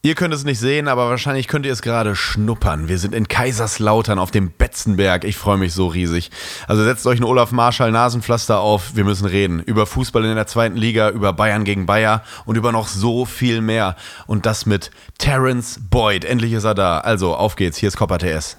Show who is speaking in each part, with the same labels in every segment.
Speaker 1: Ihr könnt es nicht sehen, aber wahrscheinlich könnt ihr es gerade schnuppern. Wir sind in Kaiserslautern auf dem Betzenberg. Ich freue mich so riesig. Also setzt euch ein Olaf Marschall Nasenpflaster auf. Wir müssen reden über Fußball in der zweiten Liga, über Bayern gegen Bayer und über noch so viel mehr. Und das mit Terence Boyd. Endlich ist er da. Also auf geht's. Hier ist Copper TS.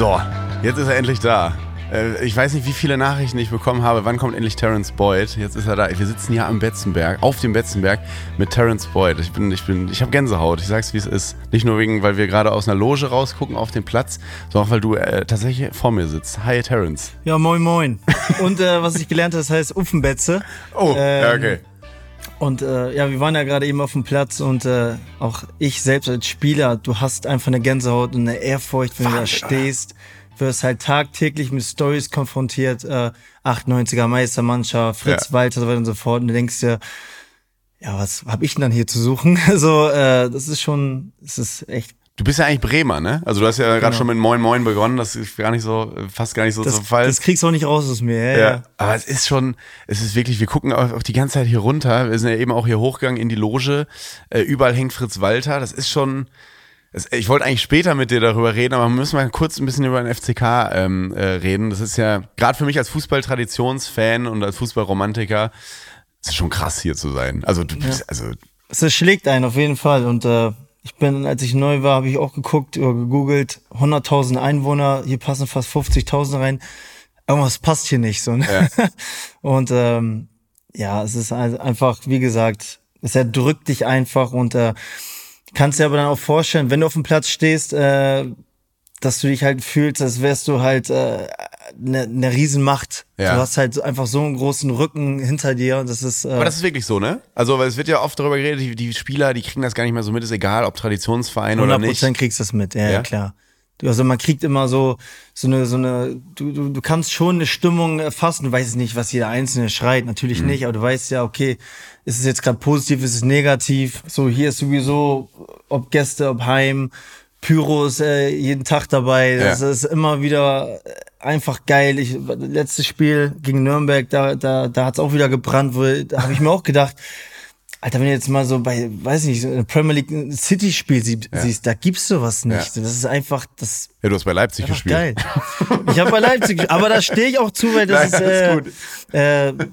Speaker 1: So, jetzt ist er endlich da. Äh, ich weiß nicht, wie viele Nachrichten ich bekommen habe. Wann kommt endlich Terence Boyd? Jetzt ist er da. Wir sitzen hier am Betzenberg, auf dem Betzenberg mit Terence Boyd. Ich bin, ich bin, ich habe Gänsehaut. Ich sag's, wie es ist. Nicht nur wegen, weil wir gerade aus einer Loge rausgucken auf den Platz, sondern auch, weil du äh, tatsächlich vor mir sitzt. Hi, Terence.
Speaker 2: Ja, moin, moin. Und äh, was ich gelernt habe, das heißt Uffenbetze.
Speaker 1: Oh, ähm, ja, okay.
Speaker 2: Und äh, ja, wir waren ja gerade eben auf dem Platz und äh, auch ich selbst als Spieler, du hast einfach eine Gänsehaut und eine Ehrfurcht, wenn Wahnsinn, du da stehst. Wirst halt tagtäglich mit Stories konfrontiert, äh, 98er Meistermannschaft, Fritz ja. Walter, so weiter und so fort. Und du denkst dir, ja, was hab ich denn dann hier zu suchen? so, äh, das ist schon, es ist echt
Speaker 1: Du bist ja eigentlich Bremer, ne? Also du hast ja genau. gerade schon mit Moin Moin begonnen, das ist gar nicht so, fast gar nicht so
Speaker 2: das,
Speaker 1: zum Fall.
Speaker 2: Das kriegst du auch nicht raus aus mir, ja,
Speaker 1: ja, ja. Aber es ist schon, es ist wirklich, wir gucken auch, auch die ganze Zeit hier runter, wir sind ja eben auch hier hochgegangen in die Loge, äh, überall hängt Fritz Walter, das ist schon, das, ich wollte eigentlich später mit dir darüber reden, aber wir müssen mal kurz ein bisschen über den FCK ähm, äh, reden. Das ist ja, gerade für mich als Fußballtraditionsfan und als Fußballromantiker, es ist schon krass hier zu sein. Also du bist,
Speaker 2: ja.
Speaker 1: also
Speaker 2: es schlägt einen auf jeden Fall und äh, ich bin, als ich neu war, habe ich auch geguckt oder gegoogelt, 100.000 Einwohner, hier passen fast 50.000 rein. Irgendwas passt hier nicht so. Ne? Ja. und ähm, ja, es ist einfach, wie gesagt, es erdrückt dich einfach und äh, kannst dir aber dann auch vorstellen, wenn du auf dem Platz stehst, äh, dass du dich halt fühlst, als wärst du halt äh, eine, eine Riesenmacht. Ja. Du hast halt einfach so einen großen Rücken hinter dir. Und das ist, äh
Speaker 1: Aber das ist wirklich so, ne? Also, weil es wird ja oft darüber geredet, die, die Spieler, die kriegen das gar nicht mehr so mit, ist egal, ob Traditionsverein oder nicht. 100%
Speaker 2: kriegst du das mit, ja, ja, klar. Also man kriegt immer so so eine so eine du, du, du kannst schon eine Stimmung erfassen. Du weißt nicht, was jeder Einzelne schreit, natürlich mhm. nicht, aber du weißt ja, okay, ist es jetzt gerade positiv, ist es negativ. So hier ist sowieso ob Gäste, ob Heim, Pyros äh, jeden Tag dabei. Das ja. ist immer wieder einfach geil. Ich, letztes Spiel gegen Nürnberg, da, da, da hat's auch wieder gebrannt. Wo, da habe ich mir auch gedacht, Alter, wenn du jetzt mal so bei, weiß nicht, so Premier League City-Spiel sie, ja. siehst, da gibt's sowas nicht. Ja. Das ist einfach das.
Speaker 1: Ja, du hast bei Leipzig gespielt.
Speaker 2: Geil. Ich habe bei Leipzig gespielt, aber da stehe ich auch zu, weil das Nein, ist, äh, ist äh,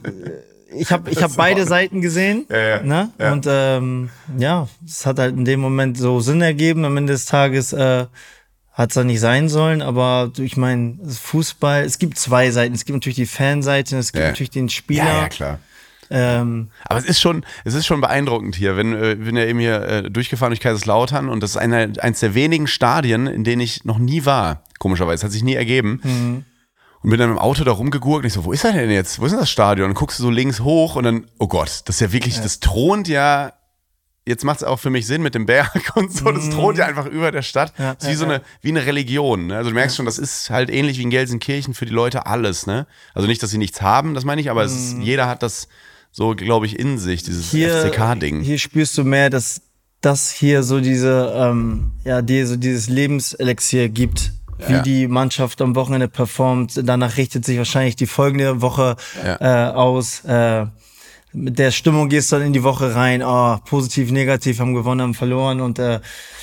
Speaker 2: ich habe ich hab beide Seiten gesehen. Ja, ja, ne? Ja. Und ähm, ja, es hat halt in dem Moment so Sinn ergeben. Am Ende des Tages äh, hat es da nicht sein sollen, aber ich meine, Fußball, es gibt zwei Seiten. Es gibt natürlich die Fanseite, es gibt natürlich den Spieler.
Speaker 1: Ja, ja klar. Ähm, aber es ist schon, es ist schon beeindruckend hier. Wenn, äh, bin ja eben hier äh, durchgefahren durch Kaiserslautern und das ist eine, eines der wenigen Stadien, in denen ich noch nie war. Komischerweise, hat sich nie ergeben. Mhm. Und bin dann im Auto da rumgegurkt und ich so, wo ist er denn jetzt? Wo ist denn das Stadion? Und guckst du so links hoch und dann, oh Gott, das ist ja wirklich, ja. das thront ja jetzt macht es auch für mich Sinn mit dem Berg und so. Das thront ja mhm. einfach über der Stadt. Ja, das ist wie so eine, wie eine Religion. Ne? Also du merkst schon, das ist halt ähnlich wie in Gelsenkirchen für die Leute alles. Ne? Also nicht, dass sie nichts haben, das meine ich, aber ist, mhm. jeder hat das so, glaube ich, in sich, dieses FCK-Ding.
Speaker 2: Hier spürst du mehr, dass das hier so diese, ähm, ja, die, so dieses Lebenselixier gibt. Wie ja. die Mannschaft am Wochenende performt. Danach richtet sich wahrscheinlich die folgende Woche ja. äh, aus. Äh, mit der Stimmung gehst du dann in die Woche rein, oh, positiv, negativ, haben gewonnen, haben verloren und äh,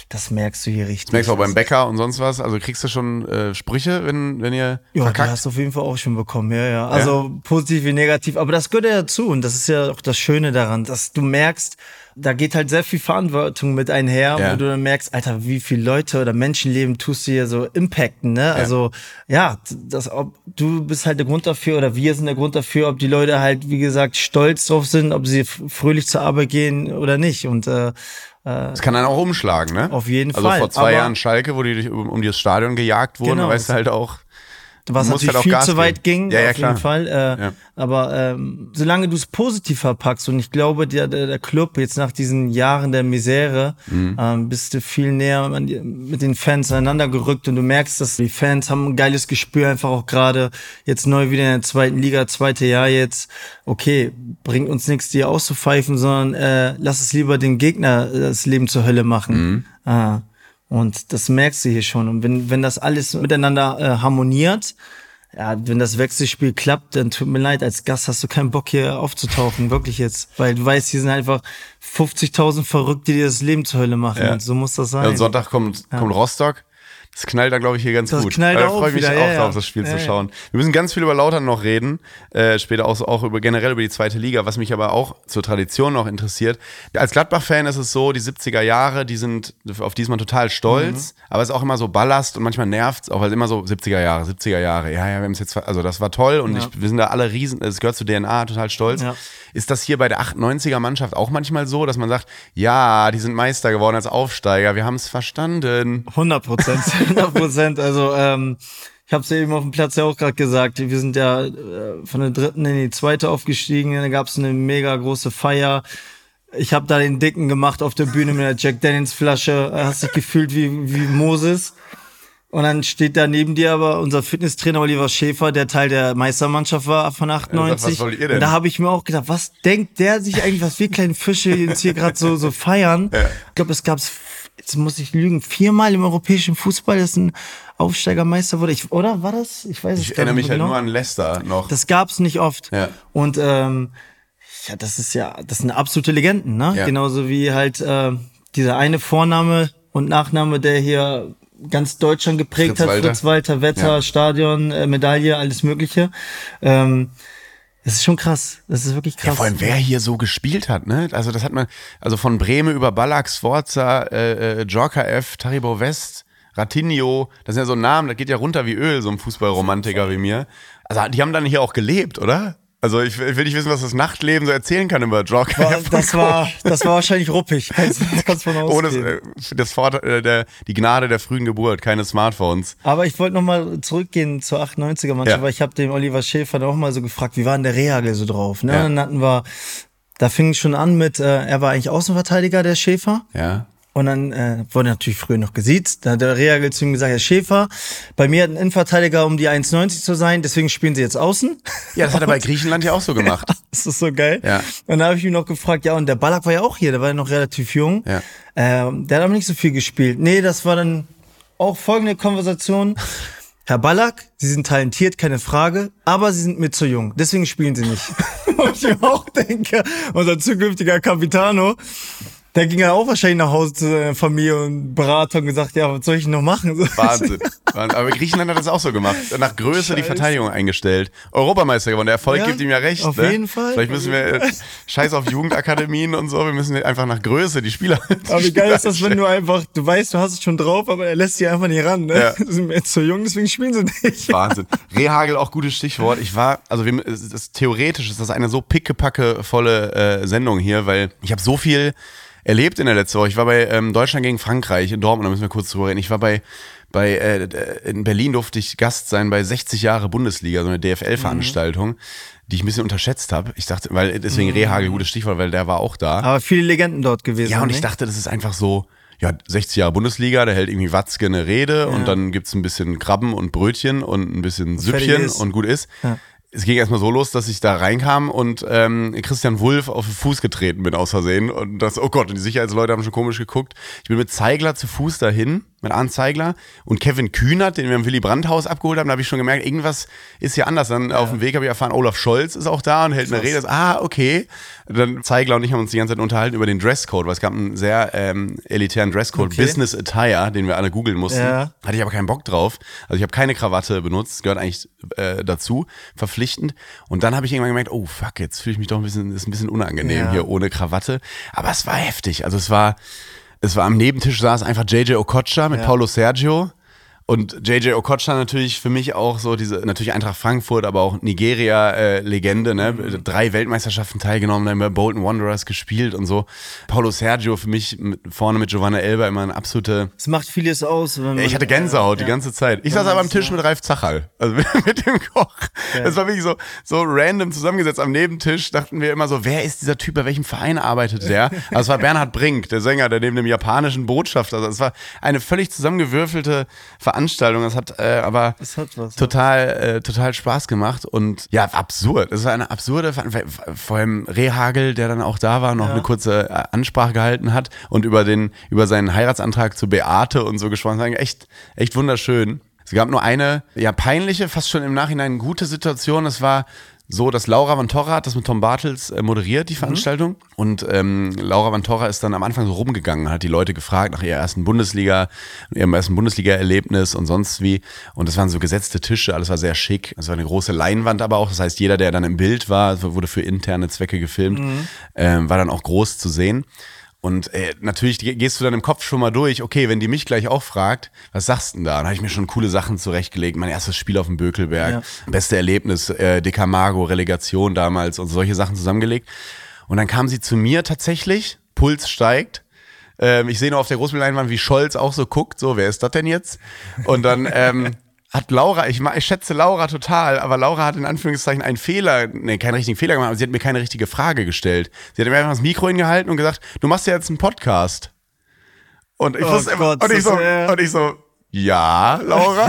Speaker 2: das merkst du hier richtig. Das
Speaker 1: merkst du auch beim Bäcker und sonst was? Also kriegst du schon äh, Sprüche, wenn, wenn ihr
Speaker 2: Ja, verkackt? die hast du auf jeden Fall auch schon bekommen, ja, ja. Also ja? positiv wie negativ, aber das gehört ja dazu und das ist ja auch das Schöne daran, dass du merkst, da geht halt sehr viel Verantwortung mit einher, ja. wo du dann merkst, Alter, wie viele Leute oder Menschenleben tust du hier so impacten, ne? Ja. Also, ja, das, ob, du bist halt der Grund dafür oder wir sind der Grund dafür, ob die Leute halt, wie gesagt, stolz drauf sind, ob sie fröhlich zur Arbeit gehen oder nicht und, äh,
Speaker 1: das kann dann auch umschlagen, ne?
Speaker 2: Auf jeden
Speaker 1: also
Speaker 2: Fall.
Speaker 1: Also vor zwei Aber Jahren Schalke, wo die um, um das Stadion gejagt wurden, genau. weißt du halt auch,
Speaker 2: was natürlich
Speaker 1: halt auch
Speaker 2: viel
Speaker 1: Gas
Speaker 2: zu weit ging,
Speaker 1: Ja, ja,
Speaker 2: auf
Speaker 1: klar.
Speaker 2: jeden Fall. Äh,
Speaker 1: Ja.
Speaker 2: Aber ähm, solange du es positiv verpackst und ich glaube, der, der, der Club jetzt nach diesen Jahren der Misere
Speaker 1: Mhm.
Speaker 2: ähm, bist du viel näher an mit den Fans aneinander gerückt und du merkst, dass die Fans haben ein geiles Gespür einfach auch gerade jetzt neu wieder in der zweiten Liga, zweite Jahr jetzt. Okay, bringt uns nichts, die auszupfeifen, sondern äh, lass es lieber den Gegner äh, das Leben zur Hölle machen. Ah. Und das merkst du hier schon. Und wenn, wenn das alles miteinander äh, harmoniert, ja, wenn das Wechselspiel klappt, dann tut mir leid, als Gast hast du keinen Bock hier aufzutauchen, wirklich jetzt. Weil du weißt, hier sind einfach 50.000 Verrückte, die das Leben zur Hölle machen.
Speaker 1: Ja.
Speaker 2: Und so muss das sein.
Speaker 1: Ja, und Sonntag kommt, kommt Rostock. Das knallt da, glaube ich, hier ganz
Speaker 2: Das
Speaker 1: gut.
Speaker 2: knallt
Speaker 1: da freue ich mich
Speaker 2: wieder,
Speaker 1: auch
Speaker 2: ja,
Speaker 1: drauf, das Spiel
Speaker 2: Ja,
Speaker 1: zu schauen. Wir müssen ganz viel über Lautern noch reden, äh, später auch, auch über generell über die zweite Liga, was mich aber auch zur Tradition noch interessiert. Als Gladbach-Fan ist es so, die 70er Jahre, die sind auf die ist man total stolz,
Speaker 2: Mhm.
Speaker 1: aber es ist auch immer so Ballast und manchmal nervt es auch, weil immer so 70er Jahre, 70er Jahre. Ja, ja, wir haben es jetzt, also das war toll und
Speaker 2: Ja.
Speaker 1: ich, wir sind da alle riesen, es gehört zu DNA, total stolz.
Speaker 2: Ja.
Speaker 1: Ist das hier bei der 98er Mannschaft auch manchmal so, dass man sagt, ja, die sind Meister geworden als Aufsteiger, wir haben es verstanden.
Speaker 2: 100 Prozent, 100 Prozent. Also ähm, ich habe es ja eben auf dem Platz ja auch gerade gesagt. Wir sind ja äh, von der dritten in die zweite aufgestiegen. Da gab es eine mega große Feier. Ich habe da den Dicken gemacht auf der Bühne mit der Jack Daniels Flasche. Hast dich gefühlt wie, wie Moses. Und dann steht da neben dir aber unser Fitnesstrainer Oliver Schäfer, der Teil der Meistermannschaft war von 98.
Speaker 1: was wollt ihr denn?
Speaker 2: Und da habe ich mir auch gedacht, was denkt der sich eigentlich, was wir kleinen Fische jetzt hier gerade so, so feiern? Ich glaube, es gab jetzt muss ich lügen, viermal im europäischen Fußball, dass ein Aufsteigermeister wurde. Ich, oder war das? Ich weiß es
Speaker 1: Ich
Speaker 2: gar
Speaker 1: erinnere
Speaker 2: nicht
Speaker 1: mich halt
Speaker 2: genau.
Speaker 1: nur an Leicester noch.
Speaker 2: Das gab's nicht oft.
Speaker 1: Ja.
Speaker 2: Und ähm, ja, das ist ja, das sind absolute Legenden, ne?
Speaker 1: Ja.
Speaker 2: Genauso wie halt äh, dieser eine Vorname und Nachname, der hier ganz Deutschland geprägt
Speaker 1: Fritz
Speaker 2: hat,
Speaker 1: Walter.
Speaker 2: Fritz Walter, Wetter,
Speaker 1: Ja.
Speaker 2: Stadion, äh, Medaille, alles Mögliche. Ähm, das ist schon krass. Das ist wirklich
Speaker 1: Ja,
Speaker 2: krass.
Speaker 1: vor allem, wer hier so gespielt hat, ne? Also, das hat man, also von Bremen über Ballack, Sforza, äh, äh, Jorka F., Taribo West, Ratinho, das sind ja so Namen, das geht ja runter wie Öl, so ein Fußballromantiker wie mir. Also, die haben dann hier auch gelebt, oder? Also, ich will ich will nicht wissen, was das Nachtleben so erzählen kann über Jorka
Speaker 2: War- das war, das war wahrscheinlich ruppig. Kannst, kannst von
Speaker 1: Ohne äh, das Vorteil, äh, der, die Gnade der frühen Geburt, keine Smartphones.
Speaker 2: Aber ich wollte nochmal zurückgehen zur 98er Mannschaft,
Speaker 1: Ja.
Speaker 2: weil ich habe den Oliver Schäfer auch mal so gefragt, wie war denn der Rehagel so drauf? Ne?
Speaker 1: Ja.
Speaker 2: Dann hatten wir, da fing es schon an mit, äh, er war eigentlich Außenverteidiger, der Schäfer.
Speaker 1: Ja.
Speaker 2: Und dann äh, wurde natürlich früher noch gesiezt. Da hat der Rehagel zu ihm gesagt, Herr Schäfer, bei mir hat ein Innenverteidiger, um die 1,90 zu sein, deswegen spielen sie jetzt außen.
Speaker 1: Ja, das hat er bei Griechenland ja auch so gemacht.
Speaker 2: Das ist so geil.
Speaker 1: Ja.
Speaker 2: Und dann habe ich ihn noch gefragt, ja, und der Ballack war ja auch hier, der war ja noch relativ jung.
Speaker 1: Ja.
Speaker 2: Ähm, der hat aber nicht so viel gespielt. Nee, das war dann auch folgende Konversation. Herr Ballack, Sie sind talentiert, keine Frage, aber Sie sind mir zu jung, deswegen spielen Sie nicht. Und ich auch denke, unser zukünftiger Capitano, der ging ja auch wahrscheinlich nach Hause zu seiner Familie und Berater und gesagt, ja, was soll ich noch machen? So.
Speaker 1: Wahnsinn. Aber Griechenland hat das auch so gemacht. Nach Größe die Verteidigung eingestellt. Europameister gewonnen. Der Erfolg
Speaker 2: Ja,
Speaker 1: gibt ihm ja recht.
Speaker 2: auf
Speaker 1: ne?
Speaker 2: jeden Fall.
Speaker 1: Vielleicht müssen wir, scheiß auf Jugendakademien und so, wir müssen einfach nach Größe die Spieler.
Speaker 2: Aber wie geil ist das, wenn du einfach, du weißt, du hast es schon drauf, aber er lässt dich einfach nicht ran. Ne?
Speaker 1: Ja.
Speaker 2: Die sind jetzt zu jung, deswegen spielen sie nicht.
Speaker 1: Wahnsinn. Rehagel auch gutes Stichwort. Ich war, also wir, ist, theoretisch ist das eine so pickepacke-volle äh, Sendung hier, weil ich habe so viel erlebt in der letzten Woche. Ich war bei ähm, Deutschland gegen Frankreich in Dortmund, da müssen wir kurz drüber reden. Ich war bei, bei äh, in Berlin durfte ich Gast sein bei 60 Jahre Bundesliga, so eine DFL-Veranstaltung, die ich ein bisschen unterschätzt habe. Ich dachte, weil deswegen Rehagel gutes Stichwort, weil der war auch da.
Speaker 2: Aber viele Legenden dort gewesen.
Speaker 1: Ja, und ich
Speaker 2: nicht?
Speaker 1: dachte, das ist einfach so, ja, 60 Jahre Bundesliga, da hält irgendwie Watzke eine Rede und dann gibt's ein bisschen Krabben und Brötchen und ein bisschen Süppchen und gut ist.
Speaker 2: Ja.
Speaker 1: Es ging erstmal so los, dass ich da reinkam und ähm, Christian Wulff auf den Fuß getreten bin aus Versehen. Und das, oh Gott, und die Sicherheitsleute haben schon komisch geguckt. Ich bin mit Zeigler zu Fuß dahin, mit Arndt Zeigler und Kevin Kühnert, den wir im Willy Brandt-Haus abgeholt haben. Da habe ich schon gemerkt, irgendwas ist hier anders. Dann auf dem Weg habe ich erfahren, Olaf Scholz ist auch da und hält eine Rede. Ah, okay. Dann Zeigler und ich haben uns die ganze Zeit unterhalten über den Dresscode, weil es gab einen sehr ähm, elitären Dresscode,
Speaker 2: Okay.
Speaker 1: Business Attire, den wir alle googeln mussten.
Speaker 2: Ja.
Speaker 1: Hatte ich aber keinen Bock drauf. Also ich habe keine Krawatte benutzt, gehört eigentlich äh, dazu, verpflichtend. Und dann habe ich irgendwann gemerkt, oh fuck, jetzt fühle ich mich doch ein bisschen, ist ein bisschen unangenehm
Speaker 2: Ja.
Speaker 1: hier ohne Krawatte. Aber es war heftig. Also es war, es war am Nebentisch saß einfach JJ Okocha mit Paulo Sergio. Und JJ Okocha natürlich für mich auch so diese, natürlich Eintracht Frankfurt, aber auch Nigeria-Legende, ne?
Speaker 2: Mhm.
Speaker 1: Drei Weltmeisterschaften teilgenommen, dann bei Bolton Wanderers gespielt und so. Paulo Sergio für mich mit, vorne mit Giovanna Elber immer eine absolute.
Speaker 2: Es macht vieles aus. Wenn man,
Speaker 1: Ich hatte Gänsehaut die
Speaker 2: ja.
Speaker 1: ganze Zeit. Ich saß aber am Tisch mit Ralf Zachal, also mit, dem Koch. Das war wirklich so, so random zusammengesetzt am Nebentisch. Dachten wir immer so, wer ist dieser Typ, bei welchem Verein arbeitet der? Also es war Bernhard Brink, der Sänger, der neben dem japanischen Botschafter. Also es war eine völlig zusammengewürfelte Veranstaltung. Das hat äh, aber
Speaker 2: Das hat was.
Speaker 1: total, äh, total Spaß gemacht und ja, absurd. Es war eine absurde, Ver- vor allem Rehagel, der dann auch da war, noch eine kurze äh, Ansprache gehalten hat und über den, über seinen Heiratsantrag zu Beate und so gesprochen hat. Echt, echt wunderschön. Es gab nur eine, ja, peinliche, fast schon im Nachhinein gute Situation. Das war so, dass Laura Van Torra hat das mit Tom Bartels äh, moderiert, die Veranstaltung. Und ähm, Laura Van Torra ist dann am Anfang so rumgegangen, hat die Leute gefragt nach ihrer ersten Bundesliga, ihrem ersten Bundesliga-Erlebnis und sonst wie. Und das waren so gesetzte Tische, alles war sehr schick. Es war eine große Leinwand aber auch. Das heißt, jeder, der dann im Bild war, wurde für interne Zwecke gefilmt, ähm, war dann auch groß zu sehen. Und äh, natürlich ge- gehst du dann im Kopf schon mal durch, okay, wenn die mich gleich auch fragt, was sagst du denn da? Dann habe ich mir schon coole Sachen zurechtgelegt. Mein erstes Spiel auf dem Bökelberg,
Speaker 2: Ja.
Speaker 1: beste Erlebnis, äh, Decamago, Relegation damals und solche Sachen zusammengelegt. Und dann kam sie zu mir tatsächlich, Puls steigt. Ähm, ich sehe nur auf der Großbildleinwand, wie Scholz auch so guckt, so, wer ist das denn jetzt? Und dann ähm, hat Laura, ich, ich schätze Laura total, aber Laura hat in Anführungszeichen einen Fehler, nee, keinen richtigen Fehler gemacht, aber sie hat mir keine richtige Frage gestellt. Sie hat mir einfach das Mikro hingehalten und gesagt, du machst ja jetzt einen Podcast. Und ich
Speaker 2: Oh
Speaker 1: wusste immer,
Speaker 2: Gott,
Speaker 1: und ich so, und ich so, ja, Laura.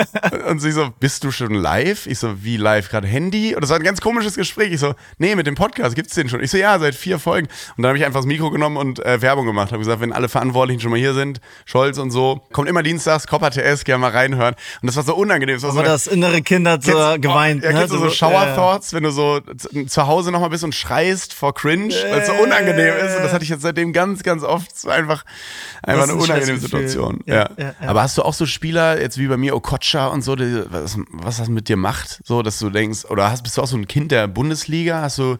Speaker 1: und sie so, bist du schon live? Ich so, wie live? Gerade Handy? Und das war ein ganz komisches Gespräch. Ich so, nee, mit dem Podcast gibt's den schon. Ich so, ja, seit vier Folgen. Und dann habe ich einfach das Mikro genommen und äh, Werbung gemacht. Habe gesagt, wenn alle Verantwortlichen schon mal hier sind, Scholz und so, kommt immer dienstags, Copper TS, gerne mal reinhören. Und das war so unangenehm. Das war so
Speaker 2: Aber
Speaker 1: eine-
Speaker 2: das innere Kind hat so geweint.
Speaker 1: Ja,
Speaker 2: ne?
Speaker 1: kennst du so Shower Thoughts, wenn du so zu Hause nochmal bist und schreist vor Cringe, weil es so unangenehm ist. Und das hatte ich jetzt seitdem ganz, ganz oft. Es einfach, einfach eine
Speaker 2: Scheißgefühl.
Speaker 1: Situation.
Speaker 2: Ja,
Speaker 1: Ja,
Speaker 2: ja, ja.
Speaker 1: Aber hast du auch so Spieler, jetzt wie bei mir Okocha und so, die, was, was das mit dir macht, so, dass du denkst, oder hast, bist du auch so ein Kind der Bundesliga? Hast du,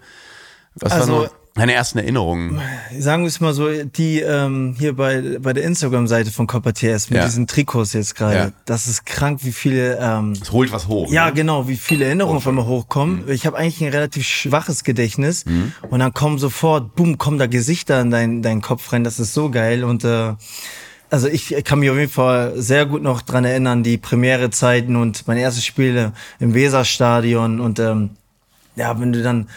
Speaker 1: was
Speaker 2: Also-
Speaker 1: waren so deine ersten Erinnerungen?
Speaker 2: Sagen wir es mal so, die ähm, hier bei, bei der Instagram-Seite von Copper TS mit
Speaker 1: Ja.
Speaker 2: diesen Trikots jetzt gerade,
Speaker 1: Ja.
Speaker 2: das ist krank, wie viele ähm,
Speaker 1: Es holt was hoch.
Speaker 2: Ja,
Speaker 1: ne?
Speaker 2: genau, wie viele Erinnerungen auf einmal hochkommen.
Speaker 1: Mhm.
Speaker 2: Ich habe eigentlich ein relativ schwaches Gedächtnis und dann kommen sofort, boom, kommen da Gesichter in deinen deinen Kopf rein. Das ist so geil und äh, also ich kann mich auf jeden Fall sehr gut noch dran erinnern, die Premiere-Zeiten und meine ersten Spiele im Weserstadion und ähm, ja, wenn du dann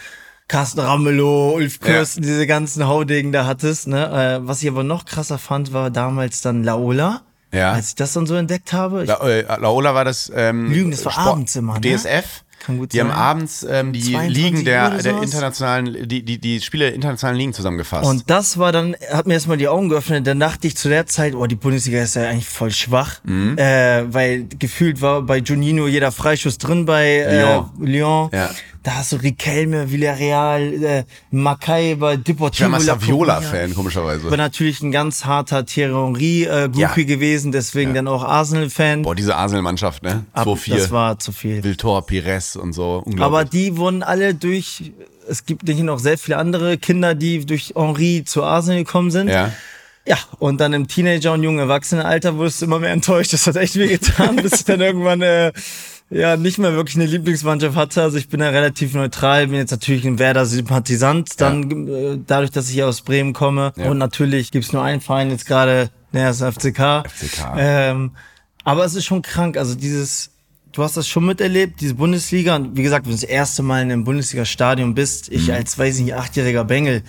Speaker 2: Carsten Ramelow, Ulf Kirsten, diese ganzen Haudegen da hattest, ne? Äh, was ich aber noch krasser fand, war damals dann Laola.
Speaker 1: Ja.
Speaker 2: Als ich das dann so entdeckt habe.
Speaker 1: La, äh, Laola war das ähm,
Speaker 2: Lügen, das war abends immer, ne?
Speaker 1: DSF.
Speaker 2: Kann gut
Speaker 1: die
Speaker 2: sein.
Speaker 1: haben abends ähm, die
Speaker 2: 22
Speaker 1: Ligen der, der internationalen, die, die, die Spiele der internationalen Ligen zusammengefasst.
Speaker 2: Und das war dann, hat mir erstmal die Augen geöffnet. Dann dachte ich zu der Zeit, oh, die Bundesliga ist ja eigentlich voll schwach.
Speaker 1: Mhm.
Speaker 2: Äh, weil gefühlt war bei Juninho jeder Freischuss drin bei äh,
Speaker 1: Lyon.
Speaker 2: Lyon.
Speaker 1: Ja.
Speaker 2: Da hast du Riquelme, Villarreal, äh, Mackay bei
Speaker 1: ich
Speaker 2: Deportivo.
Speaker 1: war. Saviola-Fan,
Speaker 2: Ich
Speaker 1: komischerweise.
Speaker 2: war natürlich ein ganz harter Thierry Henry äh,
Speaker 1: Ja.
Speaker 2: gewesen, deswegen dann auch Arsenal-Fan.
Speaker 1: Boah, diese Arsenal-Mannschaft, ne?
Speaker 2: Ab-
Speaker 1: 2-4.
Speaker 2: Das war zu viel.
Speaker 1: Viltor, Pires und so. Unglaublich.
Speaker 2: Aber die wurden alle durch, es gibt nicht noch sehr viele andere Kinder, die durch Henri zu Arsenal gekommen sind.
Speaker 1: ja.
Speaker 2: Ja, und dann im Teenager- und jungen Erwachsenenalter wurdest du immer mehr enttäuscht. Das hat echt weh getan, bis ich dann irgendwann äh, ja nicht mehr wirklich eine Lieblingsmannschaft hatte. Also ich bin da relativ neutral, bin jetzt natürlich ein Werder-Sympathisant, dann äh, dadurch, dass ich aus Bremen komme.
Speaker 1: Ja.
Speaker 2: Und natürlich gibt's nur einen Verein jetzt gerade, das ist FCK.
Speaker 1: FCK.
Speaker 2: Ähm, aber es ist schon krank, also dieses, du hast das schon miterlebt, diese Bundesliga. Und wie gesagt, wenn du das erste Mal in einem Bundesliga-Stadion bist, ich
Speaker 1: Mhm.
Speaker 2: als, weiß ich nicht, achtjähriger Bengel,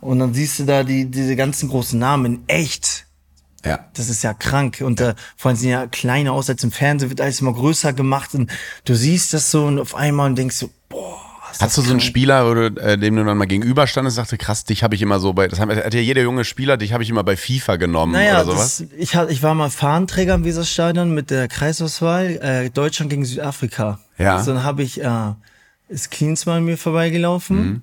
Speaker 2: und dann siehst du da die, diese ganzen großen Namen in echt.
Speaker 1: Ja.
Speaker 2: Das ist ja krank. Und äh, vor allem sehen ja kleiner aus als im Fernsehen, wird alles immer größer gemacht. Und du siehst das so und auf einmal und denkst so, boah,
Speaker 1: Hast du so einen. Spieler, wo du, äh, dem du dann mal gegenüberstandest, sagte, krass, dich habe ich immer so bei, das hat ja jeder junge Spieler, dich habe ich immer bei FIFA genommen
Speaker 2: Naja,
Speaker 1: oder sowas.
Speaker 2: das, ich, ich war mal Fahnenträger im Weserstadion mit der Kreisauswahl äh, Deutschland gegen Südafrika.
Speaker 1: Ja.
Speaker 2: Also dann habe ich, äh, ist Klinsmann mir vorbeigelaufen.
Speaker 1: Mhm.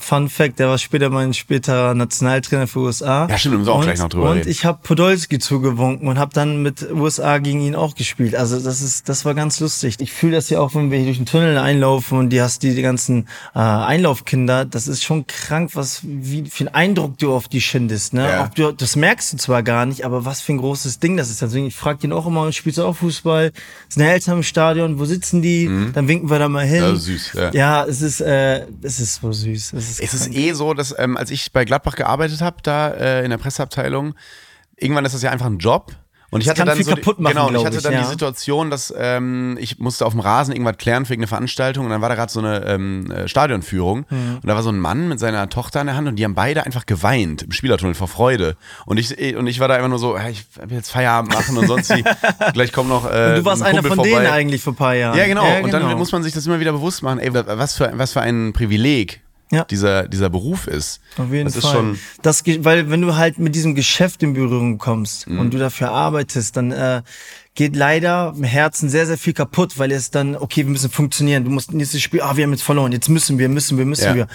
Speaker 2: Fun Fact, der war später mein späterer Nationaltrainer für USA.
Speaker 1: Ja, stimmt, müssen wir auch
Speaker 2: und,
Speaker 1: gleich noch drüber
Speaker 2: Und
Speaker 1: reden.
Speaker 2: ich habe Podolski zugewunken und habe dann mit USA gegen ihn auch gespielt. Also das ist, das war ganz lustig. Ich fühle das ja auch, wenn wir hier durch den Tunnel einlaufen und die hast die, die ganzen äh, Einlaufkinder. Das ist schon krank, was wie viel Eindruck du auf die schindest. Ne?
Speaker 1: Ja.
Speaker 2: Auch du, das merkst du zwar gar nicht, aber was für ein großes Ding das ist. Deswegen ich frage den auch immer, spielst du auch Fußball? Sind Eltern im Stadion? Wo sitzen die? Dann winken wir da mal hin.
Speaker 1: Mhm. Ist süß, ja.
Speaker 2: Ja, es ist, äh, es ist so süß. Es ist,
Speaker 1: Es ist eh so, dass ähm, als ich bei Gladbach gearbeitet habe, da äh, in der Presseabteilung, irgendwann ist das ja einfach ein Job. Und ich
Speaker 2: Das
Speaker 1: hatte dann so die,
Speaker 2: machen,
Speaker 1: genau, und ich hatte
Speaker 2: ich,
Speaker 1: dann
Speaker 2: ja.
Speaker 1: die Situation, dass ähm, ich musste auf dem Rasen irgendwas klären für irgendeine Veranstaltung und dann war da gerade so eine ähm, äh, Stadionführung
Speaker 2: Mhm.
Speaker 1: und da war so ein Mann mit seiner Tochter in der Hand und die haben beide einfach geweint im Spielertunnel vor Freude und ich und ich war da einfach nur so, ja, ich will jetzt Feierabend machen und sonst wie, gleich kommt noch äh,
Speaker 2: du warst
Speaker 1: ein
Speaker 2: einer von
Speaker 1: vorbei.
Speaker 2: denen eigentlich vor ein paar Jahren.
Speaker 1: Ja, genau. Und dann
Speaker 2: genau.
Speaker 1: muss man sich das immer wieder bewusst machen, ey, was für, was für ein Privileg
Speaker 2: Ja.
Speaker 1: dieser, dieser Beruf ist.
Speaker 2: Auf jeden
Speaker 1: das
Speaker 2: Fall.
Speaker 1: ist schon.
Speaker 2: das, weil wenn du halt mit diesem Geschäft in Berührung kommst
Speaker 1: Mhm.
Speaker 2: und du dafür arbeitest, dann äh, geht leider im Herzen sehr, sehr viel kaputt, weil es dann, okay, wir müssen funktionieren. Du musst nächstes Spiel, ah, wir haben jetzt verloren, jetzt müssen wir, müssen wir, müssen
Speaker 1: Ja.
Speaker 2: wir.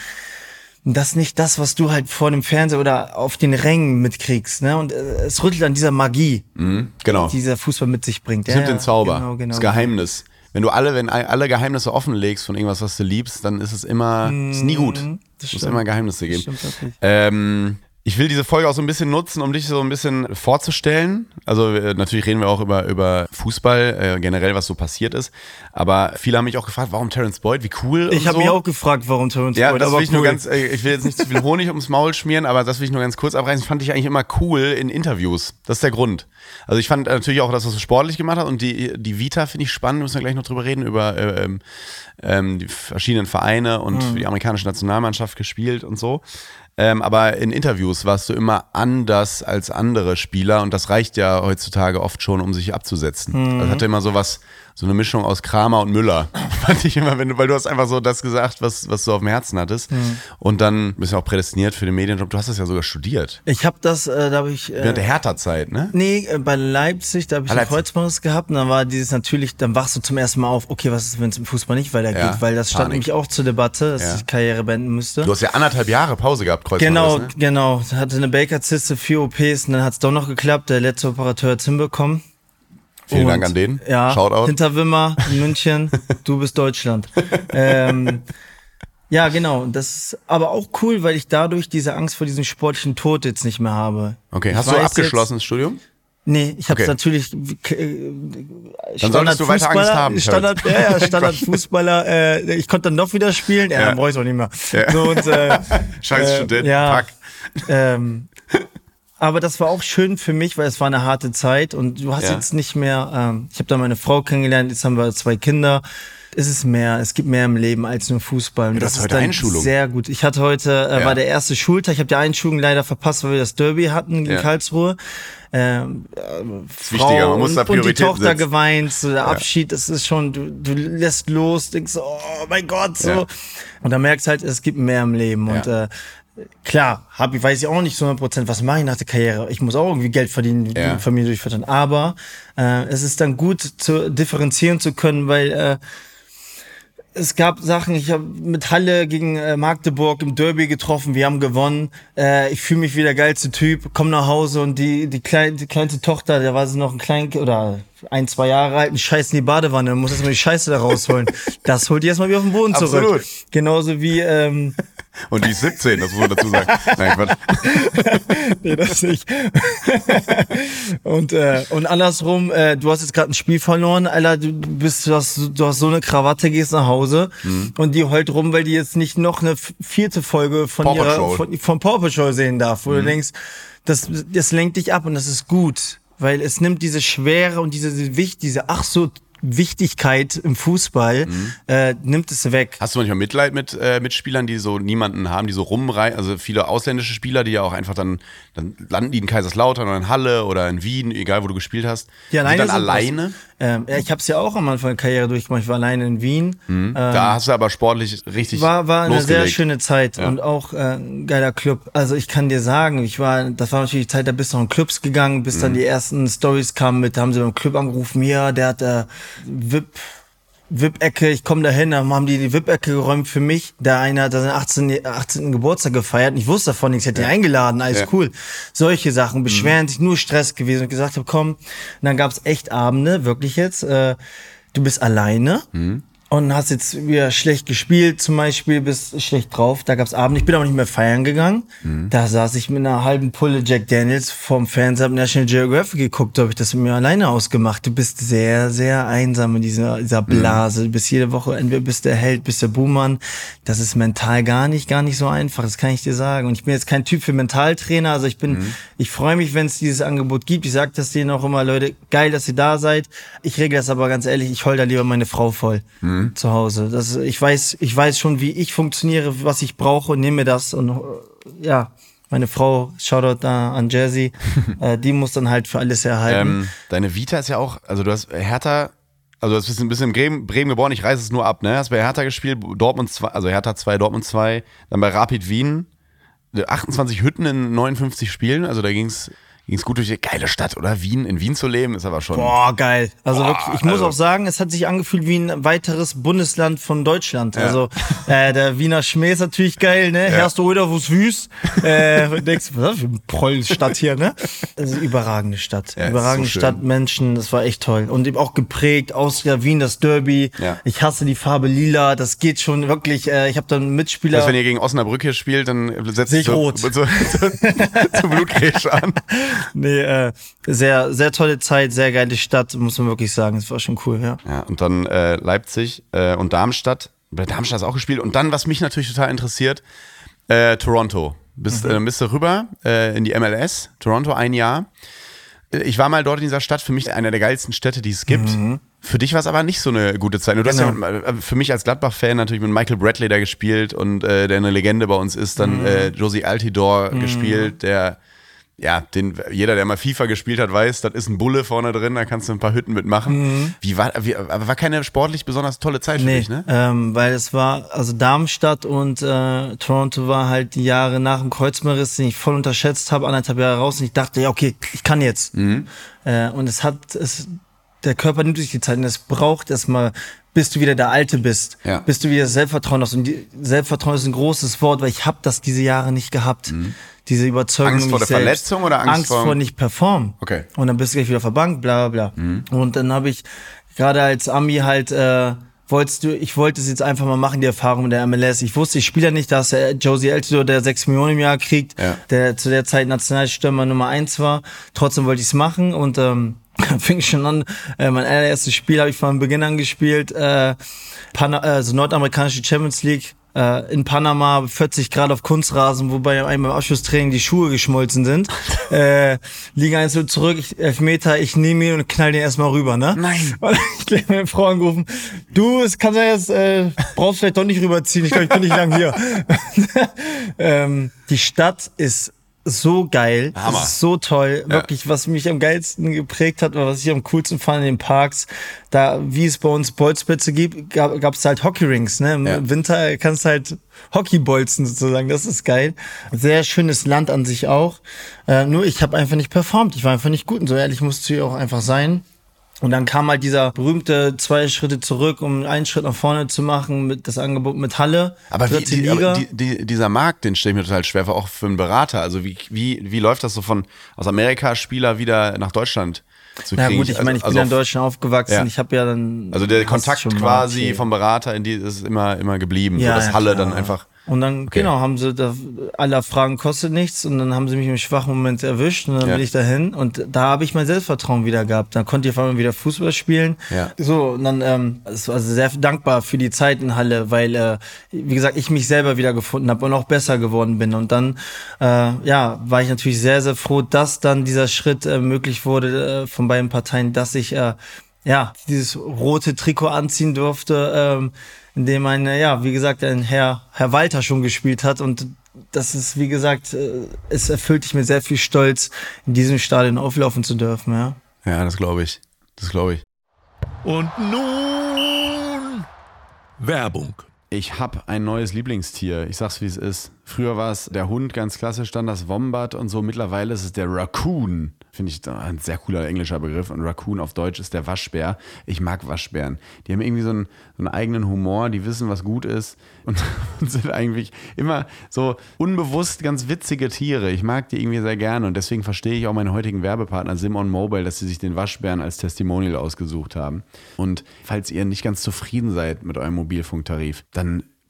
Speaker 2: Und das ist nicht das, was du halt vor dem Fernseher oder auf den Rängen mitkriegst. Ne? Und äh, es rüttelt an dieser Magie,
Speaker 1: Mhm, genau.
Speaker 2: die dieser Fußball mit sich bringt.
Speaker 1: Es nimmt den Zauber.
Speaker 2: Genau, genau.
Speaker 1: Das Geheimnis. Wenn du alle, wenn alle Geheimnisse offenlegst von irgendwas, was du liebst, dann ist es immer, ist nie gut. Es muss
Speaker 2: stimmt.
Speaker 1: immer Geheimnisse geben. Ähm, ich will diese Folge auch so ein bisschen nutzen, um dich so ein bisschen vorzustellen. Also äh, natürlich reden wir auch über, über Fußball, äh, generell, was so passiert ist. Aber viele haben mich auch gefragt, warum Terence Boyd, wie cool
Speaker 2: Ich habe
Speaker 1: so.
Speaker 2: mich auch gefragt, warum Terence
Speaker 1: Ja,
Speaker 2: Boyd,
Speaker 1: das will ich nur
Speaker 2: cool.
Speaker 1: ganz, äh, ich will jetzt nicht zu viel Honig ums Maul schmieren, aber das will ich nur ganz kurz abreißen. Fand ich eigentlich immer cool in Interviews. Das ist der Grund. Also ich fand natürlich auch, dass er so sportlich gemacht hat und die, die Vita finde ich spannend, müssen wir gleich noch drüber reden, über äh, ähm, ähm, die verschiedenen Vereine und
Speaker 2: Mhm.
Speaker 1: die amerikanische Nationalmannschaft gespielt und so. Ähm, aber in Interviews warst du immer anders als andere Spieler und das reicht ja heutzutage oft schon, um sich abzusetzen.
Speaker 2: Mhm.
Speaker 1: Das hatte immer so was, so eine Mischung aus Kramer und Müller. Fand ich immer, wenn du, weil du hast einfach so das gesagt, was, was du auf dem Herzen hattest.
Speaker 2: Mhm.
Speaker 1: Und dann bist du auch prädestiniert für den Medienjob. Du hast das ja sogar studiert.
Speaker 2: Ich habe das, äh, da habe ich.
Speaker 1: Während
Speaker 2: Äh,
Speaker 1: der Hertha-Zeit, ne?
Speaker 2: Nee, äh, bei Leipzig, da habe ich
Speaker 1: Ah,
Speaker 2: einen. Kreuzbandriss gehabt und dann war dieses natürlich, dann wachst du zum ersten Mal auf, okay, was ist, wenn es im Fußball nicht weitergeht,
Speaker 1: Ja,
Speaker 2: weil das stand
Speaker 1: Panik.
Speaker 2: nämlich auch zur Debatte, dass
Speaker 1: Ja.
Speaker 2: ich Karriere beenden müsste.
Speaker 1: Du hast ja anderthalb Jahre Pause gehabt, Kreuzbandriss,
Speaker 2: Genau,
Speaker 1: ne?
Speaker 2: genau. Hatte eine Baker-Zyste, vier OPs und dann hat's doch noch geklappt. Der letzte Operateur hat's hinbekommen.
Speaker 1: Vielen
Speaker 2: Und,
Speaker 1: Dank an den.
Speaker 2: Ja,
Speaker 1: Shoutout.
Speaker 2: Hinterwimmer, München, du bist Deutschland. ähm, ja, genau. Das ist aber auch cool, weil ich dadurch diese Angst vor diesem sportlichen Tod jetzt nicht mehr habe.
Speaker 1: Okay,
Speaker 2: Ich
Speaker 1: hast du abgeschlossen das Studium?
Speaker 2: Jetzt, nee, ich habe
Speaker 1: Okay.
Speaker 2: natürlich. Äh,
Speaker 1: Dann solltest du weiter Angst haben,
Speaker 2: Standard, ja, ja, Standard-Fußballer. Äh, ich konnte dann noch wieder spielen. Ja,
Speaker 1: Ja.
Speaker 2: dann brauche ich auch nicht mehr.
Speaker 1: Ja.
Speaker 2: So, und, äh,
Speaker 1: Scheiß
Speaker 2: äh,
Speaker 1: Student,
Speaker 2: ja.
Speaker 1: pack.
Speaker 2: ähm, aber das war auch schön für mich, weil es war eine harte Zeit und du hast
Speaker 1: Ja.
Speaker 2: jetzt nicht mehr, ähm, ich habe da meine Frau kennengelernt, jetzt haben wir zwei Kinder. Es ist mehr, es gibt mehr im Leben als nur Fußball. Und
Speaker 1: du
Speaker 2: das
Speaker 1: hast
Speaker 2: ist
Speaker 1: heute Einschulung.
Speaker 2: sehr gut. Ich hatte heute, äh,
Speaker 1: Ja.
Speaker 2: war der erste Schultag, ich habe die Einschulung leider verpasst, weil wir das Derby hatten
Speaker 1: Ja.
Speaker 2: Karlsruhe. Ähm,
Speaker 1: wichtiger, man muss
Speaker 2: und,
Speaker 1: da
Speaker 2: und die Tochter
Speaker 1: setzen.
Speaker 2: geweint, so der Abschied, das ist schon, du, du lässt los, denkst oh mein Gott, so.
Speaker 1: Ja.
Speaker 2: Und dann merkst halt, es gibt mehr im Leben. Und
Speaker 1: Ja.
Speaker 2: äh, klar, hab ich, weiß ich auch nicht zu 100 Prozent, was mache ich nach der Karriere. Ich muss auch irgendwie Geld verdienen,
Speaker 1: Ja.
Speaker 2: die Familie durchfüttern. Aber äh, es ist dann gut zu differenzieren zu können, weil äh, es gab Sachen, ich habe mit Halle gegen äh, Magdeburg im Derby getroffen, wir haben gewonnen. Äh, ich fühle mich wie der geilste Typ, komm nach Hause und die, die, klein, die kleinste Tochter, der war sie noch ein klein oder ein, zwei Jahre alt, ein Scheiß in die Badewanne, muss erstmal die Scheiße da rausholen. das holt die erstmal wieder auf den Boden zurück.
Speaker 1: Absolut.
Speaker 2: Genauso wie, ähm,
Speaker 1: Und die ist 17, das muss man dazu sagen. Nein, Quatsch.
Speaker 2: nee, das nicht. und, äh, und andersrum, äh, du hast jetzt gerade ein Spiel verloren, Alter, du bist, du hast, du hast so eine Krawatte, gehst nach Hause
Speaker 1: Mhm.
Speaker 2: und die heult rum, weil die jetzt nicht noch eine vierte Folge von
Speaker 1: Paw
Speaker 2: ihrer.
Speaker 1: Mhm.
Speaker 2: von, von Paw Patrol sehen darf, wo du denkst, das, das lenkt dich ab und das ist gut, weil es nimmt diese Schwere und diese, diese ach so Wichtigkeit im Fußball,
Speaker 1: Mhm.
Speaker 2: äh, nimmt es weg.
Speaker 1: Hast du manchmal Mitleid mit äh, Mitspielern, die so niemanden haben, die so rumreisen? Also viele ausländische Spieler, die ja auch einfach dann, dann landen die in Kaiserslautern oder in Halle oder in Wien, egal wo du gespielt hast. Sind
Speaker 2: alleine
Speaker 1: dann
Speaker 2: sind was.
Speaker 1: alleine.
Speaker 2: Ähm, ja, ich habe es ja auch am Anfang der Karriere durchgemacht. Ich war alleine in Wien. Ähm,
Speaker 1: da hast du aber sportlich richtig
Speaker 2: war war eine sehr
Speaker 1: losgelegt.
Speaker 2: schöne Zeit
Speaker 1: Ja.
Speaker 2: und auch äh, ein geiler Club. Also ich kann dir sagen, ich war, das war natürlich die Zeit, da bist du noch in Clubs gegangen, bis
Speaker 1: Mhm.
Speaker 2: dann die ersten Stories kamen mit, da haben sie beim Club angerufen, ja, der hat äh, VIP VIP-Ecke, ich komme da hin, dann haben die die VIP-Ecke geräumt für mich. Der eine hat da seinen 18, 18. Geburtstag gefeiert und ich wusste davon nichts, ich hätte ihn eingeladen, alles
Speaker 1: Ja.
Speaker 2: cool. Solche Sachen, beschweren sich, nur Stress gewesen und gesagt habe, komm. Und dann gab's echt Abende, wirklich jetzt, äh, du bist alleine. Und hast jetzt wieder schlecht gespielt, zum Beispiel, bist schlecht drauf. Da gab's Abend. Ich bin aber nicht mehr feiern gegangen. Da saß ich mit einer halben Pulle Jack Daniels vorm Fernseher, National Geographic geguckt, habe ich das mit mir alleine ausgemacht. Du bist sehr, sehr einsam in dieser, dieser Blase. Du bist jede Woche, entweder bist der Held, bist der Buhmann. Das ist mental gar nicht, gar nicht so einfach. Das kann ich dir sagen. Und ich bin jetzt kein Typ für Mentaltrainer. Also ich bin, ich freue mich, wenn es dieses Angebot gibt. Ich sage das denen auch immer, Leute, geil, dass ihr da seid. Ich regle das aber ganz ehrlich, ich heul da lieber meine Frau voll zu Hause. Das, ich weiß, ich weiß schon, wie ich funktioniere, was ich brauche nehme mir das und äh, ja, meine Frau, Shoutout da an Jersey, äh, die muss dann halt für alles erhalten.
Speaker 1: Ähm, deine Vita ist ja auch, also du hast Hertha, also du bist ein bisschen in Bremen, Bremen geboren, ich reiße es nur ab, ne? Hast bei Hertha gespielt, Dortmund 2, also Hertha 2, Dortmund 2, dann bei Rapid Wien, 28 Hütten in 59 Spielen, also da ging's ging's gut durch die geile Stadt, oder? Wien, in Wien zu leben, ist aber schon.
Speaker 2: Boah, geil. Also
Speaker 1: Boah,
Speaker 2: wirklich, ich muss
Speaker 1: also-
Speaker 2: auch sagen, es hat sich angefühlt wie ein weiteres Bundesland von Deutschland. Also äh, der Wiener Schmäh ist natürlich geil, ne? Herrst du oder wo's wüst? Äh, denkst, was ist das für eine Prollstadt hier, ne? Also überragende Stadt.
Speaker 1: Ja,
Speaker 2: überragende
Speaker 1: so.
Speaker 2: Stadt, Menschen, das war echt toll. Und eben auch geprägt, Austria, Wien, das Derby.
Speaker 1: Ja.
Speaker 2: Ich hasse die Farbe lila, das geht schon wirklich. Äh, ich habe dann Mitspieler.
Speaker 1: Dass wenn ihr gegen Osnabrück hier spielt, dann setzt
Speaker 2: Sehe ich
Speaker 1: zu,
Speaker 2: rot.
Speaker 1: Zu, zu, zu Blutgrätsch an.
Speaker 2: Nee, äh, sehr, sehr tolle Zeit, sehr geile Stadt, muss man wirklich sagen. Das war schon cool, ja.
Speaker 1: Ja, und dann äh, Leipzig äh, und Darmstadt. Bei Darmstadt hast du auch gespielt. Und dann, was mich natürlich total interessiert, äh, Toronto. Bist, äh, bist du rüber äh, in die MLS, Toronto ein Jahr. Ich war mal dort in dieser Stadt, für mich eine der geilsten Städte, die es gibt. Für dich war es aber nicht so eine gute Zeit. Du hast ja
Speaker 2: Genau.
Speaker 1: äh, für mich als Gladbach-Fan natürlich mit Michael Bradley da gespielt und äh, der eine Legende bei uns ist, dann äh, Josie Altidore gespielt, der ja, den, jeder, der mal FIFA gespielt hat, weiß, das ist ein Bulle vorne drin, da kannst du ein paar Hütten mitmachen. Wie war, wie, aber war keine sportlich besonders tolle Zeit für
Speaker 2: Nee,
Speaker 1: dich, ne?
Speaker 2: ähm, weil es war, also Darmstadt und äh, Toronto war halt die Jahre nach dem Kreuzbandriss, den ich voll unterschätzt habe, anderthalb Jahre raus und ich dachte, ja okay, ich kann jetzt.
Speaker 1: Mhm.
Speaker 2: Äh, und es hat, es, der Körper nimmt sich die Zeit und es braucht erstmal, bis du wieder der Alte bist,
Speaker 1: Ja.
Speaker 2: bis du wieder Selbstvertrauen hast. Und die, Selbstvertrauen ist ein großes Wort, weil ich habe das diese Jahre nicht gehabt. Diese Überzeugung
Speaker 1: Mhm. Angst vor der
Speaker 2: selbst.
Speaker 1: Verletzung oder Angst
Speaker 2: Angst
Speaker 1: vor-
Speaker 2: vor nicht performen.
Speaker 1: Okay.
Speaker 2: Und dann bist du gleich wieder verbankt, bla bla bla.
Speaker 1: Mhm.
Speaker 2: Und dann habe ich gerade als Ami halt, äh, wolltest du, ich wollte es jetzt einfach mal machen, die Erfahrung mit der MLS. Ich wusste, ich spiele ja nicht, dass der Josie Altidore, der 6 Millionen im Jahr kriegt,
Speaker 1: Ja.
Speaker 2: der zu der Zeit Nationalstürmer Nummer eins war. Trotzdem wollte ich es machen und ähm, fing schon an. Äh, mein allererstes Spiel habe ich von Beginn an gespielt, äh, Pana also nordamerikanische Champions League äh, in Panama, 40 Grad auf Kunstrasen, wobei einmal im Abschlusstraining die Schuhe geschmolzen sind. äh, eins so zurück, ich, Elfmeter, ich nehme ihn und knall den erstmal rüber, ne?
Speaker 1: Nein.
Speaker 2: Und ich habe meine Frau angerufen, du, es kann sein, jetzt, äh, brauchst vielleicht doch nicht rüberziehen, ich glaube, ich bin nicht lang hier. ähm, die Stadt ist so geil,
Speaker 1: Hammer.
Speaker 2: so toll, wirklich, was mich am geilsten geprägt hat, oder was ich am coolsten fand in den Parks, da, wie es bei uns Bolzplätze gibt, gab es halt Hockeyrings, ne, im
Speaker 1: Ja.
Speaker 2: Winter kannst du halt Hockey bolzen sozusagen, das ist geil. Sehr schönes Land an sich auch, äh, nur ich habe einfach nicht performt, ich war einfach nicht gut und so ehrlich musst du ja auch einfach sein. Und dann kam halt dieser berühmte zwei Schritte zurück, um einen Schritt nach vorne zu machen mit das Angebot mit Halle.
Speaker 1: Aber, wie, die, aber die, die, dieser Markt, den stelle ich mir total schwer vor, auch für einen Berater. Also wie, wie, wie läuft das so von aus Amerika Spieler wieder nach Deutschland zu
Speaker 2: Na
Speaker 1: kriegen?
Speaker 2: gut, ich meine, ich bin
Speaker 1: also,
Speaker 2: ja in Deutschland aufgewachsen.
Speaker 1: Ja.
Speaker 2: Ich habe ja dann.
Speaker 1: Also der Kontakt quasi
Speaker 2: okay.
Speaker 1: vom Berater in die ist immer, immer geblieben.
Speaker 2: Ja,
Speaker 1: so, dass
Speaker 2: ja,
Speaker 1: Halle
Speaker 2: klar.
Speaker 1: dann einfach.
Speaker 2: Und dann, genau, haben sie da, alle Fragen kostet nichts und dann haben sie mich im schwachen Moment erwischt und dann
Speaker 1: Ja.
Speaker 2: bin ich dahin und da habe ich mein Selbstvertrauen wieder gehabt. Dann konnte ich auf einmal wieder Fußball spielen.
Speaker 1: Ja.
Speaker 2: So, und dann, ähm, es war sehr dankbar für die Zeit in Halle, weil, äh, wie gesagt, ich mich selber wieder gefunden habe und auch besser geworden bin. Und dann, äh, ja, war ich natürlich sehr, sehr froh, dass dann dieser Schritt äh, möglich wurde äh, von beiden Parteien, dass ich, äh, ja, dieses rote Trikot anziehen durfte, ähm, in dem ein, äh, ja, wie gesagt, ein Herr, Herr Walter schon gespielt hat und das ist, wie gesagt, äh, es erfüllt dich mit sehr viel Stolz, in diesem Stadion auflaufen zu dürfen, ja.
Speaker 1: Ja, das glaube ich. Das glaube ich.
Speaker 3: Und nun Werbung.
Speaker 1: Ich habe ein neues Lieblingstier. Ich sag's wie es ist. Früher war es der Hund, ganz klassisch, dann das Wombat und so. Mittlerweile ist es der Raccoon. Finde ich ein sehr cooler englischer Begriff. Und Raccoon auf Deutsch ist der Waschbär. Ich mag Waschbären. Die haben irgendwie so einen, so einen eigenen Humor, die wissen, was gut ist und, und sind eigentlich immer so unbewusst ganz witzige Tiere. Ich mag die irgendwie sehr gerne und deswegen verstehe ich auch meinen heutigen Werbepartner Simon Mobile, dass sie sich den Waschbären als Testimonial ausgesucht haben. Und falls ihr nicht ganz zufrieden seid mit eurem Mobilfunktarif, dann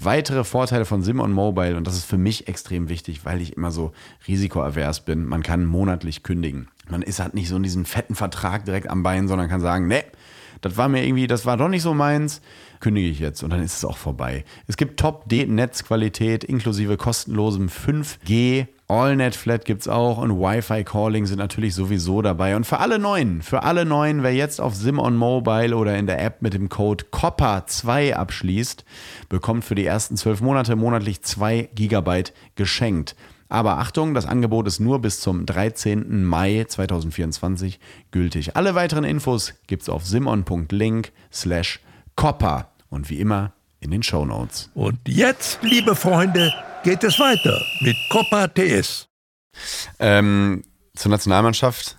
Speaker 1: Weitere Vorteile von Simon Mobile, und das ist für mich extrem wichtig, weil ich immer so risikoavers bin, man kann monatlich kündigen. Man ist halt nicht so in diesem fetten Vertrag direkt am Bein, sondern kann sagen, ne, das war mir irgendwie, das war doch nicht so meins, kündige ich jetzt und dann ist es auch vorbei. Es gibt Top-Netzqualität inklusive kostenlosem 5G. AllNet Flat gibt es auch und Wi-Fi Calling sind natürlich sowieso dabei. Und für alle Neuen, für alle Neuen, wer jetzt auf Simon Mobile oder in der App mit dem Code COPPA2 abschließt, bekommt für die ersten zwölf Monate monatlich 2 Gigabyte geschenkt. Aber Achtung, das Angebot ist nur bis zum 13. Mai 2024 gültig. Alle weiteren Infos gibt es auf simon.link slash copper und wie immer in den Show Notes.
Speaker 3: Und jetzt, liebe Freunde, geht es weiter mit Coppa TS.
Speaker 1: Ähm, zur Nationalmannschaft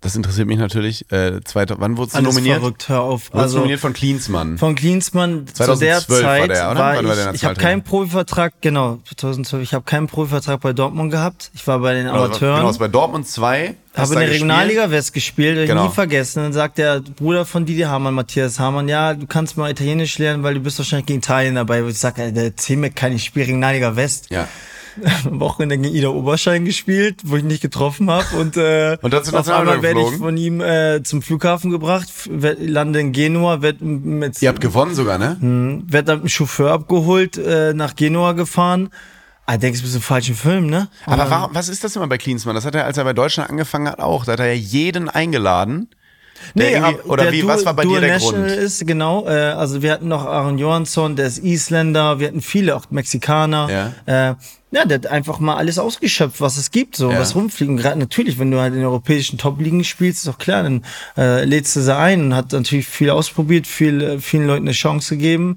Speaker 1: das interessiert mich natürlich. Äh, zweite, wann wurdest du
Speaker 2: Alles
Speaker 1: nominiert?
Speaker 2: verrückt, hör auf. Also
Speaker 1: du nominiert von Klinsmann.
Speaker 2: von Klinsmann zu
Speaker 1: 2012
Speaker 2: der Zeit
Speaker 1: der,
Speaker 2: war
Speaker 1: Wann war der
Speaker 2: ich, ich habe keinen Profivertrag, genau, 2012, ich habe keinen Profivertrag bei Dortmund gehabt. Ich war bei den Amateuren.
Speaker 1: Genau, bei Dortmund 2.
Speaker 2: habe in der Regionalliga West gespielt, ich
Speaker 1: Genau.
Speaker 2: nie vergessen. Dann sagt der Bruder von Didi Hamann, Matthias Hamann, ja, du kannst mal Italienisch lernen, weil du bist wahrscheinlich gegen Italien dabei. Ich sag, Alter, erzähl mir kein, ich spiele Regionalliga West.
Speaker 1: Ja.
Speaker 2: Am Wochenende gegen Ida Oberschein gespielt, wo ich nicht getroffen habe. Und, äh,
Speaker 1: Und dann zur
Speaker 2: auf einmal werde ich von ihm äh, zum Flughafen gebracht, lande in Genua, werd mit
Speaker 1: Ihr habt gewonnen sogar, ne?
Speaker 2: werd dann mit dem Chauffeur abgeholt, äh, nach Genua gefahren. Ah, denkst du, bist im falschen Film, ne?
Speaker 1: Aber
Speaker 2: dann-
Speaker 1: warum, was ist das immer bei Klinsmann? Das hat er, als er bei Deutschland angefangen hat, auch. Da hat er ja jeden eingeladen. irgendwie-
Speaker 2: ab-
Speaker 1: oder
Speaker 2: der
Speaker 1: wie,
Speaker 2: Du-
Speaker 1: was war bei dir
Speaker 2: Dual
Speaker 1: der
Speaker 2: National
Speaker 1: Grund?
Speaker 2: ist, genau. Äh, also wir hatten noch Aaron Johansson, der ist Isländer, wir hatten viele, auch Mexikaner.
Speaker 1: Ja.
Speaker 2: Äh, ja, der hat einfach mal alles ausgeschöpft, was es gibt, so
Speaker 1: Ja.
Speaker 2: was rumfliegen. Gerade natürlich, wenn du halt in den europäischen Top-Ligen spielst, ist doch klar, dann äh, lädst du sie ein und hat natürlich viel ausprobiert, viel, äh, vielen Leuten eine Chance gegeben.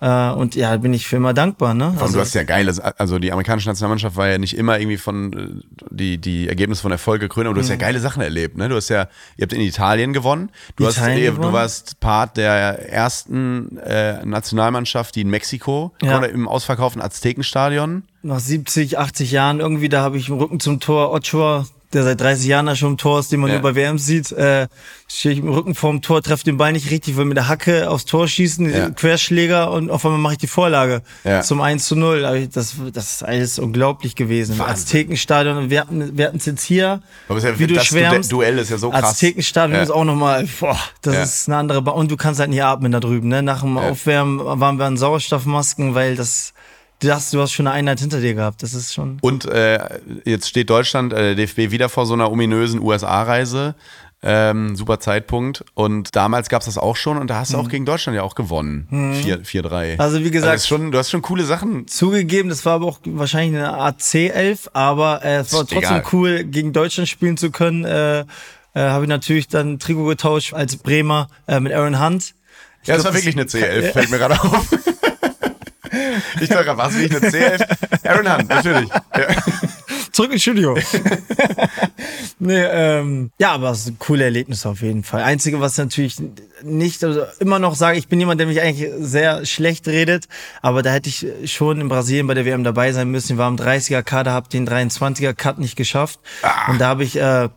Speaker 2: Äh, und ja, bin ich für immer dankbar, ne?
Speaker 1: Und du hast ja geile, also die amerikanische Nationalmannschaft war ja nicht immer irgendwie von äh, die, die Ergebnisse von Erfolg gekrönt, aber du hast ja geile Sachen erlebt, ne? Du hast ja, ihr habt in Italien gewonnen. Du hast,
Speaker 2: Italien
Speaker 1: ihr,
Speaker 2: gewonnen?
Speaker 1: du warst Part der ersten äh, Nationalmannschaft, die in Mexiko
Speaker 2: Ja.
Speaker 1: oder im ausverkauften Aztekenstadion.
Speaker 2: Nach 70, 80 Jahren irgendwie, da habe ich im Rücken zum Tor Ochoa, der seit 30 Jahren da schon im Tor ist, den man
Speaker 1: Ja.
Speaker 2: nur bei WM sieht, äh, stehe ich im Rücken vorm Tor, treffe den Ball nicht richtig, will mit der Hacke aufs Tor schießen,
Speaker 1: Ja.
Speaker 2: Querschläger und auf einmal mache ich die Vorlage
Speaker 1: Ja.
Speaker 2: zum 1 zu 0. Aber ich- Das, das ist alles unglaublich gewesen.
Speaker 1: Wahnsinn.
Speaker 2: Aztekenstadion, wir hatten wir hatten's jetzt hier,
Speaker 1: Aber es ja-
Speaker 2: wie du
Speaker 1: das
Speaker 2: schwärmst.
Speaker 1: Duell ist ja so krass.
Speaker 2: Aztekenstadion
Speaker 1: Ja.
Speaker 2: ist auch nochmal, boah, das
Speaker 1: Ja.
Speaker 2: ist eine andere, ba und du kannst halt nicht atmen da drüben, ne? Nach dem. Aufwärmen waren wir an Sauerstoffmasken, weil das, dachtest, du hast schon eine Einheit hinter dir gehabt. Das ist schon.
Speaker 1: Und äh, jetzt steht Deutschland, äh, der DFB wieder vor so einer ominösen USA-Reise. Ähm, super Zeitpunkt. Und damals gab es das auch schon und da hast du auch gegen Deutschland ja auch gewonnen. 4-3.
Speaker 2: Mhm. Also wie gesagt-
Speaker 1: das ist schon, du hast schon coole Sachen.
Speaker 2: Zugegeben, das war aber auch wahrscheinlich eine AC11, aber äh, es war trotzdem
Speaker 1: egal.
Speaker 2: cool, gegen Deutschland spielen zu können. Äh, äh, Habe ich natürlich dann Trikot getauscht als Bremer äh, mit Aaron Hunt. Ich
Speaker 1: Ja, das
Speaker 2: glaub,
Speaker 1: war wirklich eine C11, fällt mir gerade auf. Ich dachte gerade, was, wirklich eine C11? Aaron Hunt, natürlich. Ja.
Speaker 2: Zurück ins Studio. nee, ähm, ja, aber es ist ein cooles Erlebnis auf jeden Fall. Einzige, was natürlich nicht, also immer noch sage, ich bin jemand, der mich eigentlich sehr schlecht redet, aber da hätte ich schon in Brasilien bei der WM dabei sein müssen. Ich war im 30er Kader, habe den 23er Cut nicht geschafft. Und da habe ich, äh,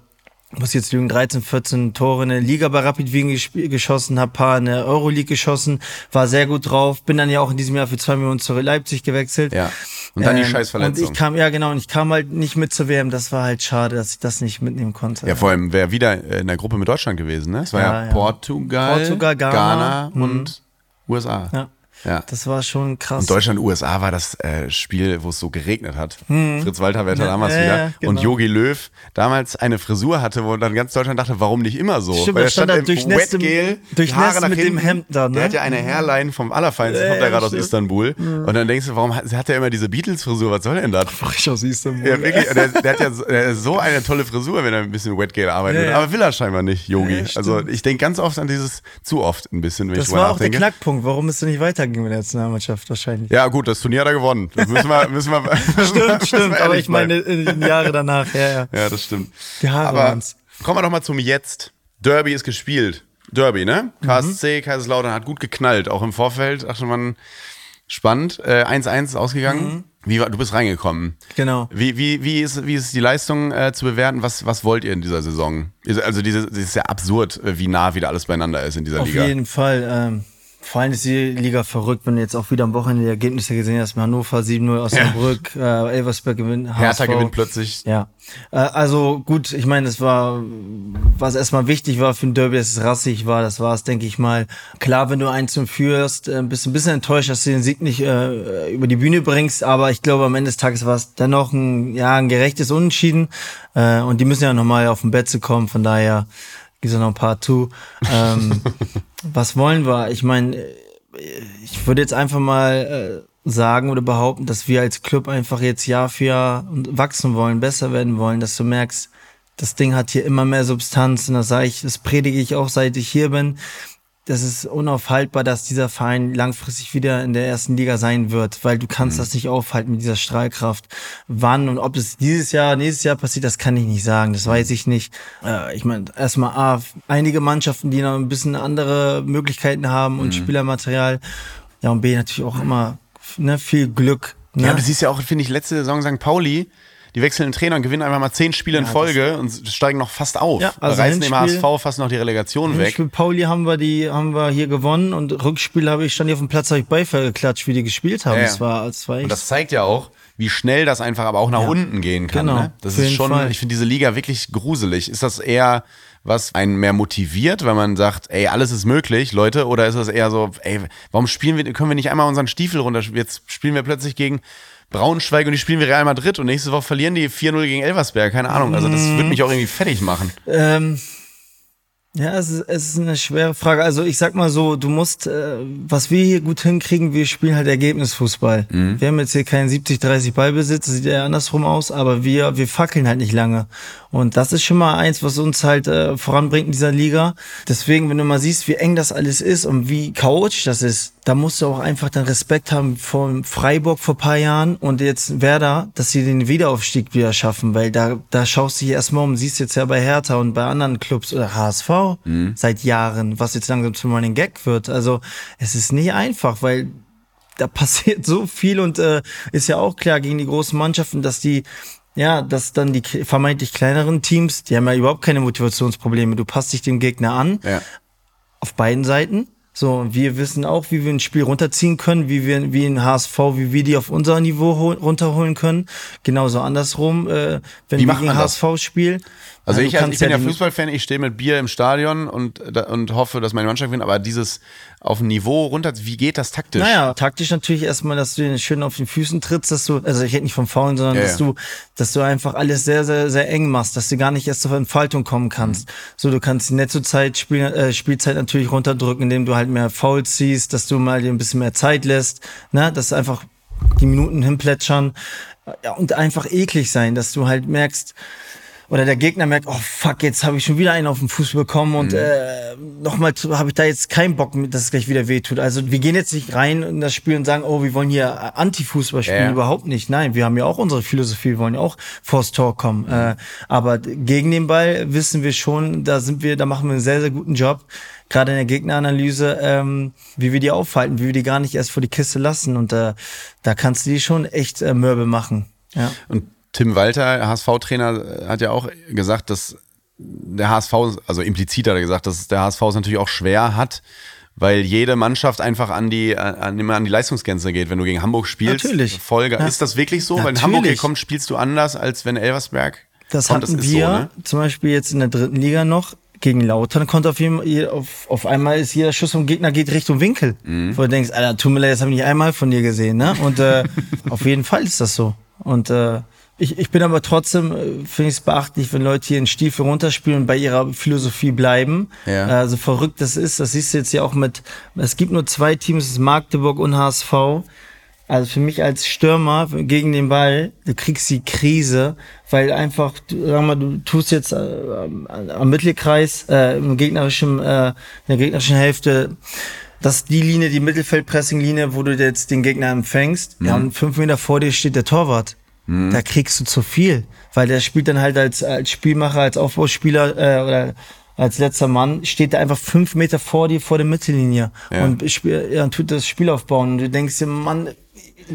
Speaker 2: muss jetzt lügen, 13, 14 Tore in der Liga bei Rapid Wien geschossen, hab paar in der Euroleague geschossen, war sehr gut drauf, bin dann ja auch in diesem Jahr für zwei Millionen zu Leipzig gewechselt.
Speaker 1: ja. Und dann die
Speaker 2: Ähm,
Speaker 1: Scheißverletzung.
Speaker 2: Und ich kam, ja genau, und ich kam halt nicht mit zur WM. Das war halt schade, dass ich das nicht mitnehmen konnte.
Speaker 1: Ja, vor allem wäre wieder in der Gruppe mit Deutschland gewesen, ne? Es war ja,
Speaker 2: Ja.
Speaker 1: Portugal,
Speaker 2: Portugal, Ghana,
Speaker 1: Ghana
Speaker 2: mhm.
Speaker 1: und USA.
Speaker 2: Ja.
Speaker 1: Ja.
Speaker 2: Das war schon krass.
Speaker 1: Und Deutschland-USA war das äh, Spiel, wo es so geregnet hat. Fritz Walter Wetter damals
Speaker 2: Hm. ja,
Speaker 1: wieder.
Speaker 2: ja, genau.
Speaker 1: Und Yogi Löw damals eine Frisur hatte, wo dann ganz Deutschland dachte, warum nicht immer so?
Speaker 2: Stimmt,
Speaker 1: Weil er
Speaker 2: stand
Speaker 1: stand im Wetgel,
Speaker 2: durchnässt
Speaker 1: Haare nach
Speaker 2: mit dem
Speaker 1: hinten.
Speaker 2: Hemd da, ne?
Speaker 1: Der hat ja eine Hairline vom Allerfeinsten,
Speaker 2: Ja,
Speaker 1: kommt er
Speaker 2: ja,
Speaker 1: gerade aus. Istanbul. Und dann denkst du, warum hat, hat er immer diese Beatles-Frisur? Was soll denn das?
Speaker 2: frisch aus Istanbul.
Speaker 1: Ja, wirklich, der, der hat ja so, der so eine tolle Frisur, wenn er ein bisschen Wetgel arbeitet.
Speaker 2: Ja, ja.
Speaker 1: Aber will er scheinbar nicht, Yogi.
Speaker 2: Ja,
Speaker 1: also ich denke ganz oft an dieses, zu oft ein bisschen, wenn
Speaker 2: Das
Speaker 1: ich drüber
Speaker 2: war auch der. Knackpunkt, warum es denn nicht weiterging mit der Nationalmannschaft wahrscheinlich.
Speaker 1: Ja, gut, das Turnier hat er gewonnen. Das müssen wir, müssen wir,
Speaker 2: Stimmt, stimmt, aber ich meine in den Jahre danach, ja, ja.
Speaker 1: Ja, das stimmt.
Speaker 2: Die Haare
Speaker 1: Aber
Speaker 2: waren's.
Speaker 1: kommen wir doch mal zum Jetzt. Derby ist gespielt. Derby, ne?
Speaker 2: Mhm.
Speaker 1: KSC, Kaiserslautern hat gut geknallt, auch im Vorfeld. Ach, schon mal spannend. Äh, 1-1 ist ausgegangen.
Speaker 2: Mhm.
Speaker 1: Wie du bist reingekommen.
Speaker 2: Genau.
Speaker 1: Wie, wie, wie, ist, wie ist die Leistung äh, zu bewerten? Was, was wollt ihr in dieser Saison? Also, das ist ja absurd, äh, wie nah wieder alles beieinander ist in dieser
Speaker 2: Auf
Speaker 1: Liga.
Speaker 2: jeden Fall. Ähm, vor allem ist die Liga verrückt, wenn du jetzt auch wieder am Wochenende die Ergebnisse gesehen hast. Hannover 7-0 Osnabrück, äh, Elversberg gewinnt,
Speaker 1: Hertha
Speaker 2: HSV.
Speaker 1: gewinnt plötzlich.
Speaker 2: Ja, äh, also gut, ich meine, es war, was erstmal wichtig war für ein Derby, dass es rassig war, das war es, denke ich mal. Klar, wenn du 1 führst, äh, bist du ein bisschen enttäuscht, dass du den Sieg nicht äh, über die Bühne bringst, aber ich glaube, am Ende des Tages war es dennoch ein, ja, ein gerechtes Unentschieden äh, und die müssen ja nochmal auf den Betze kommen, von daher gibt es noch ein paar zu. Ähm, was wollen wir? Ich meine, ich würde jetzt einfach mal äh, sagen oder behaupten, dass wir als Club einfach jetzt Jahr für Jahr wachsen wollen, besser werden wollen, dass du merkst, das Ding hat hier immer mehr Substanz und das sage ich, das predige ich auch, seit ich hier bin. Das ist unaufhaltbar, dass dieser Verein langfristig wieder in der ersten Liga sein wird, weil du kannst das nicht aufhalten mit dieser Strahlkraft. Wann und ob es dieses Jahr, nächstes Jahr passiert, das kann ich nicht sagen. Das weiß ich nicht. Äh, ich meine, erstmal A, einige Mannschaften, die noch ein bisschen andere Möglichkeiten haben und Spielermaterial. Ja, und B, natürlich auch immer ne, viel Glück. Ne?
Speaker 1: Ja, du siehst ja auch, finde ich, letzte Saison St. Pauli, die wechseln den Trainer und gewinnen einfach mal zehn Spiele in
Speaker 2: Ja,
Speaker 1: Folge und steigen noch fast auf.
Speaker 2: Ja, also
Speaker 1: reißen dem HSV fast noch die Relegation weg.
Speaker 2: Hinspiel Pauli haben wir die, haben wir hier gewonnen und Rückspiel habe ich stand hier auf dem Platz, habe ich Beifall geklatscht, wie die gespielt haben.
Speaker 1: Ja.
Speaker 2: Das war, das war.
Speaker 1: Und das zeigt ja auch, wie schnell das einfach aber auch nach unten gehen kann.
Speaker 2: Genau,
Speaker 1: Ne? Das ist schon,
Speaker 2: Fall.
Speaker 1: ich finde diese Liga wirklich gruselig. Ist das eher was einen mehr motiviert, weil man sagt, ey, alles ist möglich, Leute, oder ist das eher so, ey, warum spielen wir, können wir nicht einmal unseren Stiefel runter, jetzt spielen wir plötzlich gegen Braunschweig und die spielen wir Real Madrid und nächste Woche verlieren die 4-0 gegen Elversberg, keine Ahnung, also das würde mich auch irgendwie fertig machen.
Speaker 2: Ähm, ja, es ist, es ist eine schwere Frage. Also ich sag mal so, du musst, äh, was wir hier gut hinkriegen, wir spielen halt Ergebnisfußball.
Speaker 1: Mhm.
Speaker 2: Wir haben jetzt hier keinen 70-30 Ballbesitz, das sieht eher andersrum aus, aber wir, wir fackeln halt nicht lange. Und das ist schon mal eins, was uns halt äh, voranbringt in dieser Liga. Deswegen, wenn du mal siehst, wie eng das alles ist und wie chaotisch das ist, da musst du auch einfach den Respekt haben vor Freiburg vor paar Jahren und jetzt Werder, dass sie den Wiederaufstieg wieder schaffen, weil da, da schaust du hier erstmal um, siehst jetzt ja bei Hertha und bei anderen Clubs oder HSV seit Jahren, was jetzt langsam zum Running Gag wird. Also es ist nicht einfach, weil da passiert so viel und äh, ist ja auch klar gegen die großen Mannschaften, dass die ja, dass dann die vermeintlich kleineren Teams, die haben ja überhaupt keine Motivationsprobleme. Du passt dich dem Gegner an,
Speaker 1: Ja.
Speaker 2: auf beiden Seiten. So, wir wissen auch, wie wir ein Spiel runterziehen können, wie wir, wie ein HSV, wie wir die auf unser Niveau hol- runterholen können. Genauso andersrum, äh, wenn
Speaker 1: Wie
Speaker 2: wir gegen
Speaker 1: das?
Speaker 2: HSV spielen.
Speaker 1: Also
Speaker 2: Ja,
Speaker 1: ich, also ich bin ja Fußballfan, ich stehe mit Bier im Stadion und, und hoffe, dass meine Mannschaft gewinnt, aber dieses auf ein Niveau runter, wie geht das taktisch?
Speaker 2: Naja, taktisch natürlich erstmal, dass du den schön auf den Füßen trittst, dass du, also ich rede nicht vom Faulen, sondern
Speaker 1: Ja,
Speaker 2: dass
Speaker 1: ja.
Speaker 2: du, dass du einfach alles sehr, sehr, sehr eng machst, dass du gar nicht erst zur Entfaltung kommen kannst. So, du kannst die Nettozeit, Spiel, äh, Spielzeit natürlich runterdrücken, indem du halt mehr Fouls ziehst, dass du mal dir ein bisschen mehr Zeit lässt, ne, dass einfach die Minuten hinplätschern ja, und einfach eklig sein, dass du halt merkst, oder der Gegner merkt, oh fuck, jetzt habe ich schon wieder einen auf den Fuß bekommen und
Speaker 1: Mhm.
Speaker 2: äh, nochmal habe ich da jetzt keinen Bock, mit, dass es gleich wieder wehtut. Also wir gehen jetzt nicht rein in das Spiel und sagen, oh, wir wollen hier Anti-Fußball spielen.
Speaker 1: Ja.
Speaker 2: Überhaupt nicht. Nein, wir haben ja auch unsere Philosophie, wir wollen ja auch vors Tor kommen.
Speaker 1: Mhm.
Speaker 2: Äh, aber gegen den Ball wissen wir schon, da sind wir, da machen wir einen sehr, sehr guten Job. Gerade in der Gegneranalyse, ähm, wie wir die aufhalten, wie wir die gar nicht erst vor die Kiste lassen. Und äh, da kannst du die schon echt äh, mürbe machen. Ja.
Speaker 1: Und Tim Walter, HSV-Trainer, hat ja auch gesagt, dass der HSV, also implizit hat er gesagt, dass der HSV es natürlich auch schwer hat, weil jede Mannschaft einfach an die, an, immer an die Leistungsgrenze geht. Wenn du gegen Hamburg spielst,
Speaker 2: Natürlich.
Speaker 1: Folge.
Speaker 2: Ja.
Speaker 1: Ist das wirklich so? Wenn
Speaker 2: Natürlich.
Speaker 1: Hamburg hier kommt, spielst du anders, als wenn Elversberg
Speaker 2: Das
Speaker 1: kommt.
Speaker 2: hatten
Speaker 1: ist
Speaker 2: wir
Speaker 1: so, ne?
Speaker 2: zum Beispiel jetzt in der dritten Liga noch gegen Lautern konnte auf, jeden, auf, auf einmal ist jeder Schuss vom Gegner geht Richtung Winkel. Mhm. Wo du denkst, Alter, tut mir leid, das habe ich nicht einmal von dir gesehen. Ne? Und äh, auf jeden Fall ist das so. Und äh, ich, ich bin aber trotzdem, äh, finde ich es beachtlich, wenn Leute hier in Stiefel runterspielen und bei ihrer Philosophie bleiben. Ja. Also verrückt das ist, das siehst du jetzt ja auch mit, es gibt nur zwei Teams, Magdeburg und HSV. Also für mich als Stürmer gegen den Ball, du kriegst die Krise, weil einfach, sag mal, du tust jetzt äh, am Mittelkreis, äh, im gegnerischen, äh, in der gegnerischen Hälfte, das ist die Linie, die Mittelfeldpressing-Linie, wo du jetzt den Gegner empfängst. Mhm. Ja, und fünf Meter vor dir steht der Torwart. Mhm. Da kriegst du zu viel, weil der spielt dann halt als, als Spielmacher, als Aufbauspieler äh, oder als letzter Mann, steht er einfach fünf Meter vor dir, vor der Mittellinie ja. und spiel, ja, tut das Spiel aufbauen. Und du denkst dir, Mann,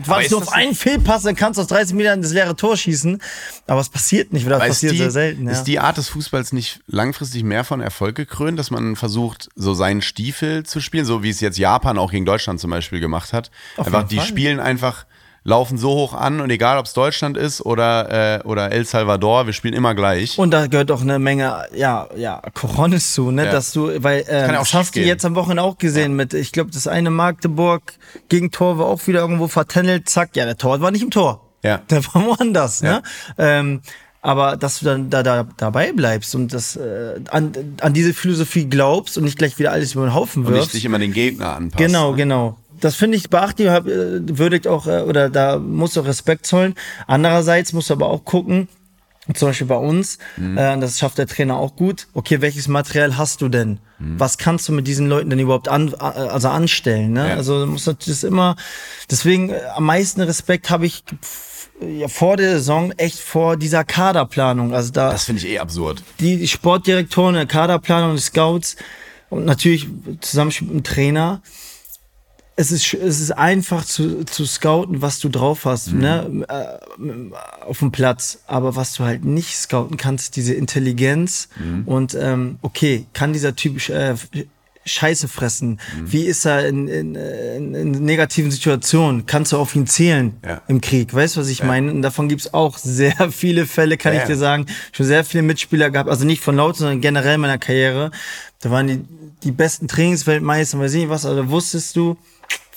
Speaker 2: wartest du auf einen Fehlpass, dann kannst du aus 30 Metern das leere Tor schießen. Aber es passiert nicht, oder das passiert die, sehr selten. Ja.
Speaker 1: Ist die Art des Fußballs nicht langfristig mehr von Erfolg gekrönt, dass man versucht, so seinen Stiefel zu spielen, so wie es jetzt Japan auch gegen Deutschland zum Beispiel gemacht hat? Auf einfach, die Fall. spielen einfach laufen so hoch an und egal ob es Deutschland ist oder, äh, oder El Salvador, wir spielen immer gleich.
Speaker 2: Und da gehört auch eine Menge, ja, ja, Coronis zu, ne, ja. dass du, weil, äh, das, das hast du jetzt am Wochenende auch gesehen ja. mit, ich glaube, das eine Magdeburg gegen Tor war auch wieder irgendwo vertändelt, zack, ja, der Tor war nicht im Tor. Ja. Der war woanders, ja. ne? Ähm, aber dass du dann da, da dabei bleibst und das äh, an, an diese Philosophie glaubst und nicht gleich wieder alles über den Haufen wirfst. Und nicht
Speaker 1: dich immer den Gegner anpasst.
Speaker 2: Genau, ne? genau das finde ich beachtlich, äh, würdigt auch, äh, oder da musst du Respekt zollen. Andererseits musst du aber auch gucken, zum Beispiel bei uns, mhm. äh, das schafft der Trainer auch gut. Okay, welches Material hast du denn? Mhm. Was kannst du mit diesen Leuten denn überhaupt an, äh, also anstellen? Ne? Ja. Also muss das immer. Deswegen am meisten Respekt habe ich ja, vor der Saison echt vor dieser Kaderplanung. Also da.
Speaker 1: Das finde ich eh absurd.
Speaker 2: Die Sportdirektoren, der Kaderplanung, die Scouts und natürlich zusammen mit dem Trainer es ist, es ist einfach zu, zu scouten, was du drauf hast, mhm. ne, äh, auf dem Platz. Aber was du halt nicht scouten kannst, diese Intelligenz mhm. und ähm, okay, kann dieser Typ äh, Scheiße fressen? Mhm. Wie ist er in, in, in, in, negativen Situationen? Kannst du auf ihn zählen ja. im Krieg? Weißt du, was ich ja. meine? Und davon gibt's auch sehr viele Fälle, kann ja. ich dir sagen. Schon sehr viele Mitspieler gehabt, also nicht von Laut, sondern generell in meiner Karriere. Da waren die, die besten Trainingsweltmeister, weiß ich nicht was, aber wusstest du,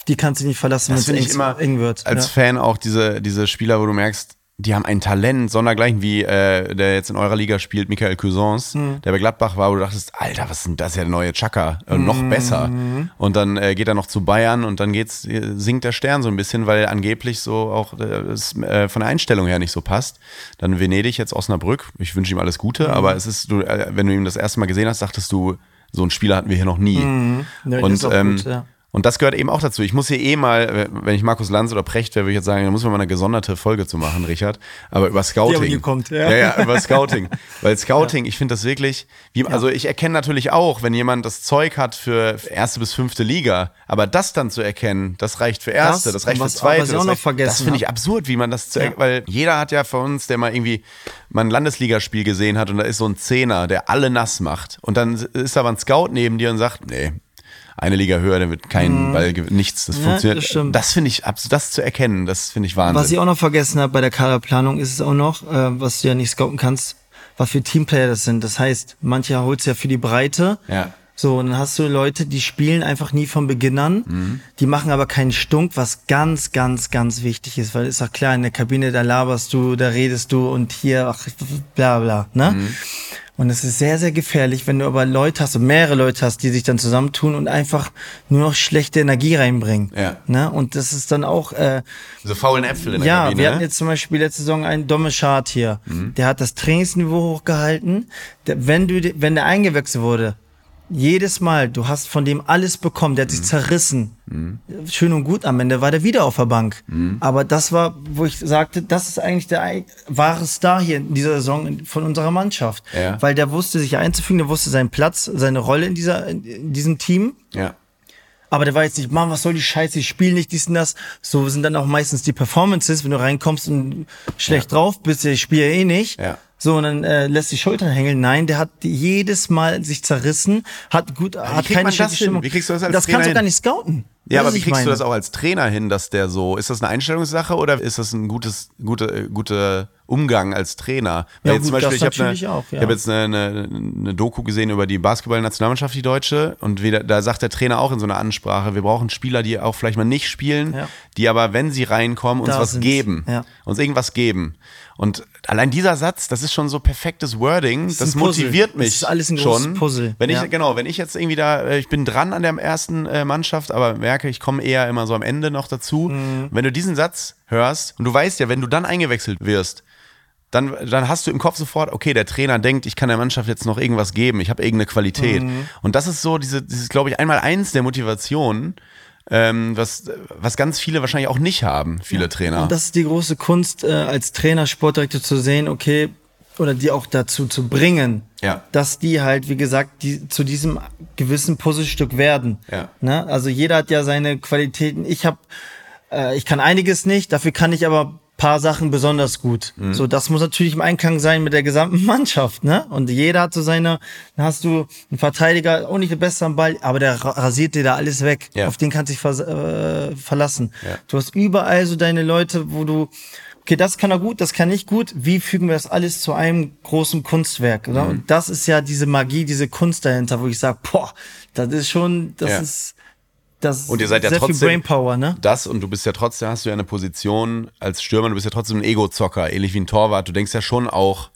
Speaker 2: die kannst du nicht verlassen,
Speaker 1: wenn es eng, eng wird. Als ja. Fan auch diese, diese Spieler, wo du merkst, die haben ein Talent, sondergleichen wie äh, der jetzt in eurer Liga spielt, Michael Cousins, mhm. der bei Gladbach war, wo du dachtest, Alter, was ist denn das ja der neue Chaka? Äh, mhm. Noch besser. Und dann äh, geht er noch zu Bayern und dann geht's, sinkt der Stern so ein bisschen, weil angeblich so auch äh, es äh, von der Einstellung her nicht so passt. Dann Venedig, jetzt Osnabrück, ich wünsche ihm alles Gute, mhm. aber es ist, du, äh, wenn du ihn das erste Mal gesehen hast, dachtest du, so einen Spieler hatten wir hier noch nie. Mhm. Ja, und ähm, gut, ja. Und das gehört eben auch dazu. Ich muss hier eh mal, wenn ich Markus Lanz oder Precht wäre, würde ich jetzt sagen, da muss man mal eine gesonderte Folge zu machen, Richard. Aber über Scouting.
Speaker 2: Ja, kommt, ja.
Speaker 1: ja, ja, über Scouting. Weil Scouting, ja. ich finde das wirklich, wie, also ich erkenne natürlich auch, wenn jemand das Zeug hat für erste bis fünfte Liga, aber das dann zu erkennen, das reicht für erste, das, das reicht was, für zweite.
Speaker 2: Das,
Speaker 1: das finde ich absurd, wie man das zu, weil jeder hat ja von uns, der mal irgendwie mal ein Landesligaspiel gesehen hat und da ist so ein Zehner, der alle nass macht. Und dann ist da aber ein Scout neben dir und sagt, nee, eine Liga höher, dann wird kein mhm. Ball, nichts. Das ja, funktioniert. Das, das finde ich, das zu erkennen, das finde ich Wahnsinn.
Speaker 2: Was ich auch noch vergessen habe bei der Kaderplanung ist es auch noch, äh, was du ja nicht scouten kannst, was für Teamplayer das sind. Das heißt, manche holst ja für die Breite. Ja. So, und dann hast du Leute, die spielen einfach nie von Beginn an, mhm. die machen aber keinen Stunk, was ganz, ganz, ganz wichtig ist, weil ist auch klar, in der Kabine, da laberst du, da redest du und hier, ach, bla bla, ne? Mhm. Und es ist sehr, sehr gefährlich, wenn du aber Leute hast, mehrere Leute hast, die sich dann zusammentun und einfach nur noch schlechte Energie reinbringen. Ja. Ne? Und das ist dann auch. Äh,
Speaker 1: so faulen Äpfel in der
Speaker 2: Ja,
Speaker 1: Kabine,
Speaker 2: wir hatten jetzt zum Beispiel letzte Saison einen Dommeschart hier. Mhm. Der hat das Trainingsniveau hochgehalten. Der, wenn du, wenn der eingewechselt wurde, jedes Mal, du hast von dem alles bekommen, der hat sich mhm. zerrissen. Mhm. Schön und gut, am Ende war der wieder auf der Bank. Mhm. Aber das war, wo ich sagte, das ist eigentlich der wahre Star hier in dieser Saison von unserer Mannschaft. Ja. Weil der wusste sich einzufügen, der wusste seinen Platz, seine Rolle in, dieser, in diesem Team. Ja. Aber der war jetzt nicht, Mann, was soll die Scheiße, ich spiele nicht dies und das. So sind dann auch meistens die Performances, wenn du reinkommst und schlecht ja. drauf bist, ich spiele eh nicht. Ja so, und dann äh, lässt die Schultern hängen. Nein, der hat jedes Mal sich zerrissen, hat gut,
Speaker 1: wie
Speaker 2: hat keine schlechte
Speaker 1: Stimmung. Wie kriegst du das als
Speaker 2: Das
Speaker 1: Trainer
Speaker 2: kannst du gar nicht scouten.
Speaker 1: Ja, aber wie kriegst meine. du das auch als Trainer hin, dass der so, ist das eine Einstellungssache oder ist das ein gutes, gute, gute Umgang als Trainer.
Speaker 2: Ja,
Speaker 1: Weil jetzt
Speaker 2: gut, das
Speaker 1: ich habe
Speaker 2: auch, ja.
Speaker 1: ich hab jetzt eine, eine, eine Doku gesehen über die Basketball-Nationalmannschaft, die deutsche, und wieder, da sagt der Trainer auch in so einer Ansprache, wir brauchen Spieler, die auch vielleicht mal nicht spielen,
Speaker 2: Ja.
Speaker 1: die aber, wenn sie reinkommen, uns
Speaker 2: Da
Speaker 1: was
Speaker 2: sind's.
Speaker 1: geben.
Speaker 2: Ja.
Speaker 1: Uns irgendwas geben. Und allein dieser Satz, das ist schon so perfektes Wording, das,
Speaker 2: Puzzle.
Speaker 1: motiviert mich
Speaker 2: Das ist alles ein großes
Speaker 1: schon.
Speaker 2: Puzzle.
Speaker 1: Wenn ich,
Speaker 2: Ja.
Speaker 1: genau, wenn ich jetzt irgendwie da, äh, ich bin dran an der ersten äh, Mannschaft, aber merke, ich komme eher immer so am Ende noch dazu.
Speaker 2: Mhm.
Speaker 1: Wenn du diesen Satz hörst und du weißt ja, wenn du dann eingewechselt wirst, dann, dann hast du im Kopf sofort, okay, der Trainer denkt, ich kann der Mannschaft jetzt noch irgendwas geben, ich habe irgendeine Qualität.
Speaker 2: Mhm.
Speaker 1: Und das ist so, diese, dieses, glaube ich, einmal eins der Motivation, ähm, was, was ganz viele wahrscheinlich auch nicht haben, viele Trainer.
Speaker 2: Und das ist die große Kunst, äh, als Trainer, Sportdirektor zu sehen, okay, oder die auch dazu zu bringen,
Speaker 1: Ja.
Speaker 2: dass die halt, wie gesagt, die zu diesem gewissen Puzzlestück werden.
Speaker 1: Ja.
Speaker 2: Ne? Also jeder hat ja seine Qualitäten. Ich habe, äh, ich kann einiges nicht, dafür kann ich aber paar Sachen besonders gut.
Speaker 1: Mhm.
Speaker 2: So, das muss natürlich im Einklang sein mit der gesamten Mannschaft, ne? Und jeder hat so seine, dann hast du einen Verteidiger, auch nicht der Beste am Ball, aber der ra- rasiert dir da alles weg.
Speaker 1: Ja.
Speaker 2: Auf den kannst du dich vers äh, verlassen.
Speaker 1: Ja.
Speaker 2: Du hast überall so deine Leute, wo du, okay, das kann er gut, das kann ich gut. Wie fügen wir das alles zu einem großen Kunstwerk? Oder?
Speaker 1: Mhm.
Speaker 2: Und das ist ja diese Magie, diese Kunst dahinter, wo ich sage, boah, das ist schon, das
Speaker 1: Ja.
Speaker 2: ist, das
Speaker 1: Und ihr seid ja
Speaker 2: sehr
Speaker 1: trotzdem
Speaker 2: viel Brainpower, ne?
Speaker 1: das und du bist ja trotzdem, hast du ja eine Position als Stürmer, du bist ja trotzdem ein Ego-Zocker, ähnlich wie ein Torwart. Du denkst ja schon auch.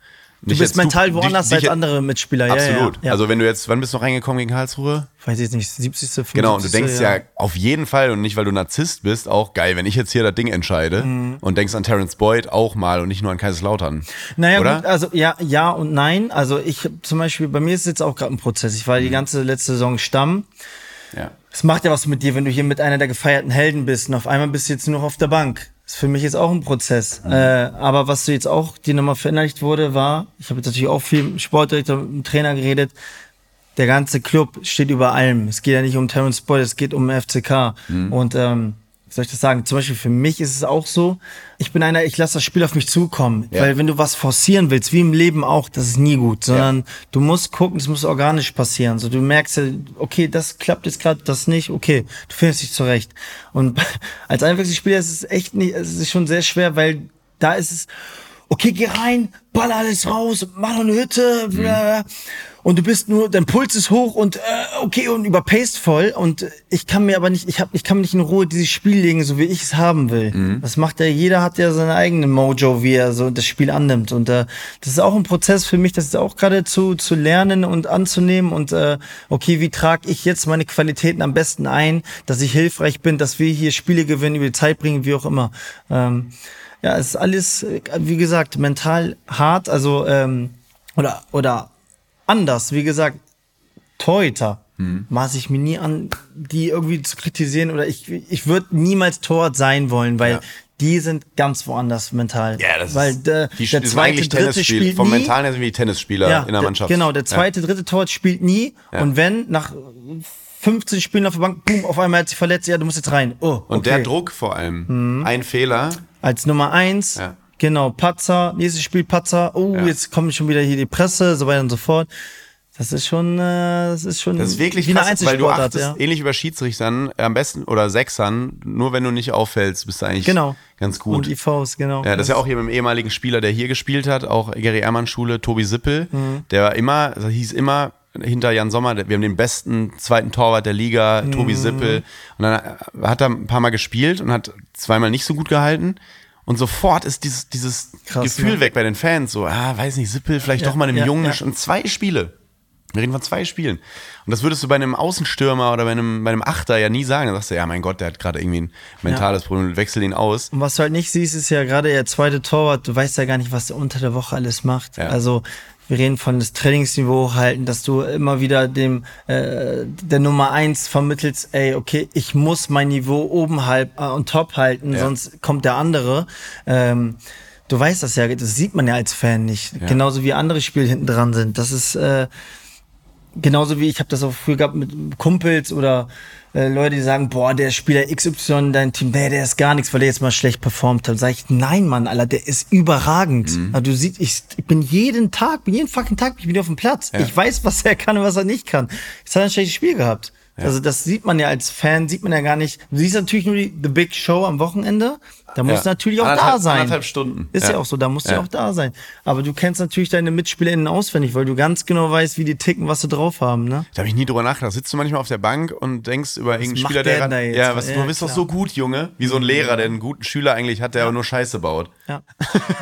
Speaker 2: Du bist mental woanders als andere Mitspieler.
Speaker 1: Absolut.
Speaker 2: Ja, ja, ja.
Speaker 1: Also wenn du jetzt, wann bist du noch reingekommen gegen Karlsruhe?
Speaker 2: weiß ich jetzt nicht, 70. 75.
Speaker 1: Genau, und du denkst ja. auf jeden Fall und nicht, weil du Narzisst bist, auch geil, wenn ich jetzt hier das Ding entscheide
Speaker 2: Mhm.
Speaker 1: und denkst an Terence Boyd auch mal und nicht nur an Kaiserslautern.
Speaker 2: Naja,
Speaker 1: oder?
Speaker 2: gut, also ja, ja und nein. Also ich zum Beispiel, bei mir ist jetzt auch gerade ein Prozess. Ich war
Speaker 1: Mhm.
Speaker 2: die ganze letzte Saison Stamm.
Speaker 1: Ja.
Speaker 2: Es macht ja was mit dir, wenn du hier mit einer der gefeierten Helden bist und auf einmal bist du jetzt nur noch auf der Bank. Das ist für mich jetzt auch ein Prozess.
Speaker 1: Mhm.
Speaker 2: Äh, aber was du jetzt auch, die nochmal verinnerlicht wurde, war, ich habe jetzt natürlich auch viel mit Sportdirektor, mit dem Trainer geredet, der ganze Club steht über allem. Es geht ja nicht um Terence Boyd, es geht um FCK.
Speaker 1: Mhm.
Speaker 2: Und ähm, soll ich das sagen? Zum Beispiel für mich ist es auch so, ich bin einer, ich lasse das Spiel auf mich zukommen.
Speaker 1: Ja.
Speaker 2: Weil wenn du was forcieren willst, wie im Leben auch, das ist nie gut. Sondern du musst gucken, es muss organisch passieren. So, du merkst ja, okay, das klappt jetzt gerade, das nicht, okay, du findest dich zurecht. Und als Einwechselspieler ist es echt nicht, es ist schon sehr schwer, weil da ist es, okay, geh rein, ball alles raus, mach noch eine Hütte, bla, und du bist nur, dein Puls ist hoch und äh, okay und überpaced voll. Und ich kann mir aber nicht, ich hab, ich kann mir nicht in Ruhe dieses Spiel legen, so wie ich es haben will. Das macht ja, jeder hat ja seine eigene Mojo, wie er so das Spiel annimmt. Und äh, das ist auch ein Prozess für mich, das ist auch gerade zu zu lernen und anzunehmen. Und äh, okay, wie trage ich jetzt meine Qualitäten am besten ein, dass ich hilfreich bin, dass wir hier Spiele gewinnen, über die Zeit bringen, wie auch immer. Ähm, ja, es ist alles, wie gesagt, mental hart, also ähm, oder oder anders, wie gesagt, Torhüter maße ich mir nie an, die irgendwie zu kritisieren oder ich ich würde niemals Torwart sein wollen, weil
Speaker 1: Ja.
Speaker 2: die sind ganz woanders mental.
Speaker 1: Ja, das
Speaker 2: weil
Speaker 1: ist,
Speaker 2: der,
Speaker 1: die,
Speaker 2: der
Speaker 1: die
Speaker 2: zweite, dritte spielt
Speaker 1: Vom
Speaker 2: nie.
Speaker 1: Mentalen her sind wie Tennisspieler in der Mannschaft.
Speaker 2: Genau, der zweite, dritte Torwart spielt nie
Speaker 1: Ja.
Speaker 2: und wenn nach 15 Spielen auf der Bank, boom, auf einmal hat sich verletzt, ja, du musst jetzt rein. Oh,
Speaker 1: Und
Speaker 2: okay.
Speaker 1: der Druck vor allem. Ein Fehler.
Speaker 2: Als Nummer eins,
Speaker 1: Ja.
Speaker 2: genau, Patzer, nächstes Spiel Patzer, oh,
Speaker 1: Ja.
Speaker 2: jetzt kommt schon wieder hier die Presse, so weiter und so fort. Das ist schon, äh, das ist schon
Speaker 1: Das ist wirklich krass, weil du achtest,
Speaker 2: ja.
Speaker 1: ähnlich bei Schiedsrichtern, am besten, oder Sechsern, nur wenn du nicht auffällst, bist du eigentlich
Speaker 2: Genau.
Speaker 1: ganz gut.
Speaker 2: Und IVs, genau.
Speaker 1: Ja, das ist ja auch hier mit dem ehemaligen Spieler, der hier gespielt hat, auch Gary Ehrmann Schule, Tobi Sippel,
Speaker 2: Mhm.
Speaker 1: der war immer, also hieß immer hinter Jan Sommer, wir haben den besten zweiten Torwart der Liga, Tobi
Speaker 2: Mhm.
Speaker 1: Sippel. Und dann hat er ein paar Mal gespielt und hat zweimal nicht so gut gehalten. Und sofort ist dieses, dieses
Speaker 2: Krass,
Speaker 1: Gefühl
Speaker 2: ne?
Speaker 1: weg bei den Fans. So, ah, weiß nicht, Sippel, vielleicht
Speaker 2: Ja,
Speaker 1: doch mal einem
Speaker 2: ja,
Speaker 1: Jungen.
Speaker 2: ja.
Speaker 1: Und zwei Spiele. Wir reden von zwei Spielen. Und das würdest du bei einem Außenstürmer oder bei einem, bei einem Achter ja nie sagen. Da sagst du, ja, mein Gott, der hat gerade irgendwie ein mentales Problem, wechsel ihn aus.
Speaker 2: Und was du halt nicht siehst, ist ja gerade der zweite Torwart, du weißt ja gar nicht, was der unter der Woche alles macht.
Speaker 1: Ja.
Speaker 2: Also wir reden von das Trainingsniveau hochhalten, dass du immer wieder dem äh, der Nummer eins vermittelst, ey, okay, ich muss mein Niveau oben halb äh, und top halten,
Speaker 1: Ja.
Speaker 2: sonst kommt der andere. Ähm, du weißt das ja, das sieht man ja als Fan nicht. Genauso wie andere Spiele hinten dran sind. Das ist äh, genauso wie ich habe das auch früher gehabt mit Kumpels oder äh, Leute, die sagen, boah, der Spieler XY, dein Team, nee, der ist gar nichts, weil der jetzt mal schlecht performt hat. Sag ich, nein, Mann, Alter, der ist überragend.
Speaker 1: Mhm.
Speaker 2: Also, du siehst, ich, ich bin jeden Tag, bin jeden fucking Tag, bin ich wieder auf dem Platz. Ich weiß, was er kann und was er nicht kann. Jetzt hat er ein schlechtes Spiel gehabt. Also das sieht man ja als Fan, sieht man ja gar nicht. Du siehst natürlich nur die The Big Show am Wochenende. Da musst du natürlich auch da
Speaker 1: Anderthalb-
Speaker 2: sein.
Speaker 1: anderthalb Stunden.
Speaker 2: Ist ja,
Speaker 1: Ja.
Speaker 2: auch so, da musst du ja
Speaker 1: Ja.
Speaker 2: auch da sein. Aber du kennst natürlich deine MitspielerInnen auswendig, weil du ganz genau weißt, wie die ticken, was sie drauf haben, ne?
Speaker 1: Da habe ich nie drüber nachgedacht. Sitzt du manchmal auf der Bank und denkst über irgendeinen
Speaker 2: macht
Speaker 1: Spieler,
Speaker 2: der
Speaker 1: der
Speaker 2: da?
Speaker 1: Ja, was,
Speaker 2: Ja,
Speaker 1: du bist doch so gut, Junge. Wie so ein Lehrer, der einen guten Schüler eigentlich hat, der aber nur Scheiße baut.
Speaker 2: Ja.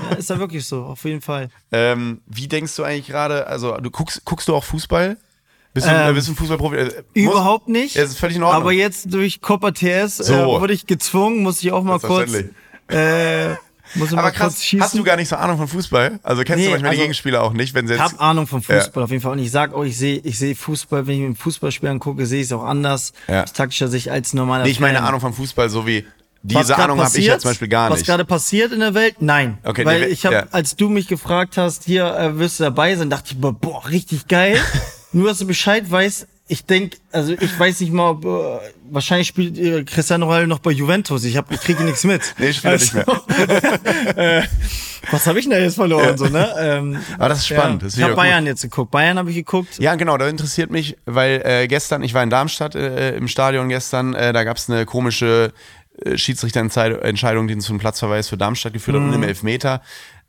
Speaker 2: ja. Ist ja wirklich so, auf jeden Fall.
Speaker 1: Ähm, wie denkst du eigentlich gerade, also du guckst, guckst du auch Fußball? Bist du,
Speaker 2: Ähm,
Speaker 1: äh, bist du ein Fußballprofi? Äh,
Speaker 2: Überhaupt nicht.
Speaker 1: Ja, das ist völlig in Ordnung.
Speaker 2: Aber jetzt durch Copa TS
Speaker 1: So.
Speaker 2: äh, wurde ich gezwungen, muss ich auch mal kurz. Äh, muss ich mal
Speaker 1: Aber
Speaker 2: kurz
Speaker 1: krass,
Speaker 2: schießen.
Speaker 1: hast du gar nicht so Ahnung von Fußball? Also kennst
Speaker 2: Nee,
Speaker 1: du manchmal die
Speaker 2: also-
Speaker 1: Gegenspieler auch nicht, wenn sie
Speaker 2: Ich
Speaker 1: jetzt.
Speaker 2: habe Ahnung vom Fußball auf jeden Fall. Und ich sag auch, ich sehe ich sehe Fußball, wenn ich mir ein Fußballspiel angucke, sehe ich es auch anders,
Speaker 1: Ja.
Speaker 2: aus taktischer Sicht als normaler
Speaker 1: Nee, ich meine. Ahnung vom Fußball, so wie
Speaker 2: Was
Speaker 1: diese Ahnung habe ich jetzt zum Beispiel gar
Speaker 2: Was
Speaker 1: nicht.
Speaker 2: gerade passiert in der Welt? Nein.
Speaker 1: Okay,
Speaker 2: Weil
Speaker 1: nee,
Speaker 2: ich habe,
Speaker 1: ja.
Speaker 2: als du mich gefragt hast, hier äh, wirst du dabei sein, dachte ich, boah, boah richtig geil. Nur, dass du Bescheid weißt, ich denk, also ich weiß nicht mal, ob, äh, wahrscheinlich spielt äh, Cristiano Ronaldo noch bei Juventus. Ich hab, ich kriege nichts mit.
Speaker 1: Nee, spielt er nicht mehr.
Speaker 2: äh, was habe ich denn da jetzt verloren? So, ne? ähm,
Speaker 1: Aber das ist spannend.
Speaker 2: Ja,
Speaker 1: das
Speaker 2: ich habe
Speaker 1: wieder gut.
Speaker 2: Bayern jetzt geguckt. Bayern habe ich geguckt.
Speaker 1: Ja, genau, das interessiert mich, weil äh, gestern, ich war in Darmstadt äh, im Stadion gestern, äh, da gab es eine komische äh, Schiedsrichterentscheidung, die zum Platzverweis für Darmstadt geführt hat und im Elfmeter.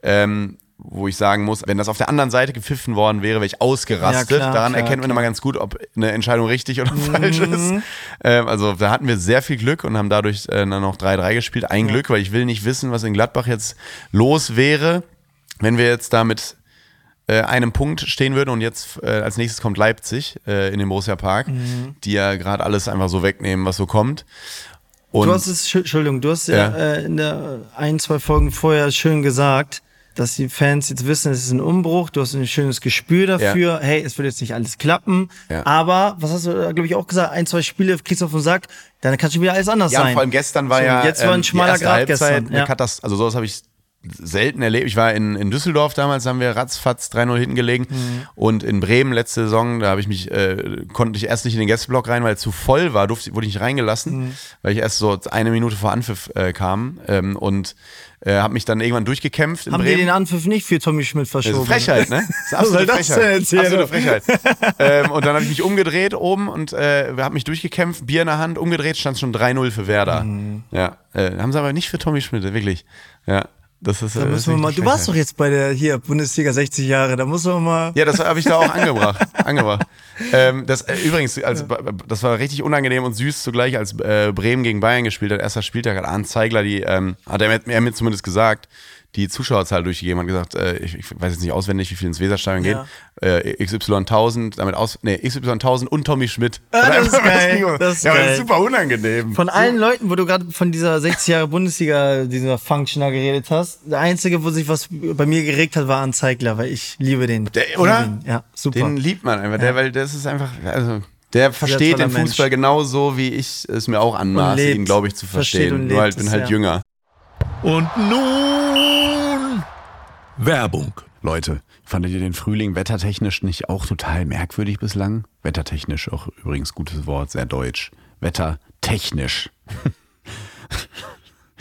Speaker 1: Ähm, wo ich sagen muss, wenn das auf der anderen Seite gepfiffen worden wäre, wäre ich ausgerastet.
Speaker 2: Ja, klar,
Speaker 1: Daran
Speaker 2: klar,
Speaker 1: erkennt man immer ganz gut, ob eine Entscheidung richtig oder falsch ist. Ähm, also da hatten wir sehr viel Glück und haben dadurch äh, dann noch 3-3 gespielt. Ein Glück, weil ich will nicht wissen, was in Gladbach jetzt los wäre, wenn wir jetzt damit äh, einem Punkt stehen würden und jetzt äh, als nächstes kommt Leipzig äh, in den Borussia Park,
Speaker 2: Mhm.
Speaker 1: die ja gerade alles einfach so wegnehmen, was so kommt. Und
Speaker 2: Du hast es, Entschuldigung, du hast ja,
Speaker 1: Ja.
Speaker 2: äh, in der ein, zwei Folgen vorher schön gesagt, dass die Fans jetzt wissen, es ist ein Umbruch, du hast ein schönes Gespür dafür, hey, es wird jetzt nicht alles klappen,
Speaker 1: Ja.
Speaker 2: aber, was hast du, glaube ich, auch gesagt, ein, zwei Spiele kriegst du auf den Sack, dann kann schon wieder alles anders
Speaker 1: ja,
Speaker 2: sein.
Speaker 1: und vor allem gestern war
Speaker 2: So,
Speaker 1: ja
Speaker 2: jetzt war ein
Speaker 1: die
Speaker 2: schmaler Grad
Speaker 1: Halbzeit
Speaker 2: gestern,
Speaker 1: eine
Speaker 2: ja.
Speaker 1: Katast also sowas habe ich selten erlebt. Ich war in, in Düsseldorf damals, haben wir ratzfatz 3-0 hinten gelegen
Speaker 2: Mhm.
Speaker 1: und in Bremen letzte Saison, da habe ich mich, äh, konnte ich erst nicht in den Gästeblock rein, weil es zu voll war, durfte, wurde ich nicht reingelassen,
Speaker 2: Mhm.
Speaker 1: weil ich erst so eine Minute vor Anpfiff äh, kam ähm, und äh, habe mich dann irgendwann durchgekämpft in
Speaker 2: Haben die
Speaker 1: Bremen.
Speaker 2: den Anpfiff nicht für Tommy Schmidt
Speaker 1: Das ist
Speaker 2: verschoben?
Speaker 1: Frechheit, ne? Das ist
Speaker 2: Was
Speaker 1: absolute
Speaker 2: soll das
Speaker 1: Frechheit. Absolute Frechheit. ähm, und dann habe ich mich umgedreht oben und äh, habe mich durchgekämpft, Bier in der Hand, umgedreht, stand schon 3-0 für Werder.
Speaker 2: Mhm.
Speaker 1: Ja, äh, haben sie aber nicht für Tommy Schmidt, wirklich. Ja, das ist.
Speaker 2: Da
Speaker 1: äh,
Speaker 2: müssen wir
Speaker 1: das
Speaker 2: mal, du warst doch jetzt bei der, hier, Bundesliga 60 Jahre, da muss man mal.
Speaker 1: Ja, das habe ich da auch angebracht. angebracht. Ähm, das, äh, übrigens, also, das war richtig unangenehm und süß zugleich, als äh, Bremen gegen Bayern gespielt hat. Erster Spieltag hat Arndt Zeigler, die, ähm, hat er mir, er mir zumindest gesagt, die Zuschauerzahl durchgegeben hat gesagt, äh, ich, ich weiß jetzt nicht auswendig, wie viel ins Weserstadion
Speaker 2: Ja.
Speaker 1: geht. Äh, XY 1000, damit aus, nee, XY 1000 und Tommy Schmidt.
Speaker 2: Ah, das ist geil, das ist
Speaker 1: ja, aber das
Speaker 2: geil.
Speaker 1: ist super unangenehm.
Speaker 2: Von allen Leuten, wo du gerade von dieser 60 Jahre Bundesliga, dieser Functioner geredet hast, der einzige, wo sich was bei mir geregt hat, war Anzeigler, weil ich liebe den.
Speaker 1: Der, oder?
Speaker 2: ihn. Ja, super.
Speaker 1: Den liebt man einfach, der, weil das ist einfach, also, der versteht den Fußball
Speaker 2: Mensch.
Speaker 1: genauso, wie ich es mir auch anmaße, ihn, glaube ich, zu verstehen.
Speaker 2: und
Speaker 1: Nur halt, bin halt
Speaker 2: ja.
Speaker 1: jünger.
Speaker 3: Und nun Werbung.
Speaker 1: Leute, fandet ihr den Frühling wettertechnisch nicht auch total merkwürdig bislang? Wettertechnisch auch übrigens gutes Wort, sehr deutsch. Wettertechnisch.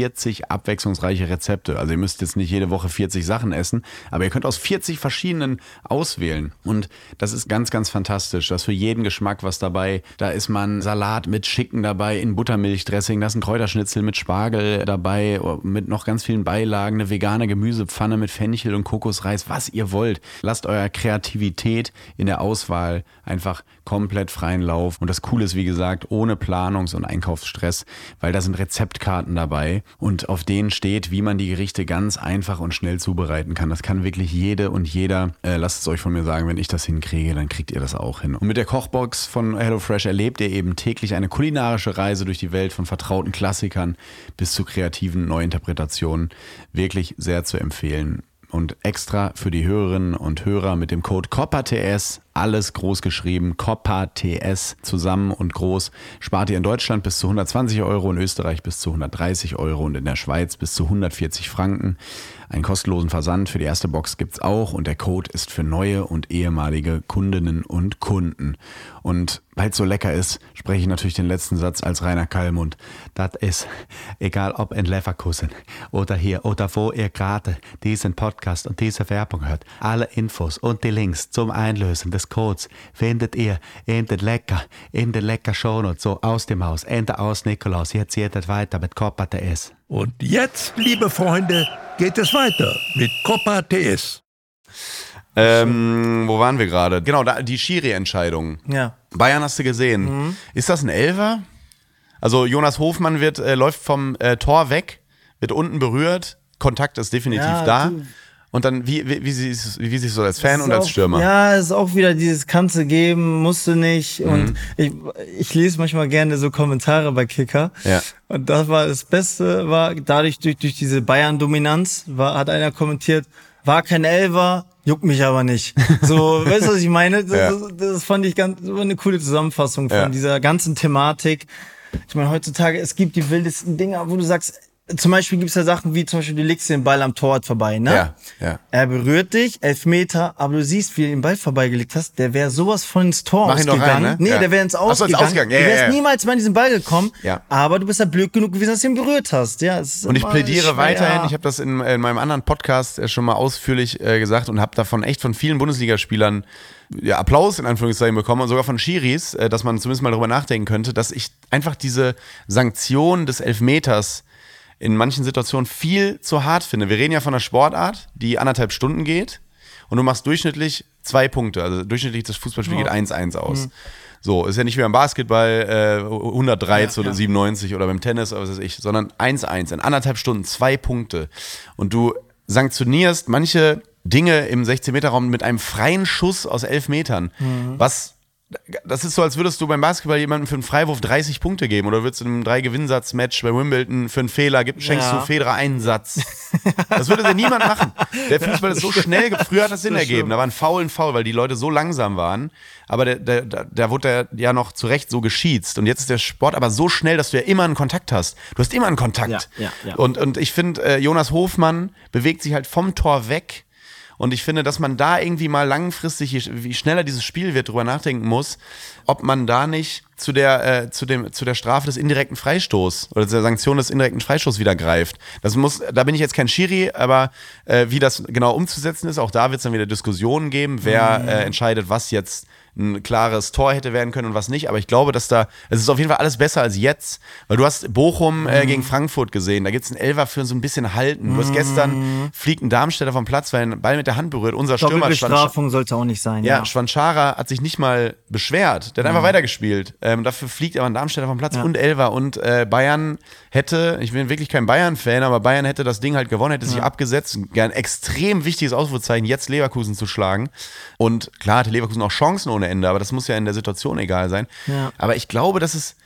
Speaker 1: 40 abwechslungsreiche Rezepte. Also ihr müsst jetzt nicht jede Woche 40 Sachen essen, aber ihr könnt aus 40 verschiedenen auswählen. Und das ist ganz, ganz fantastisch. Da ist für jeden Geschmack was dabei. Da ist man Salat mit Schicken dabei, in Buttermilchdressing, da ist ein Kräuterschnitzel mit Spargel dabei, mit noch ganz vielen Beilagen, eine vegane Gemüsepfanne mit Fenchel und Kokosreis, was ihr wollt. Lasst eurer Kreativität in der Auswahl einfach komplett freien Lauf. Und das Coole ist, wie gesagt, ohne Planungs- und Einkaufsstress, weil da sind Rezeptkarten dabei. Und auf denen steht, wie man die Gerichte ganz einfach und schnell zubereiten kann. Das kann wirklich jede und jeder. Äh, lasst es euch von mir sagen, wenn ich das hinkriege, dann kriegt ihr das auch hin. Und mit der Kochbox von HelloFresh erlebt ihr eben täglich eine kulinarische Reise durch die Welt von vertrauten Klassikern bis zu kreativen Neuinterpretationen. Wirklich sehr zu empfehlen. Und extra für die Hörerinnen und Hörer mit dem Code COPPATS alles groß geschrieben, COPPA TS zusammen und groß, spart ihr in Deutschland bis zu 120 Euro, in Österreich bis zu 130 Euro und in der Schweiz bis zu 140 Franken. Einen kostenlosen Versand für die erste Box gibt es auch und der Code ist für neue und ehemalige Kundinnen und Kunden. Und weil es so lecker ist, spreche ich natürlich den letzten Satz als Rainer Kallmund. Das ist, egal ob in Leverkusen oder hier oder wo ihr gerade diesen Podcast und diese Werbung hört, alle Infos und die Links zum Einlösen des Codes findet ihr in den Lecker, in den Lecker Shownotes, so aus dem Haus, Ende aus Nikolaus. Jetzt geht es weiter mit Copa TS.
Speaker 3: Und jetzt, liebe Freunde, geht es weiter mit Copa TS.
Speaker 1: Ähm, wo waren wir gerade? Genau, da, die Schiri-Entscheidung.
Speaker 2: Ja.
Speaker 1: Bayern hast du gesehen. Ist das ein Elfer? Also Jonas Hofmann wird, äh, läuft vom äh, Tor weg, wird unten berührt, Kontakt ist definitiv
Speaker 2: Ja,
Speaker 1: da.
Speaker 2: du-
Speaker 1: Und dann, wie, wie, wie, siehst, wie siehst du als Fan und als
Speaker 2: auch,
Speaker 1: Stürmer?
Speaker 2: Ja, ist auch wieder dieses kannst geben, musst du nicht.
Speaker 1: Mhm.
Speaker 2: Und ich, ich lese manchmal gerne so Kommentare bei Kicker.
Speaker 1: Ja.
Speaker 2: Und das war das Beste, war dadurch durch, durch diese Bayern-Dominanz, war, hat einer kommentiert, war kein Elver, juckt mich aber nicht. So, weißt du, was ich meine? Das,
Speaker 1: Ja.
Speaker 2: das, das fand ich ganz, war eine coole Zusammenfassung von
Speaker 1: Ja.
Speaker 2: dieser ganzen Thematik. Ich meine, heutzutage, es gibt die wildesten Dinger, wo du sagst, zum Beispiel gibt es ja Sachen wie zum Beispiel, du legst den Ball am Tor vorbei, ne?
Speaker 1: Ja, ja.
Speaker 2: Er berührt dich, elf Meter, aber du siehst, wie du den Ball vorbeigelegt hast, der wäre sowas von ins Tor
Speaker 1: Mach
Speaker 2: ausgegangen.
Speaker 1: rein, ne?
Speaker 2: Nee,
Speaker 1: Ja.
Speaker 2: der wäre ins
Speaker 1: Ach so, ins
Speaker 2: Ausgegangen.
Speaker 1: Ausgegangen. Ja,
Speaker 2: du
Speaker 1: ja,
Speaker 2: wärst
Speaker 1: ja.
Speaker 2: niemals mal an diesen Ball gekommen,
Speaker 1: Ja.
Speaker 2: aber du bist ja blöd genug gewesen, dass du ihn berührt hast. Ja,
Speaker 1: Und ich plädiere
Speaker 2: schwer.
Speaker 1: weiterhin, ich habe das in, in meinem anderen Podcast äh, schon mal ausführlich äh, gesagt und habe davon echt von vielen Bundesligaspielern ja, Applaus in Anführungszeichen bekommen und sogar von Schiris, äh, dass man zumindest mal darüber nachdenken könnte, dass ich einfach diese Sanktion des Elfmeters in manchen Situationen viel zu hart finde. Wir reden ja von einer Sportart, die anderthalb Stunden geht und du machst durchschnittlich zwei Punkte. Also durchschnittlich das Fußballspiel geht 1-1 aus. So, ist ja nicht wie beim Basketball äh, 103 zu 97 oder beim Tennis oder was weiß ich, sondern 1-1 in anderthalb Stunden, zwei Punkte. Und du sanktionierst manche Dinge im 16-Meter-Raum mit einem freien Schuss aus elf Metern, was das ist so, als würdest du beim Basketball jemandem für einen Freiwurf 30 Punkte geben oder würdest du in einem Drei-Gewinnsatz-Match bei Wimbledon für einen Fehler gib, schenkst
Speaker 2: Ja.
Speaker 1: du Federer einen Satz. Das würde dir niemand machen. Der Fußball ist so schnell, früher hat das Sinn ergeben. Da war ein Foul, ein Foul, weil die Leute so langsam waren. Aber der, der, der, da wurde der ja noch zu Recht so geschiezt. Und jetzt ist der Sport aber so schnell, dass du ja immer einen Kontakt hast. Du hast immer einen Kontakt.
Speaker 2: Ja, ja, ja.
Speaker 1: Und, und ich finde, äh, Jonas Hofmann bewegt sich halt vom Tor weg. Und ich finde, dass man da irgendwie mal langfristig, je- wie schneller dieses Spiel wird, drüber nachdenken muss, ob man da nicht zu der, äh, zu dem, zu der Strafe des indirekten Freistoß oder der Sanktion des indirekten Freistoßes wieder greift. Das muss, da bin ich jetzt kein Schiri, aber äh, wie das genau umzusetzen ist, auch da wird es dann wieder Diskussionen geben, wer äh, entscheidet, was jetzt ein klares Tor hätte werden können und was nicht. Aber ich glaube, dass da, es ist auf jeden Fall alles besser als jetzt, weil du hast Bochum äh, gegen Frankfurt gesehen. Da gibt es einen Elfer für so ein bisschen halten. Du hast gestern fliegt ein Darmstädter vom Platz, weil ein Ball mit der Hand berührt. Unser Stürmer
Speaker 2: Doppelbestrafung sollte auch nicht sein.
Speaker 1: ja,
Speaker 2: Ja,
Speaker 1: Schwanchara hat sich nicht mal beschwert. Der hat einfach weitergespielt. Ähm, dafür fliegt aber ein Darmstädter vom Platz
Speaker 2: Ja.
Speaker 1: und Elfer. Und äh, Bayern hätte, ich bin wirklich kein Bayern-Fan, aber Bayern hätte das Ding halt gewonnen, hätte sich abgesetzt. Ein extrem wichtiges Ausrufezeichen, jetzt Leverkusen zu schlagen. Und klar hatte Leverkusen auch Chancen ohne Ende, aber das muss ja in der Situation egal sein.
Speaker 2: Ja.
Speaker 1: Aber ich glaube, dass es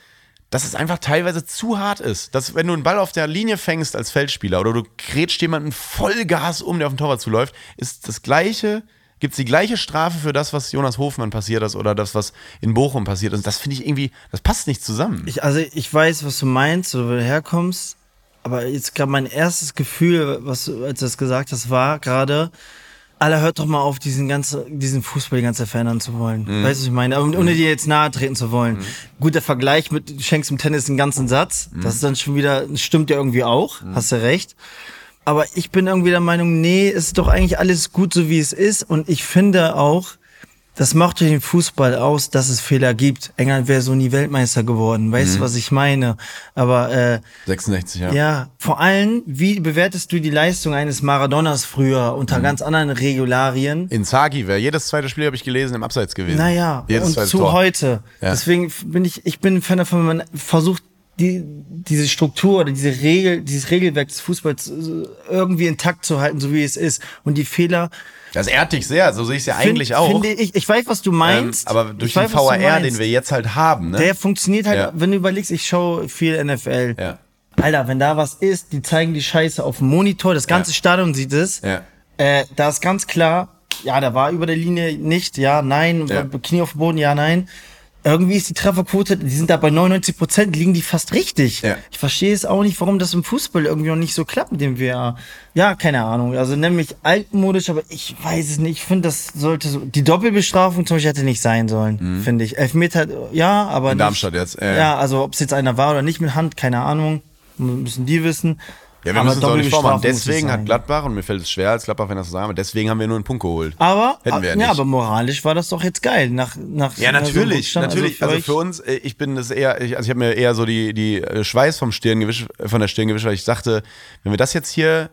Speaker 1: dass es einfach teilweise zu hart ist. Dass, wenn du einen Ball auf der Linie fängst als Feldspieler oder du grätscht jemanden Vollgas um, der auf den Torwart zuläuft, ist das gleiche, gibt es die gleiche Strafe für das, was Jonas Hofmann passiert ist oder das, was in Bochum passiert ist. Das finde ich irgendwie, das passt nicht zusammen.
Speaker 2: Ich, also ich weiß, was du meinst oder wo du herkommst, aber jetzt gerade mein erstes Gefühl, was du, als du das gesagt hast, war gerade, Alter, hört doch mal auf, diesen ganzen, diesen Fußball die ganze Zeit verändern zu wollen.
Speaker 1: Mhm.
Speaker 2: Weißt du, was ich meine? Und ohne dir jetzt nahe treten zu wollen. Gut, der Vergleich mit, du schenkst im Tennis einen ganzen Satz,
Speaker 1: Mhm.
Speaker 2: das ist dann schon wieder, das stimmt ja irgendwie auch, hast du recht. Aber ich bin irgendwie der Meinung, nee, es ist doch eigentlich alles gut, so wie es ist. Und ich finde auch, das macht ja den Fußball aus, dass es Fehler gibt. England wäre so nie Weltmeister geworden. Weißt du, was ich meine? Aber äh,
Speaker 1: 66, ja.
Speaker 2: ja, vor allem, wie bewertest du die Leistung eines Maradonas früher unter ganz anderen Regularien?
Speaker 1: Inzaghi wäre jedes zweite Spiel, habe ich gelesen, im Abseits gewesen.
Speaker 2: Naja,
Speaker 1: jedes
Speaker 2: und zu
Speaker 1: Tor.
Speaker 2: heute.
Speaker 1: Ja.
Speaker 2: Deswegen bin ich, ich bin ein Fan davon, wenn man versucht, die, diese Struktur oder diese Regel, dieses Regelwerk des Fußballs äh, irgendwie intakt zu halten, so wie es ist. Und die Fehler.
Speaker 1: Das ehrt dich sehr, so sehe ich es ja eigentlich
Speaker 2: find,
Speaker 1: auch.
Speaker 2: Finde ich, ich weiß, was du
Speaker 1: ähm,
Speaker 2: meinst.
Speaker 1: aber durch
Speaker 2: ich
Speaker 1: den
Speaker 2: weiß,
Speaker 1: VAR, den wir jetzt halt haben, ne?
Speaker 2: Der funktioniert halt,
Speaker 1: Ja.
Speaker 2: wenn du überlegst, ich schaue viel NFL.
Speaker 1: Ja.
Speaker 2: Alter, wenn da was ist, die zeigen die Scheiße auf dem Monitor, das ganze
Speaker 1: Ja.
Speaker 2: Stadion sieht es.
Speaker 1: Ja.
Speaker 2: Äh, da ist ganz klar, ja, da war über der Linie nicht, ja, nein. Knie auf dem Boden, ja, nein. Irgendwie ist die Trefferquote, die sind da bei 99 Prozent, liegen die fast richtig.
Speaker 1: Ja.
Speaker 2: Ich verstehe es auch nicht, warum das im Fußball irgendwie noch nicht so klappt mit dem VR. Ja, keine Ahnung. Also nenn mich altmodisch, aber ich weiß es nicht. Ich finde, das sollte so. Die Doppelbestrafung zum Beispiel hätte nicht sein sollen, finde ich. Elfmeter, ja, aber.
Speaker 1: Mhm. In
Speaker 2: nicht,
Speaker 1: Darmstadt jetzt, äh.
Speaker 2: Ja, also ob es jetzt einer war oder nicht mit Hand, keine Ahnung. Müssen die wissen.
Speaker 1: Ja, wir müssen es auch nicht vormachen. Deswegen hat. Gladbach, und mir fällt es schwer als Gladbach, wenn das so sagen, aber deswegen haben wir nur einen Punkt geholt.
Speaker 2: Aber,
Speaker 1: Hätten wir ja
Speaker 2: ja,
Speaker 1: nicht.
Speaker 2: aber moralisch war das doch jetzt geil. Nach, nach
Speaker 1: Ja,
Speaker 2: nach so einem
Speaker 1: natürlich,
Speaker 2: Rückstand.
Speaker 1: natürlich. Also für uns, äh, ich bin das eher, ich, also ich habe mir eher so die, die äh, Schweiß vom Stirn gewischt, von der Stirn gewischt, weil ich dachte, wenn wir das jetzt hier,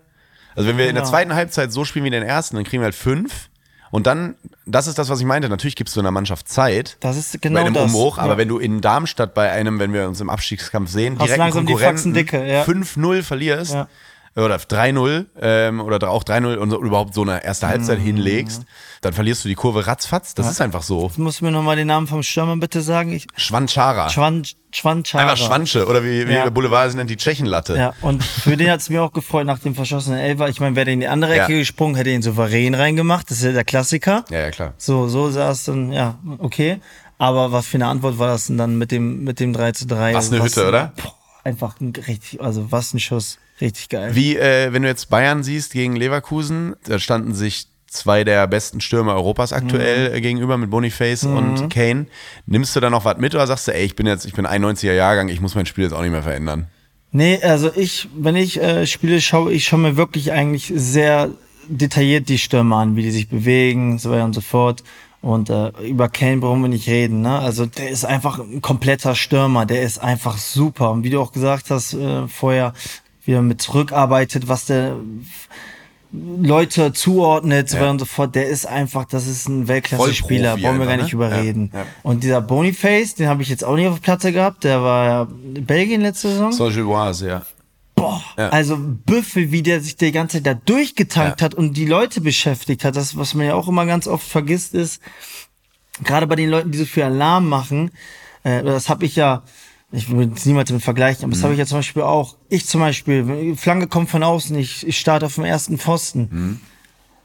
Speaker 1: also wenn wir in der zweiten Halbzeit so spielen wie in den ersten, dann kriegen wir halt fünf. Und dann, das ist das, was ich meinte. Natürlich gibst du einer Mannschaft Zeit.
Speaker 2: Das ist
Speaker 1: bei
Speaker 2: genau
Speaker 1: einem
Speaker 2: das.
Speaker 1: Umbruch, aber
Speaker 2: Ja.
Speaker 1: wenn du in Darmstadt bei einem, wenn wir uns im Abstiegskampf sehen, direkt
Speaker 2: dicke, ja.
Speaker 1: 5-0 verlierst,
Speaker 2: Ja.
Speaker 1: Oder 3-0 ähm, oder auch 3-0 und so, überhaupt so eine erste Halbzeit
Speaker 2: Mhm.
Speaker 1: hinlegst, dann verlierst du die Kurve ratzfatz. Das ist einfach so.
Speaker 2: Jetzt musst du mir nochmal den Namen vom Stürmer bitte sagen. Ich,
Speaker 1: Schwanchara.
Speaker 2: Schwan, Schwanchara.
Speaker 1: Einfach Schwansche oder wie, wie
Speaker 2: Ja.
Speaker 1: der Boulevard nennt, die Tschechenlatte.
Speaker 2: Ja, und für den hat's mir auch gefreut nach dem verschossenen Elfer. Ich meine, wäre der in die andere
Speaker 1: Ja.
Speaker 2: Ecke gesprungen, hätte ihn souverän reingemacht. Das ist ja der Klassiker.
Speaker 1: Ja, ja, klar.
Speaker 2: So, so sah es dann, ja, okay. Aber was für eine Antwort war das denn dann mit dem, mit dem 3 zu 3?
Speaker 1: Was eine Hütte, oder?
Speaker 2: Boah, einfach ein richtig, also was ein Schuss. Richtig geil.
Speaker 1: Wie, äh, wenn du jetzt Bayern siehst gegen Leverkusen, da standen sich zwei der besten Stürmer Europas aktuell
Speaker 2: Mhm.
Speaker 1: äh, gegenüber mit Boniface und Kane. Nimmst du da noch was mit oder sagst du, ey, ich bin jetzt, ich bin 91er Jahrgang, ich muss mein Spiel jetzt auch nicht mehr verändern?
Speaker 2: Nee, also ich, wenn ich äh, spiele, schaue ich schaue mir wirklich eigentlich sehr detailliert die Stürmer an, wie die sich bewegen, so weiter und so fort. Und äh, über Kane brauchen wir nicht reden, ne? Also der ist einfach ein kompletter Stürmer, der ist einfach super. Und wie du auch gesagt hast äh, vorher, wie er mit zurückarbeitet, was der Leute zuordnet,
Speaker 1: Ja.
Speaker 2: und so fort, der ist einfach, das ist ein Weltklasse-Spieler, brauchen wir gar nicht
Speaker 1: ne?
Speaker 2: überreden.
Speaker 1: Ja, ja.
Speaker 2: Und dieser Boniface, den habe ich jetzt auch nicht auf der Platte gehabt, der war ja in Belgien letzte Saison.
Speaker 1: Saint-Gilloise, ja.
Speaker 2: Boah,
Speaker 1: Ja.
Speaker 2: also Büffel, wie der sich die ganze Zeit da durchgetankt hat und die Leute beschäftigt hat. Das, was man ja auch immer ganz oft vergisst, ist, gerade bei den Leuten, die so viel Alarm machen, äh, das habe ich ja, ich will es niemals damit vergleichen, aber das habe ich ja zum Beispiel auch. Ich zum Beispiel, Flanke kommt von außen, ich, ich starte auf dem ersten Pfosten.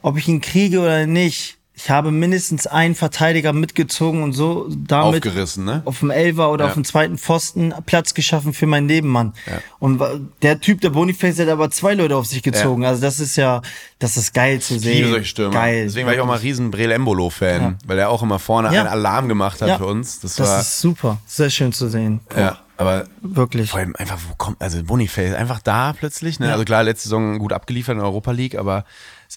Speaker 2: Ob ich ihn kriege oder nicht, ich habe mindestens einen Verteidiger mitgezogen und so damit
Speaker 1: ne?
Speaker 2: auf dem Elfer oder
Speaker 1: Ja.
Speaker 2: auf dem zweiten Pfosten Platz geschaffen für meinen Nebenmann. Und wa- der Typ, der Boniface, hat aber zwei Leute auf sich gezogen. Also das ist ja, das ist geil zu
Speaker 1: Ich
Speaker 2: sehen.
Speaker 1: liebe solche Stürmer.
Speaker 2: Geil.
Speaker 1: Deswegen war ich auch mal riesen Brel Embolo-Fan,
Speaker 2: Ja.
Speaker 1: weil er auch immer vorne
Speaker 2: Ja.
Speaker 1: einen Alarm gemacht hat
Speaker 2: Ja.
Speaker 1: für uns. Das,
Speaker 2: Das
Speaker 1: war,
Speaker 2: ist super. Sehr schön zu sehen.
Speaker 1: ja, aber
Speaker 2: Wirklich.
Speaker 1: Vor allem einfach, wo kommt, also Boniface, einfach da plötzlich, ne?
Speaker 2: Ja.
Speaker 1: Also klar, letzte Saison gut abgeliefert in der Europa League, aber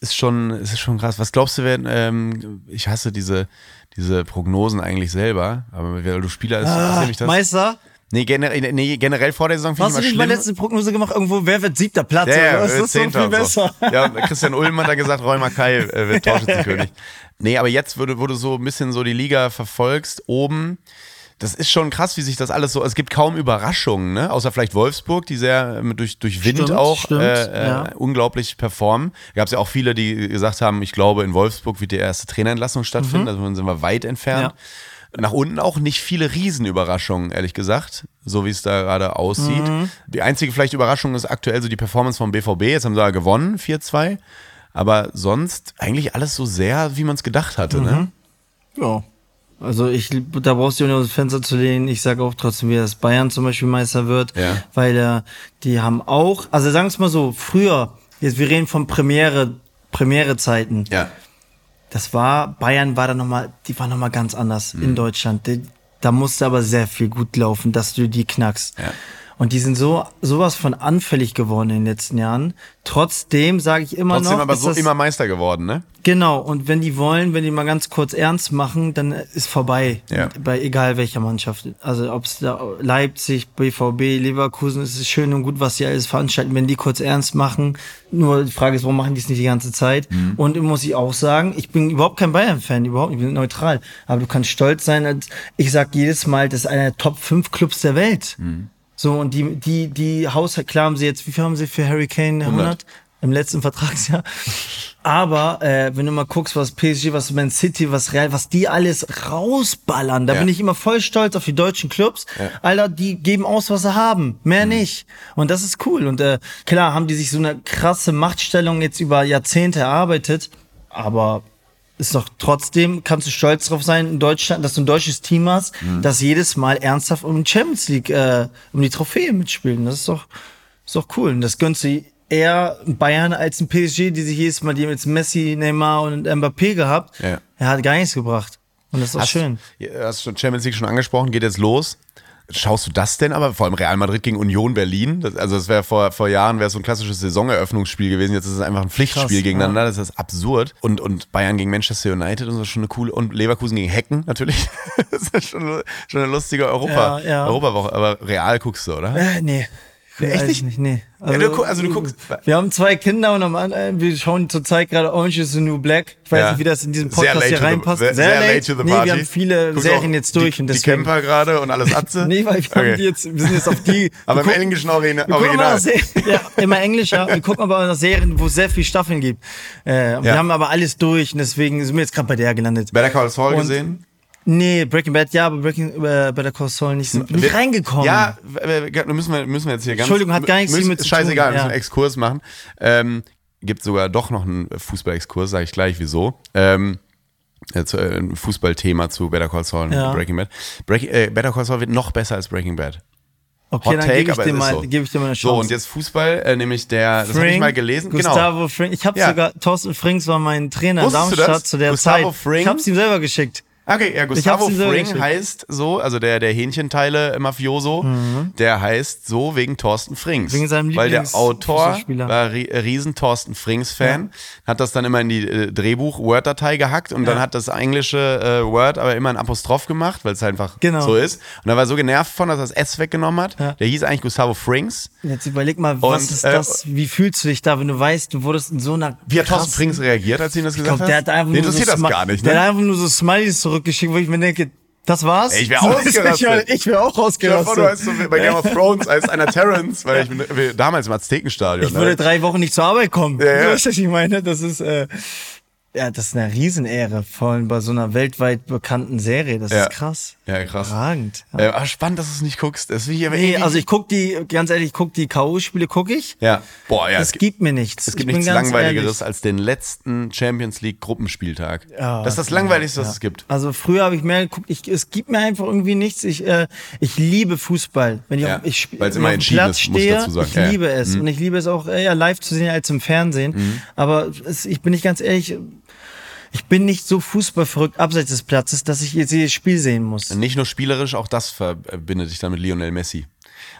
Speaker 1: ist schon, es ist schon krass. Was glaubst du, wenn, ähm, ich hasse diese, diese Prognosen eigentlich selber, aber weil du Spieler ist, interessiert mich das.
Speaker 2: Meister,
Speaker 1: Nee, generell, nee, generell vor der Saison finde ich
Speaker 2: hast du
Speaker 1: immer
Speaker 2: nicht mal
Speaker 1: schlimm.
Speaker 2: letzte Prognose gemacht? Irgendwo, wer wird siebter Platz?
Speaker 1: Ja, ja, äh,
Speaker 2: das ist so viel
Speaker 1: und so.
Speaker 2: besser.
Speaker 1: Ja, Christian Ulm hat da gesagt, Roy Mackay äh, wird Torschützenkönig. Nee, aber jetzt, wo du, wo du so ein bisschen so die Liga verfolgst, oben, das ist schon krass, wie sich das alles so, es gibt kaum Überraschungen, ne? außer vielleicht Wolfsburg, die sehr äh, durch, durch Wind
Speaker 2: Stimmt,
Speaker 1: auch
Speaker 2: stimmt,
Speaker 1: äh, äh,
Speaker 2: ja.
Speaker 1: unglaublich performen. Gab es ja auch viele, die gesagt haben, ich glaube, in Wolfsburg wird die erste Trainerentlassung stattfinden, also davon sind wir weit entfernt. Nach unten auch nicht viele Riesenüberraschungen, ehrlich gesagt, so wie es da gerade aussieht.
Speaker 2: Mhm.
Speaker 1: Die einzige vielleicht Überraschung ist aktuell so die Performance vom BVB. Jetzt haben sie ja gewonnen, 4-2. Aber sonst eigentlich alles so sehr, wie man es gedacht hatte. Ne?
Speaker 2: Ja. Also ich, da brauchst du nicht aus dem Fenster zu lehnen. Ich sage auch trotzdem wieder, dass Bayern zum Beispiel Meister wird,
Speaker 1: Ja.
Speaker 2: weil äh, die haben auch, also sagen wir es mal so, früher, jetzt wir reden von Premiere, Premiere-Zeiten.
Speaker 1: Ja.
Speaker 2: Das war, Bayern war da nochmal, die war nochmal ganz anders
Speaker 1: Mhm.
Speaker 2: in Deutschland. Die, da musste aber sehr viel gut laufen, dass du die knackst.
Speaker 1: Ja.
Speaker 2: Und die sind so sowas von anfällig geworden in den letzten Jahren. Trotzdem sage ich immer
Speaker 1: Trotzdem
Speaker 2: noch,
Speaker 1: aber
Speaker 2: ist
Speaker 1: so
Speaker 2: das,
Speaker 1: immer Meister geworden, ne?
Speaker 2: Genau, und wenn die wollen, wenn die mal ganz kurz ernst machen, dann ist vorbei.
Speaker 1: Ja.
Speaker 2: Bei egal welcher Mannschaft. Also ob es da Leipzig, BVB, Leverkusen, es ist schön und gut, was sie alles veranstalten, wenn die kurz ernst machen. Nur die Frage ist, warum machen die es nicht die ganze Zeit?
Speaker 1: Mhm.
Speaker 2: Und muss ich auch sagen, ich bin überhaupt kein Bayern-Fan, überhaupt nicht, ich bin neutral. Aber du kannst stolz sein, als ich sag jedes Mal, das ist einer der Top 5 Clubs der Welt.
Speaker 1: Mhm.
Speaker 2: So, und die, die, die Haushalt, klar haben sie jetzt, wie viel haben sie für Harry Kane? 100?
Speaker 1: 100.
Speaker 2: Im letzten Vertragsjahr. Aber äh, wenn du mal guckst, was PSG, was Man City, was Real, was die alles rausballern, da
Speaker 1: Ja.
Speaker 2: bin ich immer voll stolz auf die deutschen Clubs. Alter, die geben aus, was sie haben. Mehr
Speaker 1: Mhm.
Speaker 2: nicht. Und das ist cool. Und äh, klar haben die sich so eine krasse Machtstellung jetzt über Jahrzehnte erarbeitet. Aber ist doch trotzdem, kannst du stolz drauf sein, in Deutschland, dass du ein deutsches Team hast,
Speaker 1: Mhm.
Speaker 2: das jedes Mal ernsthaft um die Champions League, äh, um die Trophäe mitspielen. Das ist doch, ist doch cool. Und das gönnst du eher Bayern als ein PSG, die sich jedes Mal, die haben jetzt Messi, Neymar und Mbappé gehabt.
Speaker 1: Ja.
Speaker 2: Er hat gar nichts gebracht. Und das ist doch
Speaker 1: Hast,
Speaker 2: schön.
Speaker 1: Hast du Champions League schon angesprochen, geht jetzt los. Schaust du das denn aber? Vor allem Real Madrid gegen Union Berlin. Das, also das wäre vor, vor Jahren wäre so ein klassisches Saisoneröffnungsspiel gewesen. Jetzt ist es einfach ein Pflichtspiel
Speaker 2: Krass,
Speaker 1: gegeneinander. Das ist absurd. Und, und Bayern gegen Manchester United und so ist schon eine coole. Und Leverkusen gegen Hecken natürlich. das ist schon, schon eine lustige Europa,
Speaker 2: Ja, ja.
Speaker 1: Europawoche. Aber Real guckst du, oder?
Speaker 2: Äh, nee.
Speaker 1: Echt
Speaker 2: Weiß
Speaker 1: nicht?
Speaker 2: Nee.
Speaker 1: Ja, du gu- also du guckst-
Speaker 2: Wir haben zwei Kinder und am, an- äh, wir schauen zurzeit gerade Orange is the New Black. Ich weiß
Speaker 1: Ja.
Speaker 2: nicht, wie das in diesem
Speaker 1: Sehr
Speaker 2: Podcast
Speaker 1: late
Speaker 2: hier
Speaker 1: to the-
Speaker 2: reinpasst.
Speaker 1: sehr- sehr late to the
Speaker 2: nee,
Speaker 1: party.
Speaker 2: wir haben viele
Speaker 1: Guckst
Speaker 2: Serien jetzt durch
Speaker 1: die,
Speaker 2: und
Speaker 1: Die
Speaker 2: deswegen.
Speaker 1: Camper gerade und alles Atze?
Speaker 2: Nee, weil wir,
Speaker 1: Okay.
Speaker 2: die jetzt, wir sind jetzt auf die.
Speaker 1: Aber
Speaker 2: wir
Speaker 1: im
Speaker 2: gucken-
Speaker 1: englischen Origina-
Speaker 2: wir gucken
Speaker 1: Original.
Speaker 2: Serien- ja, immer Englisch, ja. Wir gucken aber nach Serien, wo es sehr viele Staffeln gibt. Äh,
Speaker 1: Ja.
Speaker 2: Wir haben aber alles durch und deswegen sind wir jetzt gerade bei der gelandet.
Speaker 1: Better Call Saul
Speaker 2: Und-
Speaker 1: gesehen?
Speaker 2: Nee, Breaking Bad ja, aber Breaking äh, Better Call Saul nicht. Bin nicht
Speaker 1: Wir-
Speaker 2: reingekommen.
Speaker 1: Ja, müssen wir, müssen wir jetzt hier ganz.
Speaker 2: Entschuldigung, hat gar nichts
Speaker 1: müssen,
Speaker 2: hiermit zu
Speaker 1: Scheißegal,
Speaker 2: tun,
Speaker 1: müssen
Speaker 2: ja.
Speaker 1: einen Exkurs machen. Ähm, gibt sogar doch noch einen Fußball-Exkurs, sage ich gleich wieso. Ähm, jetzt, äh, ein Fußballthema zu Better Call Saul und
Speaker 2: Ja.
Speaker 1: Breaking Bad. Break, äh, Better Call Saul wird noch besser als Breaking Bad.
Speaker 2: Okay,
Speaker 1: Hot
Speaker 2: dann gebe ich, dir
Speaker 1: es
Speaker 2: mal,
Speaker 1: so.
Speaker 2: gebe ich dir mal eine Chance.
Speaker 1: So, und jetzt Fußball, äh, nämlich der, das habe ich
Speaker 2: Frink,
Speaker 1: mal gelesen. Genau.
Speaker 2: Gustavo Frink. Ich habe
Speaker 1: Ja.
Speaker 2: sogar, Thorsten Frinks war mein Trainer in
Speaker 1: Wusstest du
Speaker 2: Darmstadt zu der
Speaker 1: Gustavo
Speaker 2: Zeit.
Speaker 1: Frink?
Speaker 2: Ich habe ihm selber geschickt.
Speaker 1: Okay, ja, Gustavo Fring heißt so, also der, der Hähnchenteile-Mafioso, der heißt so wegen Thorsten Frings.
Speaker 2: Mhm. Wegen seinem
Speaker 1: Weil der
Speaker 2: Lieblings-
Speaker 1: Autor war ri riesen Thorsten Frings-Fan, hat das dann immer in die äh, Drehbuch-Word-Datei gehackt und dann hat das englische äh, Word aber immer ein Apostroph gemacht, weil es einfach
Speaker 2: Genau.
Speaker 1: so ist. Und er war so genervt von, dass er das S weggenommen hat.
Speaker 2: Ja.
Speaker 1: Der hieß eigentlich Gustavo Frings.
Speaker 2: Jetzt überleg mal, was
Speaker 1: Und,
Speaker 2: ist
Speaker 1: äh,
Speaker 2: das? Wie fühlst du dich da, wenn du weißt, du wurdest in so einer.
Speaker 1: Wie hat Thorsten Frings reagiert, als ihm das gesagt
Speaker 2: glaub, der
Speaker 1: hast?
Speaker 2: hat einfach
Speaker 1: Den
Speaker 2: nur so
Speaker 1: interessiert das
Speaker 2: Smi-
Speaker 1: gar nicht,
Speaker 2: Der
Speaker 1: ne?
Speaker 2: hat einfach nur so Smileys zurückgeschickt, wo ich mir denke, das war's?
Speaker 1: Ey, ich wär
Speaker 2: So ist
Speaker 1: ausgerastet.
Speaker 2: Ich, wäre auch
Speaker 1: vor, du heißt
Speaker 2: ausgerastet.
Speaker 1: so bei Game of Thrones als einer Terrence, weil ich bin damals im Aztekenstadion.
Speaker 2: Ich würde
Speaker 1: ne?
Speaker 2: drei Wochen nicht zur Arbeit kommen.
Speaker 1: Ja, ja.
Speaker 2: Du weißt, was ich meine? Das ist, äh, ja, das ist eine Riesenehre, vor allem bei so einer weltweit bekannten Serie. Das
Speaker 1: Ja.
Speaker 2: ist krass.
Speaker 1: Ja, krass.
Speaker 2: Überragend. Ja.
Speaker 1: Äh, spannend, dass du es nicht guckst. Das will ich aber
Speaker 2: Nee, also ich guck die, ganz ehrlich, ich guck die K.O.-Spiele, guck ich.
Speaker 1: ja. Boah, ja,
Speaker 2: Es
Speaker 1: es, gibt,
Speaker 2: gibt mir nichts.
Speaker 1: es gibt
Speaker 2: Ich
Speaker 1: nichts Langweiligeres
Speaker 2: ehrlich.
Speaker 1: als den letzten Champions League Gruppenspieltag.
Speaker 2: Ja,
Speaker 1: das ist das Langweiligste, was es gibt.
Speaker 2: Also früher habe ich mehr geguckt, ich, es gibt mir einfach irgendwie nichts. Ich, äh, ich liebe Fußball. Wenn ich,
Speaker 1: Ja,
Speaker 2: auf, ich
Speaker 1: weil's
Speaker 2: wenn
Speaker 1: immer entschieden
Speaker 2: Platz
Speaker 1: ist, muss ich
Speaker 2: stehe,
Speaker 1: dazu sagen.
Speaker 2: ich
Speaker 1: Ja, ja.
Speaker 2: liebe es. Und ich liebe es auch eher live zu sehen als im Fernsehen.
Speaker 1: Mhm.
Speaker 2: Aber es, ich bin nicht ganz ehrlich, ich bin nicht so fußballverrückt abseits des Platzes, dass ich jetzt jedes Spiel sehen muss.
Speaker 1: Nicht nur spielerisch, auch das verbindet dich dann mit Lionel Messi.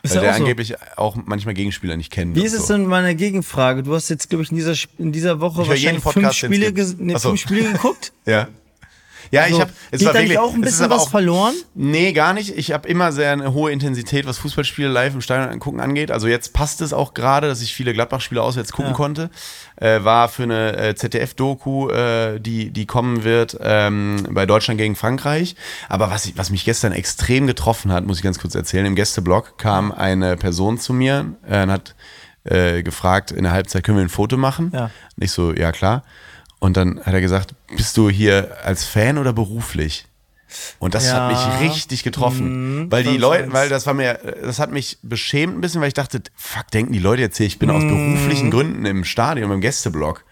Speaker 2: Ist
Speaker 1: Weil der
Speaker 2: auch so.
Speaker 1: angeblich auch manchmal Gegenspieler nicht kennt.
Speaker 2: Wie ist es
Speaker 1: so.
Speaker 2: denn meine Gegenfrage? Du hast jetzt, glaube ich, in dieser, in dieser Woche
Speaker 1: Ich
Speaker 2: wahrscheinlich fünf Spiele, nee,
Speaker 1: so.
Speaker 2: fünf Spiele geguckt.
Speaker 1: Ja. Ja, ich
Speaker 2: So,
Speaker 1: habe.
Speaker 2: geht da nicht auch ein
Speaker 1: es
Speaker 2: bisschen was
Speaker 1: auch-
Speaker 2: verloren?
Speaker 1: Nee, gar nicht. Ich habe immer sehr eine hohe Intensität, was Fußballspiele live im Stadion angucken angeht. Also jetzt passt es auch gerade, dass ich viele Gladbach-Spiele auswärts gucken
Speaker 2: Ja.
Speaker 1: konnte. Äh, war für eine äh, ZDF-Doku, äh, die, die kommen wird ähm, bei Deutschland gegen Frankreich. Aber was, ich, was mich gestern extrem getroffen hat, muss ich ganz kurz erzählen. Im Gästeblog kam eine Person zu mir äh, und hat äh, gefragt, in der Halbzeit können wir ein Foto machen?
Speaker 2: Ja.
Speaker 1: Und ich so, ja klar. Und dann hat er gesagt, bist du hier als Fan oder beruflich? Und das
Speaker 2: Ja.
Speaker 1: hat mich richtig getroffen,
Speaker 2: Mhm,
Speaker 1: weil die Leute, weil das war mir, das hat mich beschämt ein bisschen, weil ich dachte, fuck, denken die Leute jetzt hier, ich bin aus
Speaker 2: Mhm.
Speaker 1: beruflichen Gründen im Stadion, im Gästeblock.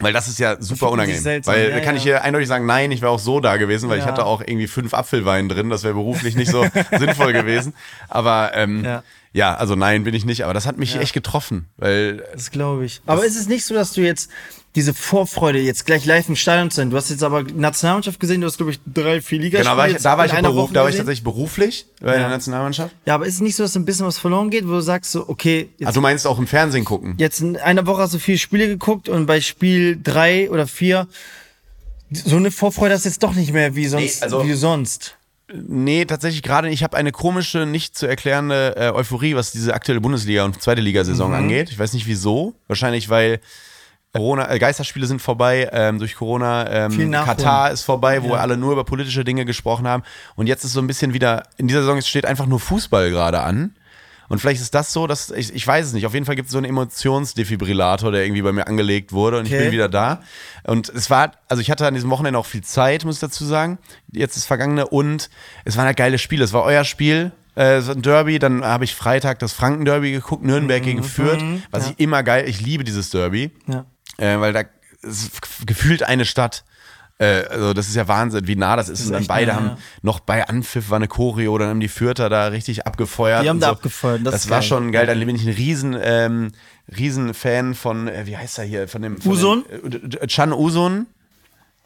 Speaker 1: Weil das ist ja super
Speaker 2: sie
Speaker 1: unangenehm.
Speaker 2: seltsam,
Speaker 1: Weil
Speaker 2: ja,
Speaker 1: kann ich
Speaker 2: ja.
Speaker 1: hier eindeutig sagen, nein, ich wäre auch so da gewesen, weil ich
Speaker 2: Ja.
Speaker 1: hatte auch irgendwie fünf Apfelwein drin, das wäre beruflich nicht so sinnvoll gewesen. Aber ähm, ja.
Speaker 2: Ja.
Speaker 1: also nein, bin ich nicht. Aber das hat mich echt getroffen, weil
Speaker 2: Das glaube ich. Aber ist es nicht so, dass du jetzt diese Vorfreude, jetzt gleich live im Stadion zu sein, du hast jetzt aber Nationalmannschaft gesehen, du hast, glaube ich, drei, vier Ligaspiele
Speaker 1: genau, war ich, da war ich, beruf, da war ich tatsächlich beruflich bei der
Speaker 2: Ja.
Speaker 1: Nationalmannschaft.
Speaker 2: Ja, aber ist es nicht so, dass ein bisschen was verloren geht, wo du sagst so, okay, jetzt,
Speaker 1: Also du meinst auch im Fernsehen gucken?
Speaker 2: jetzt in einer Woche hast du vier Spiele geguckt und bei Spiel drei oder vier so eine Vorfreude hast du jetzt doch nicht mehr wie sonst.
Speaker 1: also-
Speaker 2: wie sonst.
Speaker 1: Nee, tatsächlich gerade, ich habe eine komische, nicht zu erklärende äh, Euphorie, was diese aktuelle Bundesliga- und zweite Ligasaison
Speaker 2: Mhm.
Speaker 1: angeht. Ich weiß nicht wieso. Wahrscheinlich, weil Corona, äh, Geisterspiele sind vorbei ähm, durch Corona. Ähm. Katar ist vorbei, wo
Speaker 2: Ja.
Speaker 1: alle nur über politische Dinge gesprochen haben. Und jetzt ist so ein bisschen wieder, in dieser Saison steht einfach nur Fußball gerade an. Und vielleicht ist das so, dass, ich, ich weiß es nicht, auf jeden Fall gibt es so einen Emotionsdefibrillator, der irgendwie bei mir angelegt wurde und ich
Speaker 2: Okay.
Speaker 1: bin wieder da. Und es war, also ich hatte an diesem Wochenende auch viel Zeit, muss ich dazu sagen. Jetzt ist Vergangene und es waren halt geile Spiele. Es war euer Spiel, äh, es war ein Derby, dann habe ich Freitag das Franken-Derby geguckt, Nürnberg gegen Fürth, was
Speaker 2: ja.
Speaker 1: ich immer geil, ich liebe dieses Derby
Speaker 2: Ja.
Speaker 1: Äh, weil da ist gefühlt eine Stadt. Äh, also das ist ja Wahnsinn, wie nah das ist. und dann beide
Speaker 2: nah,
Speaker 1: haben
Speaker 2: ja.
Speaker 1: noch bei Anpfiff war eine Choreo, dann haben die Fürther da richtig abgefeuert.
Speaker 2: Die haben da
Speaker 1: so.
Speaker 2: abgefeuert, das
Speaker 1: Das,
Speaker 2: ist
Speaker 1: war
Speaker 2: geil.
Speaker 1: schon geil. Dann bin ich ein riesen, ähm, riesen Fan von, äh, wie heißt er hier, von dem von
Speaker 2: Usun?
Speaker 1: Dem, äh, Chan Usun.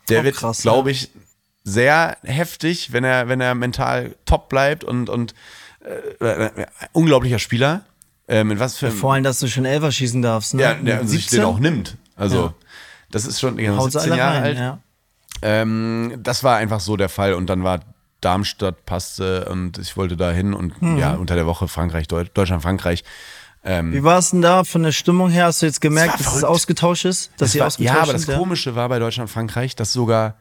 Speaker 1: Der
Speaker 2: Auch
Speaker 1: wird,
Speaker 2: krass,
Speaker 1: glaube ich, sehr heftig, wenn er, wenn er mental top bleibt und, und äh, äh, unglaublicher Spieler. Äh, mit was für
Speaker 2: Vor allem, dass du schon Elfer schießen darfst. Ne?
Speaker 1: ja, der sich den auch nimmt. Also,
Speaker 2: Ja.
Speaker 1: das ist schon genau,
Speaker 2: Haut sie
Speaker 1: 17
Speaker 2: alle
Speaker 1: Jahre
Speaker 2: rein,
Speaker 1: alt.
Speaker 2: Ja.
Speaker 1: Ähm, das war einfach so der Fall. Und dann war Darmstadt passte und ich wollte da hin und
Speaker 2: Mhm.
Speaker 1: ja, unter der Woche Frankreich, Deu Deutschland, Frankreich.
Speaker 2: Wie war es denn da von der Stimmung her? Hast du jetzt gemerkt, dass es ausgetauscht ist? Dass sie
Speaker 1: war,
Speaker 2: ausgetauscht
Speaker 1: ja, aber das? Komische war bei Deutschland, Frankreich, dass sogar,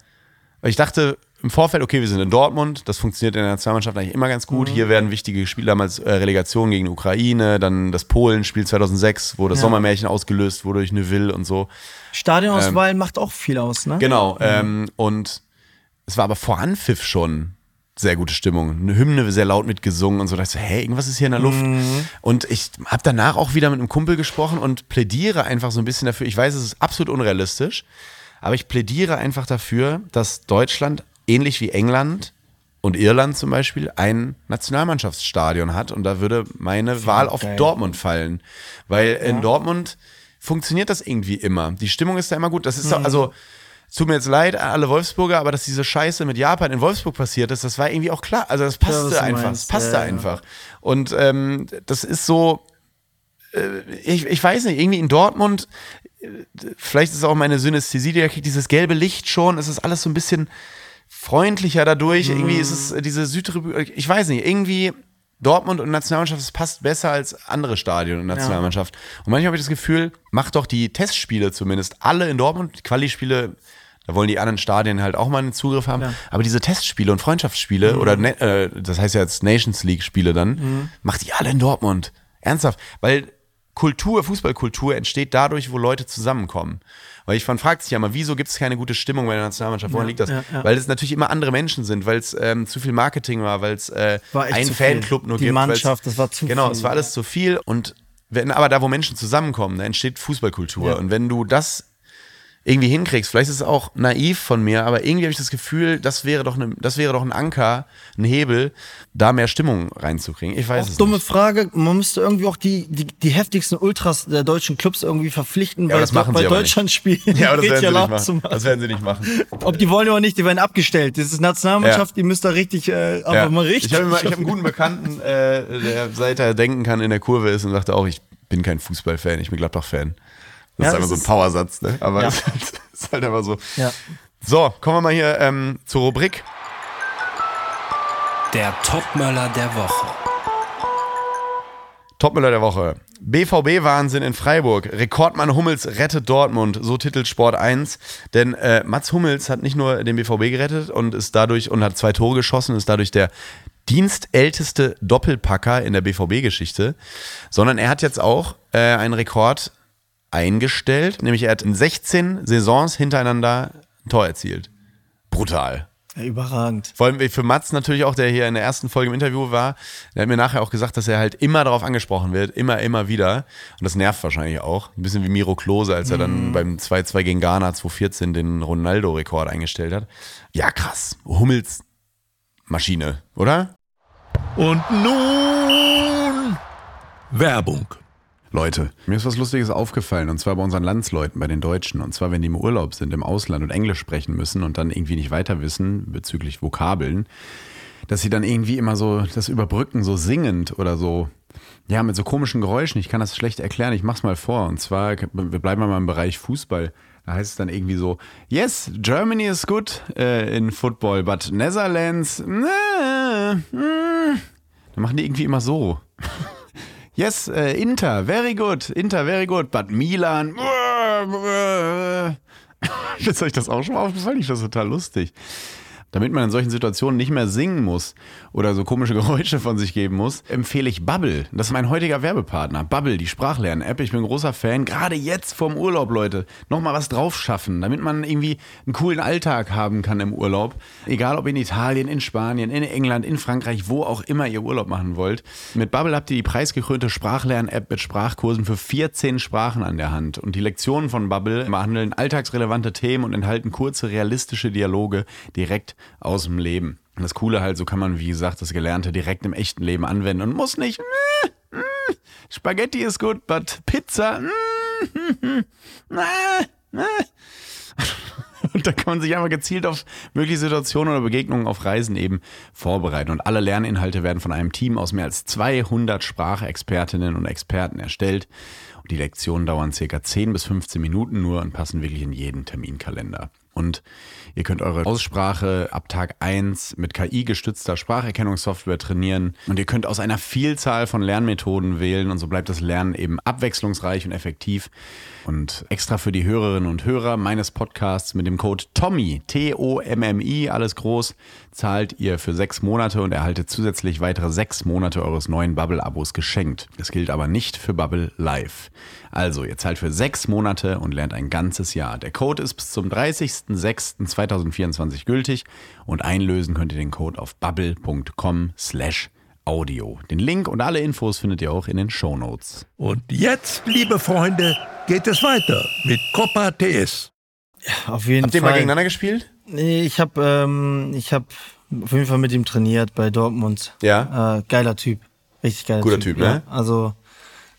Speaker 1: weil ich dachte im Vorfeld, okay, wir sind in Dortmund, das funktioniert in der Nationalmannschaft eigentlich immer ganz
Speaker 2: Mhm.
Speaker 1: gut. Hier werden wichtige Spiele damals äh, Relegation gegen die Ukraine, dann das Polen-Spiel 2006, wo das
Speaker 2: Ja.
Speaker 1: Sommermärchen ausgelöst wurde durch Neuville und so.
Speaker 2: Stadionauswahl macht auch viel aus, ne?
Speaker 1: Genau, ähm, und es war aber vor Anpfiff schon sehr gute Stimmung. Eine Hymne sehr laut mitgesungen und so. Da dachte ich so, hey, irgendwas ist hier in der Luft. Und ich habe danach auch wieder mit einem Kumpel gesprochen und plädiere einfach so ein bisschen dafür. Ich weiß, es ist absolut unrealistisch, aber ich plädiere einfach dafür, dass Deutschland ähnlich wie England und Irland zum Beispiel ein Nationalmannschaftsstadion hat. Und da würde meine Wahl auf
Speaker 2: geil.
Speaker 1: Dortmund fallen. Weil in Dortmund funktioniert das irgendwie immer. Die Stimmung ist da immer gut. Das ist
Speaker 2: Mhm.
Speaker 1: doch, also, es tut mir jetzt leid, an alle Wolfsburger, aber dass diese Scheiße mit Japan in Wolfsburg passiert ist, das war irgendwie auch klar. Also das passte
Speaker 2: du
Speaker 1: einfach.
Speaker 2: meinst.
Speaker 1: Das passte
Speaker 2: Ja, ja.
Speaker 1: einfach. Und ähm, das ist so, äh, ich, ich weiß nicht, irgendwie in Dortmund, äh, vielleicht ist es auch meine Synästhesie, die da kriegt, dieses gelbe Licht schon, es ist alles so ein bisschen freundlicher dadurch. Irgendwie ist es äh, diese Südtribüne, ich weiß nicht, irgendwie Dortmund und Nationalmannschaft, es passt besser als andere Stadien und Nationalmannschaft. Und manchmal habe ich das Gefühl, macht doch die Testspiele zumindest alle in Dortmund, die Quali-Spiele, da wollen die anderen Stadien halt auch mal einen Zugriff haben. Aber diese Testspiele und Freundschaftsspiele oder ne, äh, das heißt ja jetzt Nations League-Spiele dann, macht die alle in Dortmund. Ernsthaft. Weil Kultur, Fußballkultur entsteht dadurch, wo Leute zusammenkommen. Weil ich man fragt sich ja mal, wieso gibt es keine gute Stimmung bei der Nationalmannschaft? Woran liegt das?
Speaker 2: ja, ja.
Speaker 1: Weil es natürlich immer andere Menschen sind, weil es ähm, zu viel Marketing war, weil es äh, einen. Fanclub nur
Speaker 2: Die
Speaker 1: gibt. weil's-
Speaker 2: Mannschaft, das war zu
Speaker 1: Genau,
Speaker 2: viel,
Speaker 1: es war
Speaker 2: ja.
Speaker 1: alles zu viel und wenn, aber da, wo Menschen zusammenkommen, da entsteht Fußballkultur.
Speaker 2: Ja.
Speaker 1: Und wenn du das irgendwie hinkriegst, vielleicht ist es auch naiv von mir, aber irgendwie habe ich das Gefühl, das wäre doch, ne, das wäre doch ein Anker, ein Hebel, da mehr Stimmung reinzukriegen. Ich weiß
Speaker 2: Auch
Speaker 1: es
Speaker 2: dumme
Speaker 1: nicht.
Speaker 2: Frage, man müsste irgendwie auch die, die, die heftigsten Ultras der deutschen Clubs irgendwie verpflichten,
Speaker 1: Ja,
Speaker 2: bei,
Speaker 1: das machen
Speaker 2: bei
Speaker 1: aber
Speaker 2: Deutschland spielen.
Speaker 1: Ja, aber das werden, sie nicht
Speaker 2: zu
Speaker 1: machen. das werden sie nicht machen.
Speaker 2: Ob die wollen oder nicht, die werden abgestellt. Das ist Nationalmannschaft, die müsst da richtig, äh, aber
Speaker 1: Ja.
Speaker 2: mal richtig.
Speaker 1: Ich habe hab einen guten Bekannten, äh, der seit er denken kann in der Kurve ist und sagte auch, ich bin kein Fußballfan, ich bin Gladbach-Fan. Das
Speaker 2: Ja,
Speaker 1: ist einfach so ein Powersatz, ne? Aber
Speaker 2: Ja.
Speaker 1: es ist, halt, ist halt einfach so.
Speaker 2: Ja.
Speaker 1: So, kommen wir mal hier ähm, zur Rubrik.
Speaker 4: Der Topmöller der Woche.
Speaker 1: Topmüller der Woche. BVB-Wahnsinn in Freiburg. Rekordmann Hummels rettet Dortmund. So titelt Sport 1. Denn äh, Mats Hummels hat nicht nur den BVB gerettet und ist dadurch und hat zwei Tore geschossen, ist dadurch der dienstälteste Doppelpacker in der BVB-Geschichte, sondern er hat jetzt auch äh, einen Rekord eingestellt, nämlich er hat in 16 Saisons hintereinander ein Tor erzielt. Brutal.
Speaker 2: ja, überragend.
Speaker 1: Vor allem für Mats natürlich auch, der hier in der ersten Folge im Interview war, der hat mir nachher auch gesagt, dass er halt immer darauf angesprochen wird, immer, immer wieder. Und das nervt wahrscheinlich auch. Ein bisschen wie Miro Klose, als er dann beim 2-2 gegen Ghana 2014 den Ronaldo-Rekord eingestellt hat. Ja, krass. Hummels Maschine, oder?
Speaker 3: Und nun Werbung.
Speaker 1: Leute, mir ist was Lustiges aufgefallen und zwar bei unseren Landsleuten, bei den Deutschen. Und zwar, wenn die im Urlaub sind, im Ausland und Englisch sprechen müssen und dann irgendwie nicht weiter wissen bezüglich Vokabeln, dass sie dann irgendwie immer so das überbrücken, so singend oder so. Ja, mit so komischen Geräuschen. Ich kann das schlecht erklären. Ich mach's mal vor. Und zwar, wir bleiben mal im Bereich Fußball. Da heißt es dann irgendwie so, yes, Germany is good äh, in football, but Netherlands, äh, mm. dann machen die irgendwie immer so. Yes, äh, Inter, very good. Inter, very good. But Milan. Ist euch das auch schon mal aufgefallen? Ich finde das total lustig. Damit man in solchen Situationen nicht mehr singen muss oder so komische Geräusche von sich geben muss, empfehle ich Bubble. Das ist mein heutiger Werbepartner. Bubble, die Sprachlern-App. Ich bin großer Fan. Gerade jetzt vorm Urlaub, Leute. Nochmal was drauf schaffen, damit man irgendwie einen coolen Alltag haben kann im Urlaub. Egal ob in Italien, in Spanien, in England, in Frankreich, wo auch immer ihr Urlaub machen wollt. Mit Bubble habt ihr die preisgekrönte Sprachlern-App mit Sprachkursen für 14 Sprachen an der Hand. Und die Lektionen von Bubble behandeln alltagsrelevante Themen und enthalten kurze, realistische Dialoge direkt aus dem Leben. Und das Coole halt, so kann man, wie gesagt, das Gelernte direkt im echten Leben anwenden und muss nicht, mm, mm, Spaghetti ist gut, but Pizza, mm, und da kann man sich einfach gezielt auf mögliche Situationen oder Begegnungen auf Reisen eben vorbereiten. Und alle Lerninhalte werden von einem Team aus mehr als 200 Sprachexpertinnen und Experten erstellt. Und die Lektionen dauern circa 10 bis 15 Minuten nur und passen wirklich in jeden Terminkalender. Und ihr könnt eure Aussprache ab Tag 1 mit KI-gestützter Spracherkennungssoftware trainieren. Und ihr könnt aus einer Vielzahl von Lernmethoden wählen. Und so bleibt das Lernen eben abwechslungsreich und effektiv. Und extra für die Hörerinnen und Hörer meines Podcasts mit dem Code TOMMY, T-O-M-M-I, alles groß, zahlt ihr für sechs Monate und erhaltet zusätzlich weitere sechs Monate eures neuen Bubble-Abos geschenkt. Das gilt aber nicht für Bubble Live. Also, ihr zahlt für sechs Monate und lernt ein ganzes Jahr. Der Code ist bis zum 30.06.2024 gültig und einlösen könnt ihr den Code auf bubble.com slash Audio. Den Link und alle Infos findet ihr auch in den Show Notes.
Speaker 3: Und jetzt, liebe Freunde, geht es weiter mit Copa TS.
Speaker 2: Auf jeden
Speaker 1: Habt ihr
Speaker 2: Fall.
Speaker 1: mal gegeneinander gespielt?
Speaker 2: Nee, ich habe ähm, ich hab auf jeden Fall mit ihm trainiert bei Dortmund.
Speaker 1: Ja.
Speaker 2: Äh, geiler Typ. Richtig geiler
Speaker 1: Guter
Speaker 2: Typ.
Speaker 1: Typ, ne?
Speaker 2: ja. Also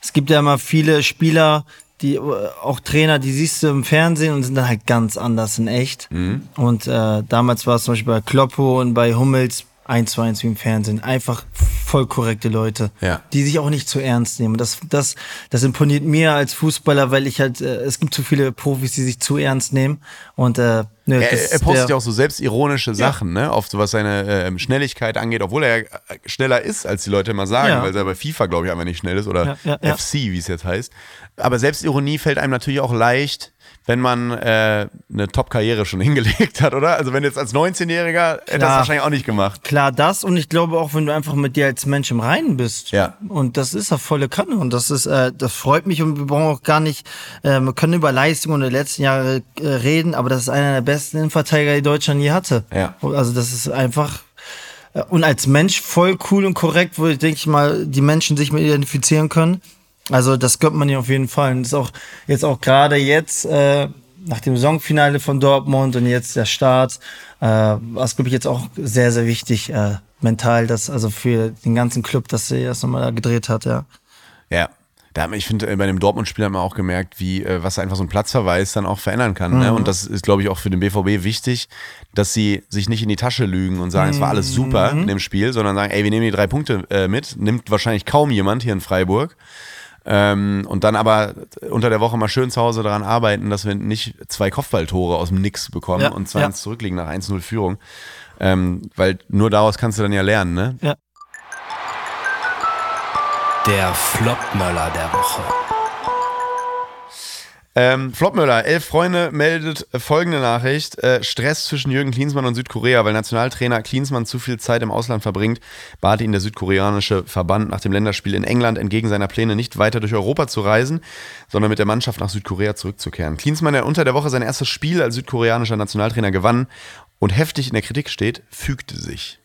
Speaker 2: es gibt ja immer viele Spieler, die äh, auch Trainer, die siehst du im Fernsehen und sind dann halt ganz anders in echt.
Speaker 1: Mhm.
Speaker 2: Und äh, damals war es zum Beispiel bei Kloppo und bei Hummels eins zu eins wie im Fernsehen. Einfach voll korrekte Leute,
Speaker 1: Ja.
Speaker 2: die sich auch nicht zu ernst nehmen. Das, das, das imponiert mir als Fußballer, weil ich halt, äh, es gibt zu viele Profis, die sich zu ernst nehmen. Und äh, ne,
Speaker 1: Er,
Speaker 2: das
Speaker 1: er postet ja auch so selbstironische Sachen, ne? Auf so was seine ähm, Schnelligkeit angeht, obwohl er ja äh, schneller ist, als die Leute immer sagen,
Speaker 2: Ja.
Speaker 1: weil er bei FIFA, glaube ich, einfach nicht schnell ist oder
Speaker 2: Ja, ja, ja.
Speaker 1: FC, wie es jetzt heißt. Aber Selbstironie fällt einem natürlich auch leicht, wenn man äh, eine Top-Karriere schon hingelegt hat, oder? Also wenn jetzt als 19-Jähriger hätte das wahrscheinlich auch nicht gemacht.
Speaker 2: Klar, das und ich glaube auch, wenn du einfach mit dir als Mensch im Reinen bist.
Speaker 1: Ja.
Speaker 2: Und das ist ja volle Kanne und das ist, äh, das freut mich und wir brauchen auch gar nicht, äh, wir können über Leistungen der letzten Jahre äh, reden, aber das ist einer der besten Innenverteidiger, die Deutschland je hatte.
Speaker 1: Ja.
Speaker 2: Also das ist einfach äh, und als Mensch voll cool und korrekt, wo ich denke ich mal, die Menschen sich mit identifizieren können. Also das gönnt man ihm auf jeden Fall. Und das ist auch jetzt auch gerade jetzt äh, nach dem Saisonfinale von Dortmund und jetzt der Start, äh, war es glaube ich jetzt auch sehr sehr wichtig äh, mental, dass also für den ganzen Club, dass er das nochmal da gedreht hat, ja.
Speaker 1: Ja. Da, hat man- ich finde, äh, bei dem Dortmund-Spiel hat man auch gemerkt, wie, äh, was einfach so ein Platzverweis dann auch verändern kann. Ne? Und das ist, glaube ich, auch für den BVB wichtig, dass sie sich nicht in die Tasche lügen und sagen, es war alles super in dem Spiel, sondern sagen, ey, wir nehmen die drei Punkte äh, mit. Nimmt wahrscheinlich kaum jemand hier in Freiburg. Ähm, und dann aber unter der Woche mal schön zu Hause daran arbeiten, dass wir nicht zwei Kopfballtore aus dem Nix bekommen
Speaker 2: Ja,
Speaker 1: und 2-1
Speaker 2: ja.
Speaker 1: zurückliegen nach 1-0 Führung. Ähm, weil nur daraus kannst du dann ja lernen, ne?
Speaker 2: Ja.
Speaker 4: Der Flopmöller der Woche.
Speaker 1: Ähm, Flopmüller, elf Freunde meldet folgende Nachricht. Äh, Stress zwischen Jürgen Klinsmann und Südkorea, weil Nationaltrainer Klinsmann zu viel Zeit im Ausland verbringt, bat ihn der südkoreanische Verband nach dem Länderspiel in England entgegen seiner Pläne nicht weiter durch Europa zu reisen, sondern mit der Mannschaft nach Südkorea zurückzukehren. Klinsmann, der unter der Woche sein erstes Spiel als südkoreanischer Nationaltrainer gewann und heftig in der Kritik steht, fügte sich.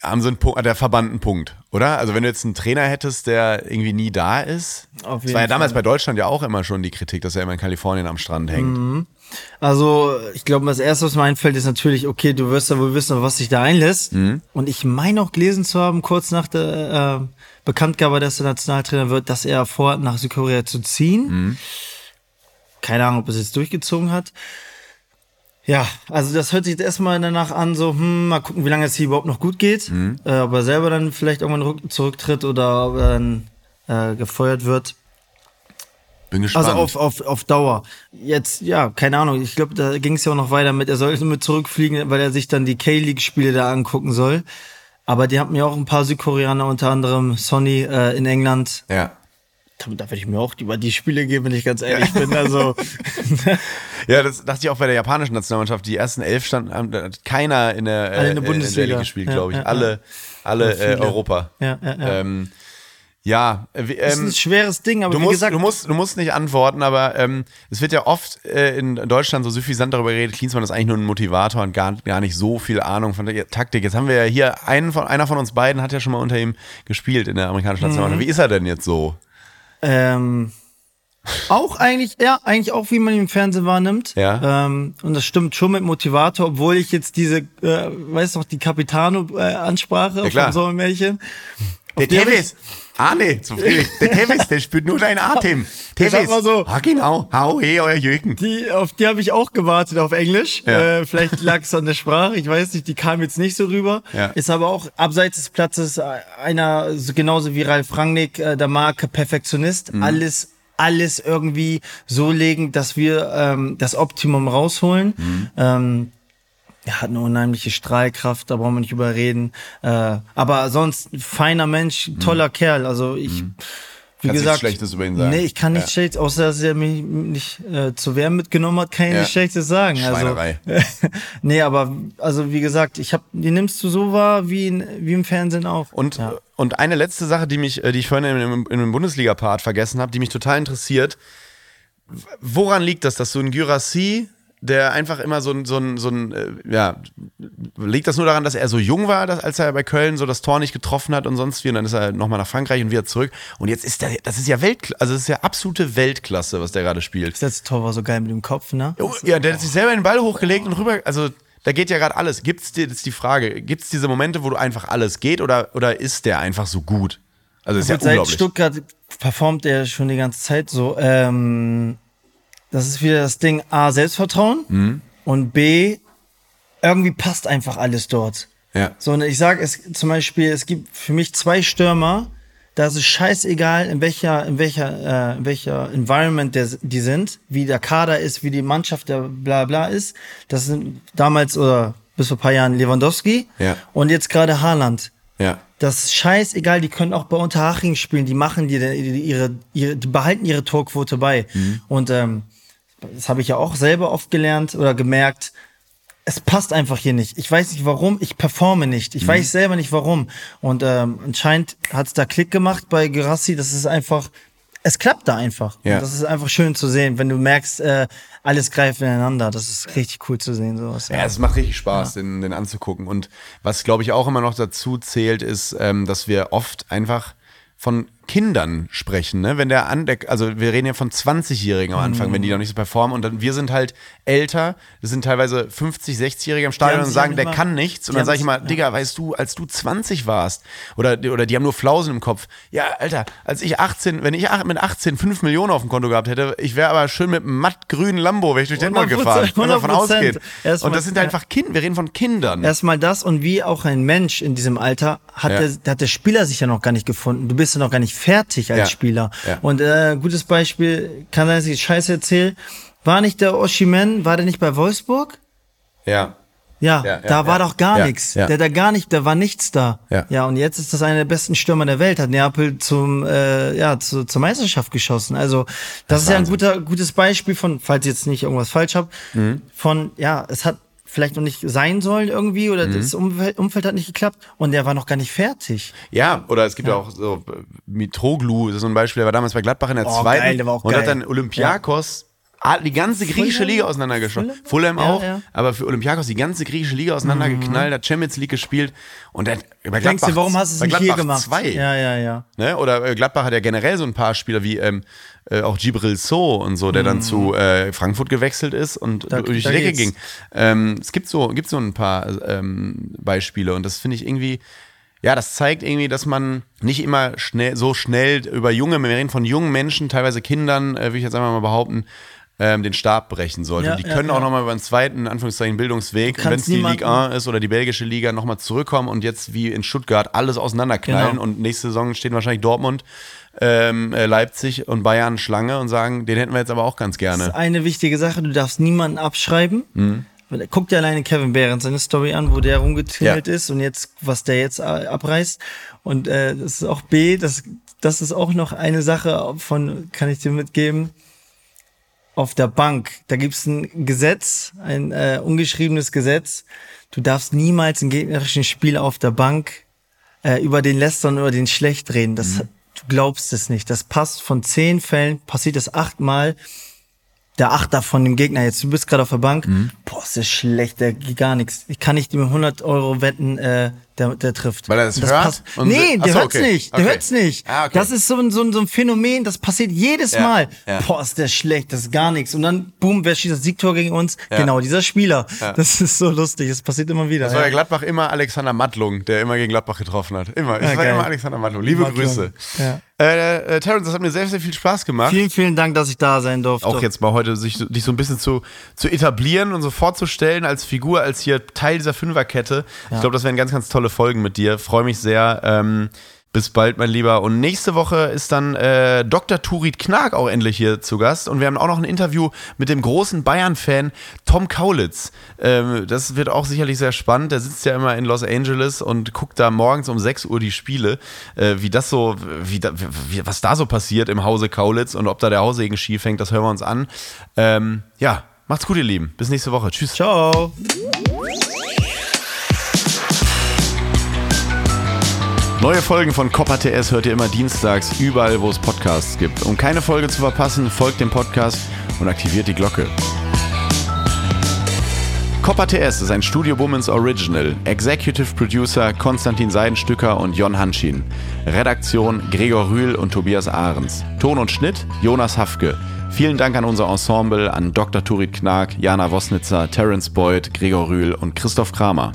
Speaker 1: Haben sie einen Punkt, der Verband einen Punkt, oder? Also wenn du jetzt einen Trainer hättest, der irgendwie nie da ist.
Speaker 2: Auf
Speaker 1: das war ja damals
Speaker 2: Fall.
Speaker 1: bei Deutschland ja auch immer schon die Kritik, dass er immer in Kalifornien am Strand hängt.
Speaker 2: Also, ich glaube, das erste, was mir einfällt, ist natürlich, okay, du wirst ja wohl wissen, was sich da einlässt. Und ich meine auch gelesen zu haben, kurz nach der äh, Bekanntgabe, dass er Nationaltrainer wird, dass er vorhat, nach Südkorea zu ziehen. Keine Ahnung, ob er es jetzt durchgezogen hat. Ja, also das hört sich jetzt erstmal danach an, so, hm, mal gucken, wie lange es hier überhaupt noch gut geht. Äh, ob er selber dann vielleicht irgendwann rück- zurücktritt oder ob er dann äh, gefeuert wird.
Speaker 1: Bin gespannt.
Speaker 2: Also auf, auf, auf Dauer. Jetzt, ja, keine Ahnung. Ich glaube, da ging es ja auch noch weiter mit, er sollte mit zurückfliegen, weil er sich dann die K-League-Spiele da angucken soll. Aber die hatten ja auch ein paar Südkoreaner, unter anderem Sonny äh, in England.
Speaker 1: ja.
Speaker 2: Da, da werde ich mir auch über die Spiele geben, wenn ich ganz ehrlich bin. Also,
Speaker 1: Ja, das dachte ich auch bei der japanischen Nationalmannschaft. Die ersten elf standen, haben hat keiner in der,
Speaker 2: Alle in der
Speaker 1: äh,
Speaker 2: Bundesliga.
Speaker 1: League gespielt,
Speaker 2: Ja,
Speaker 1: glaube ich.
Speaker 2: ja,
Speaker 1: alle, alle äh, Europa.
Speaker 2: Ja, ja, ja.
Speaker 1: Ähm, ja, äh,
Speaker 2: Das ist
Speaker 1: ähm,
Speaker 2: ein schweres Ding, aber
Speaker 1: Du
Speaker 2: wie
Speaker 1: musst,
Speaker 2: gesagt,
Speaker 1: du, musst, du musst nicht antworten, aber ähm, es wird ja oft äh, in Deutschland so suffisant darüber geredet, Klinsmann ist eigentlich nur ein Motivator und gar, gar nicht so viel Ahnung von der Taktik. Jetzt haben wir ja hier, einen von, einer von uns beiden hat ja schon mal unter ihm gespielt in der amerikanischen
Speaker 2: Mhm.
Speaker 1: Nationalmannschaft. Wie ist er denn jetzt so?
Speaker 2: Ähm, auch eigentlich, ja, eigentlich auch, wie man ihn im Fernsehen wahrnimmt.
Speaker 1: Ja.
Speaker 2: Ähm, und das stimmt schon mit Motivator, obwohl ich jetzt diese, äh, weißt du noch, die Capitano-Ansprache
Speaker 1: Ja, klar.
Speaker 2: von so einem Mädchen.
Speaker 1: Der Tevis. Ah, nee, zu Friedrich. Der Tevis, der spürt nur deinen Atem. Tevis.
Speaker 2: so.
Speaker 1: Ah, genau. Hau, he, euer Jürgen.
Speaker 2: Die, auf die habe ich auch gewartet auf Englisch.
Speaker 1: Ja.
Speaker 2: Äh, vielleicht lag es an der Sprache, ich weiß nicht, die kam jetzt nicht so rüber.
Speaker 1: Ja.
Speaker 2: Ist aber auch abseits des Platzes äh, einer, so genauso wie Ralf Rangnick, äh, der Marke Perfektionist.
Speaker 1: Mhm.
Speaker 2: Alles, alles irgendwie so legen, dass wir ähm, das Optimum rausholen.
Speaker 1: Mhm.
Speaker 2: Ähm, er hat eine unheimliche Strahlkraft, da brauchen wir nicht überreden. Äh, aber sonst ein feiner Mensch, toller Kerl. Also ich, wie.
Speaker 1: Kannst nichts
Speaker 2: gesagt,
Speaker 1: Schlechtes über ihn sagen.
Speaker 2: Nee, ich kann nichts
Speaker 1: Ja.
Speaker 2: Schlechtes, außer dass er mich nicht äh, zur Wehr mitgenommen hat, kann ich
Speaker 1: Ja.
Speaker 2: nichts Schlechtes sagen. Also, nee, aber also wie gesagt, ich hab, die nimmst du so wahr wie, in, wie im Fernsehen auch.
Speaker 1: Und,
Speaker 2: ja.
Speaker 1: und eine letzte Sache, die mich, äh, die ich vorhin in, in, in dem Bundesliga-Part vergessen habe, die mich total interessiert. Woran liegt das, dass so ein Gyrassi, der einfach immer so ein, so ein, so ein, äh, ja, liegt das nur daran, dass er so jung war, dass, als er bei Köln so das Tor nicht getroffen hat und sonst wie, und dann ist er nochmal nach Frankreich und wieder zurück. Und jetzt ist der, das ist ja Weltklasse, also das ist ja absolute Weltklasse, was der gerade spielt.
Speaker 2: das Tor war so geil mit dem Kopf, ne?
Speaker 1: Oh, Ja, der hat sich selber den Ball hochgelegt und rüber, also da geht ja gerade alles. Gibt's dir, ist die Frage, gibt es diese Momente, wo du einfach alles geht oder, oder ist der einfach so gut? Also ist ja
Speaker 2: seit
Speaker 1: unglaublich.
Speaker 2: Stuttgart performt er schon die ganze Zeit so. Ähm, das ist wieder das Ding A, Selbstvertrauen
Speaker 1: Mhm.
Speaker 2: und B, irgendwie passt einfach alles dort.
Speaker 1: Ja.
Speaker 2: So, und ich sag es zum Beispiel, es gibt für mich zwei Stürmer, da ist es scheißegal, in welcher, in welcher, äh, in welcher Environment der, die sind, wie der Kader ist, wie die Mannschaft der bla bla ist. Das sind damals oder bis vor ein paar Jahren Lewandowski
Speaker 1: Ja.
Speaker 2: und jetzt gerade Haaland.
Speaker 1: Ja.
Speaker 2: Das ist scheißegal, die können auch bei Unterhaching spielen, die machen die, die ihre, ihre, die behalten ihre Torquote bei.
Speaker 1: Mhm.
Speaker 2: Und ähm, das habe ich ja auch selber oft gelernt oder gemerkt. Es passt einfach hier nicht. Ich weiß nicht warum, ich performe nicht.
Speaker 1: Mhm.
Speaker 2: Ich weiß selber nicht warum. Und ähm, anscheinend hat es da Klick gemacht bei Gerassi. Das ist einfach, es klappt da einfach.
Speaker 1: Ja.
Speaker 2: Und das ist einfach schön zu sehen, wenn du merkst, äh, alles greift ineinander. Das ist richtig cool zu sehen, sowas.
Speaker 1: Ja, es macht richtig Spaß, den, den anzugucken. Und was, glaube ich, auch immer noch dazu zählt, ist, ähm, dass wir oft einfach von Kindern sprechen, ne? Wenn der an, also wir reden ja von 20-Jährigen am Anfang, wenn die noch nicht so performen und dann wir sind halt älter, das sind teilweise 50, 60-Jährige im Stadion und sagen, der
Speaker 2: mal-
Speaker 1: kann nichts. Und dann sage ich mal,
Speaker 2: ja.
Speaker 1: Digga, weißt du, als du 20 warst oder, oder die haben nur Flausen im Kopf. Ja, Alter, als ich 18, wenn ich mit 18 5 Millionen auf dem Konto gehabt hätte, ich wäre aber schön mit einem mattgrünen Lambo, wäre ich durch Denmark
Speaker 2: 100%,
Speaker 1: gefahren. Man davon
Speaker 2: 100%.
Speaker 1: ausgehen.
Speaker 2: Erstmal-
Speaker 1: Und das sind halt einfach Kinder, wir reden von Kindern.
Speaker 2: Erstmal das und wie auch ein Mensch in diesem Alter hat,
Speaker 1: Ja.
Speaker 2: der, hat der Spieler sich ja noch gar nicht gefunden. Du bist ja noch gar nicht fertig als
Speaker 1: Ja.
Speaker 2: Spieler.
Speaker 1: Ja.
Speaker 2: Und äh, gutes Beispiel, kann sein, dass ich Scheiße erzähle. War nicht der Oshimen, war der nicht bei Wolfsburg?
Speaker 1: Ja.
Speaker 2: Ja,
Speaker 1: Ja, ja,
Speaker 2: da war
Speaker 1: ja.
Speaker 2: doch gar
Speaker 1: Ja,
Speaker 2: nichts.
Speaker 1: ja.
Speaker 2: Der da gar nicht, da war nichts da.
Speaker 1: Ja.
Speaker 2: ja, und jetzt ist das einer der besten Stürmer der Welt, hat Neapel zum, äh, ja, zu, zur Meisterschaft geschossen. Also, das, ist ja ein
Speaker 1: Wahnsinn.
Speaker 2: guter, gutes Beispiel von, falls ich jetzt nicht irgendwas falsch habe,
Speaker 1: Mhm.
Speaker 2: von, ja, es hat vielleicht noch nicht sein sollen irgendwie oder
Speaker 1: Mhm.
Speaker 2: das Umfeld, Umfeld hat nicht geklappt und der war noch gar nicht fertig.
Speaker 1: Ja, oder es gibt ja, auch so äh, Mitroglou, das ist so ein Beispiel, der war damals bei Gladbach in der
Speaker 2: Oh,
Speaker 1: zweiten
Speaker 2: geil, der war auch
Speaker 1: und
Speaker 2: geil.
Speaker 1: hat dann Olympiakos ah, die ganze griechische? Liga auseinandergeschossen.
Speaker 2: Fulham? Ja,
Speaker 1: auch,
Speaker 2: ja. Mhm.
Speaker 1: aber für Olympiakos die ganze griechische Liga auseinandergeknallt, hat Champions League gespielt und bei
Speaker 2: Denkst
Speaker 1: Gladbach,
Speaker 2: du, warum hast du es nicht hier gemacht?
Speaker 1: Zwei,
Speaker 2: Ja, ja, ja.
Speaker 1: Ne? Oder äh, Gladbach hat ja generell so ein paar Spieler wie ähm, äh, auch Gibril So und so, der dann zu äh, Frankfurt gewechselt ist und
Speaker 2: Da-
Speaker 1: durch die Decke
Speaker 2: geht's.
Speaker 1: ging. Ähm, es gibt so, gibt so ein paar ähm, Beispiele und das finde ich irgendwie, ja, das zeigt irgendwie, dass man nicht immer schnell, so schnell über junge, wir reden von jungen Menschen, teilweise Kindern, äh, will ich jetzt einfach mal behaupten, ähm, den Stab brechen sollte.
Speaker 2: Ja,
Speaker 1: und die
Speaker 2: ja,
Speaker 1: können auch
Speaker 2: ja.
Speaker 1: nochmal über einen zweiten, in Anführungszeichen, Bildungsweg, wenn es die Ligue 1 ist oder die belgische Liga, nochmal zurückkommen und jetzt wie in Stuttgart alles auseinanderknallen
Speaker 2: Genau.
Speaker 1: und nächste Saison stehen wahrscheinlich Dortmund, ähm, äh, Leipzig und Bayern Schlange und sagen, den hätten wir jetzt aber auch ganz
Speaker 2: Das
Speaker 1: gerne.
Speaker 2: ist eine wichtige Sache, du darfst niemanden abschreiben.
Speaker 1: Mhm.
Speaker 2: Guck dir alleine Kevin Behrens seine Story an, wo der rumgetingelt
Speaker 1: Ja.
Speaker 2: ist und jetzt, was der jetzt äh, abreißt. Und äh, das ist auch B, das, das ist auch noch eine Sache von, kann ich dir mitgeben. auf der Bank. Da gibt's ein Gesetz, ein äh, ungeschriebenes Gesetz. Du darfst niemals im gegnerischen Spiel auf der Bank äh, über den Lästern oder den schlecht reden. Das,
Speaker 1: Mhm.
Speaker 2: Du glaubst es nicht. Das passt von zehn Fällen, passiert das achtmal. Der Achter von dem Gegner, jetzt du bist gerade auf der Bank,
Speaker 1: Mhm.
Speaker 2: boah, ist das schlecht, der geht gar nichts. Ich kann nicht mit 100 Euro wetten, äh, der, der trifft.
Speaker 1: Weil er das
Speaker 2: Und
Speaker 1: hört
Speaker 2: passt-
Speaker 1: und-
Speaker 2: Nee, der
Speaker 1: so,
Speaker 2: hört's
Speaker 1: okay.
Speaker 2: nicht, der
Speaker 1: Okay.
Speaker 2: hört's nicht.
Speaker 1: Ah, okay.
Speaker 2: Das ist so ein, so, ein, so ein Phänomen, das passiert jedes
Speaker 1: Ja,
Speaker 2: Mal.
Speaker 1: ja.
Speaker 2: Boah, ist der schlecht, das ist gar nichts. Und dann, boom, wer schießt das Siegtor gegen uns? Genau, dieser Spieler. Das ist so lustig, das passiert immer wieder.
Speaker 1: Das war ja
Speaker 2: ja.
Speaker 1: Gladbach immer Alexander Mattlung, der immer gegen Gladbach getroffen hat. Immer. Es
Speaker 2: Ja,
Speaker 1: war
Speaker 2: geil.
Speaker 1: immer Alexander Mattlung. Liebe
Speaker 2: Mattlung.
Speaker 1: Grüße.
Speaker 2: Ja.
Speaker 1: Äh, äh, Terrence, das hat mir sehr, sehr viel Spaß gemacht.
Speaker 2: Vielen, vielen Dank, dass ich da sein durfte.
Speaker 1: auch jetzt mal heute sich, dich so ein bisschen zu, zu etablieren und so vorzustellen als Figur, als hier Teil dieser Fünferkette. Ich glaube, das wären ganz, ganz tolle Folgen mit dir. Freue mich sehr. Ähm, bis bald, mein Lieber. Und nächste Woche ist dann äh, Dr. Turit Knag auch endlich hier zu Gast. Und wir haben auch noch ein Interview mit dem großen Bayern-Fan Tom Kaulitz. Ähm, das wird auch sicherlich sehr spannend. Der sitzt ja immer in Los Angeles und guckt da morgens um 6 Uhr die Spiele. Äh, wie das so, wie, da, wie, was da so passiert im Hause Kaulitz und ob da der Haussegen schief hängt, das hören wir uns an. Ähm, ja, macht's gut, ihr Lieben. Bis nächste Woche. Tschüss.
Speaker 2: Ciao.
Speaker 1: Neue Folgen von Copper TS hört ihr immer dienstags überall, wo es Podcasts gibt. Um keine Folge zu verpassen, folgt dem Podcast und aktiviert die Glocke. Copper TS ist ein Studio Womans Original. Executive Producer Konstantin Seidenstücker und Jon Hanschin. Redaktion Gregor Rühl und Tobias Ahrens. Ton und Schnitt Jonas Hafke. Vielen Dank an unser Ensemble, an Dr. Turit Knag, Jana Wosnitzer, Terence Boyd, Gregor Rühl und Christoph Kramer.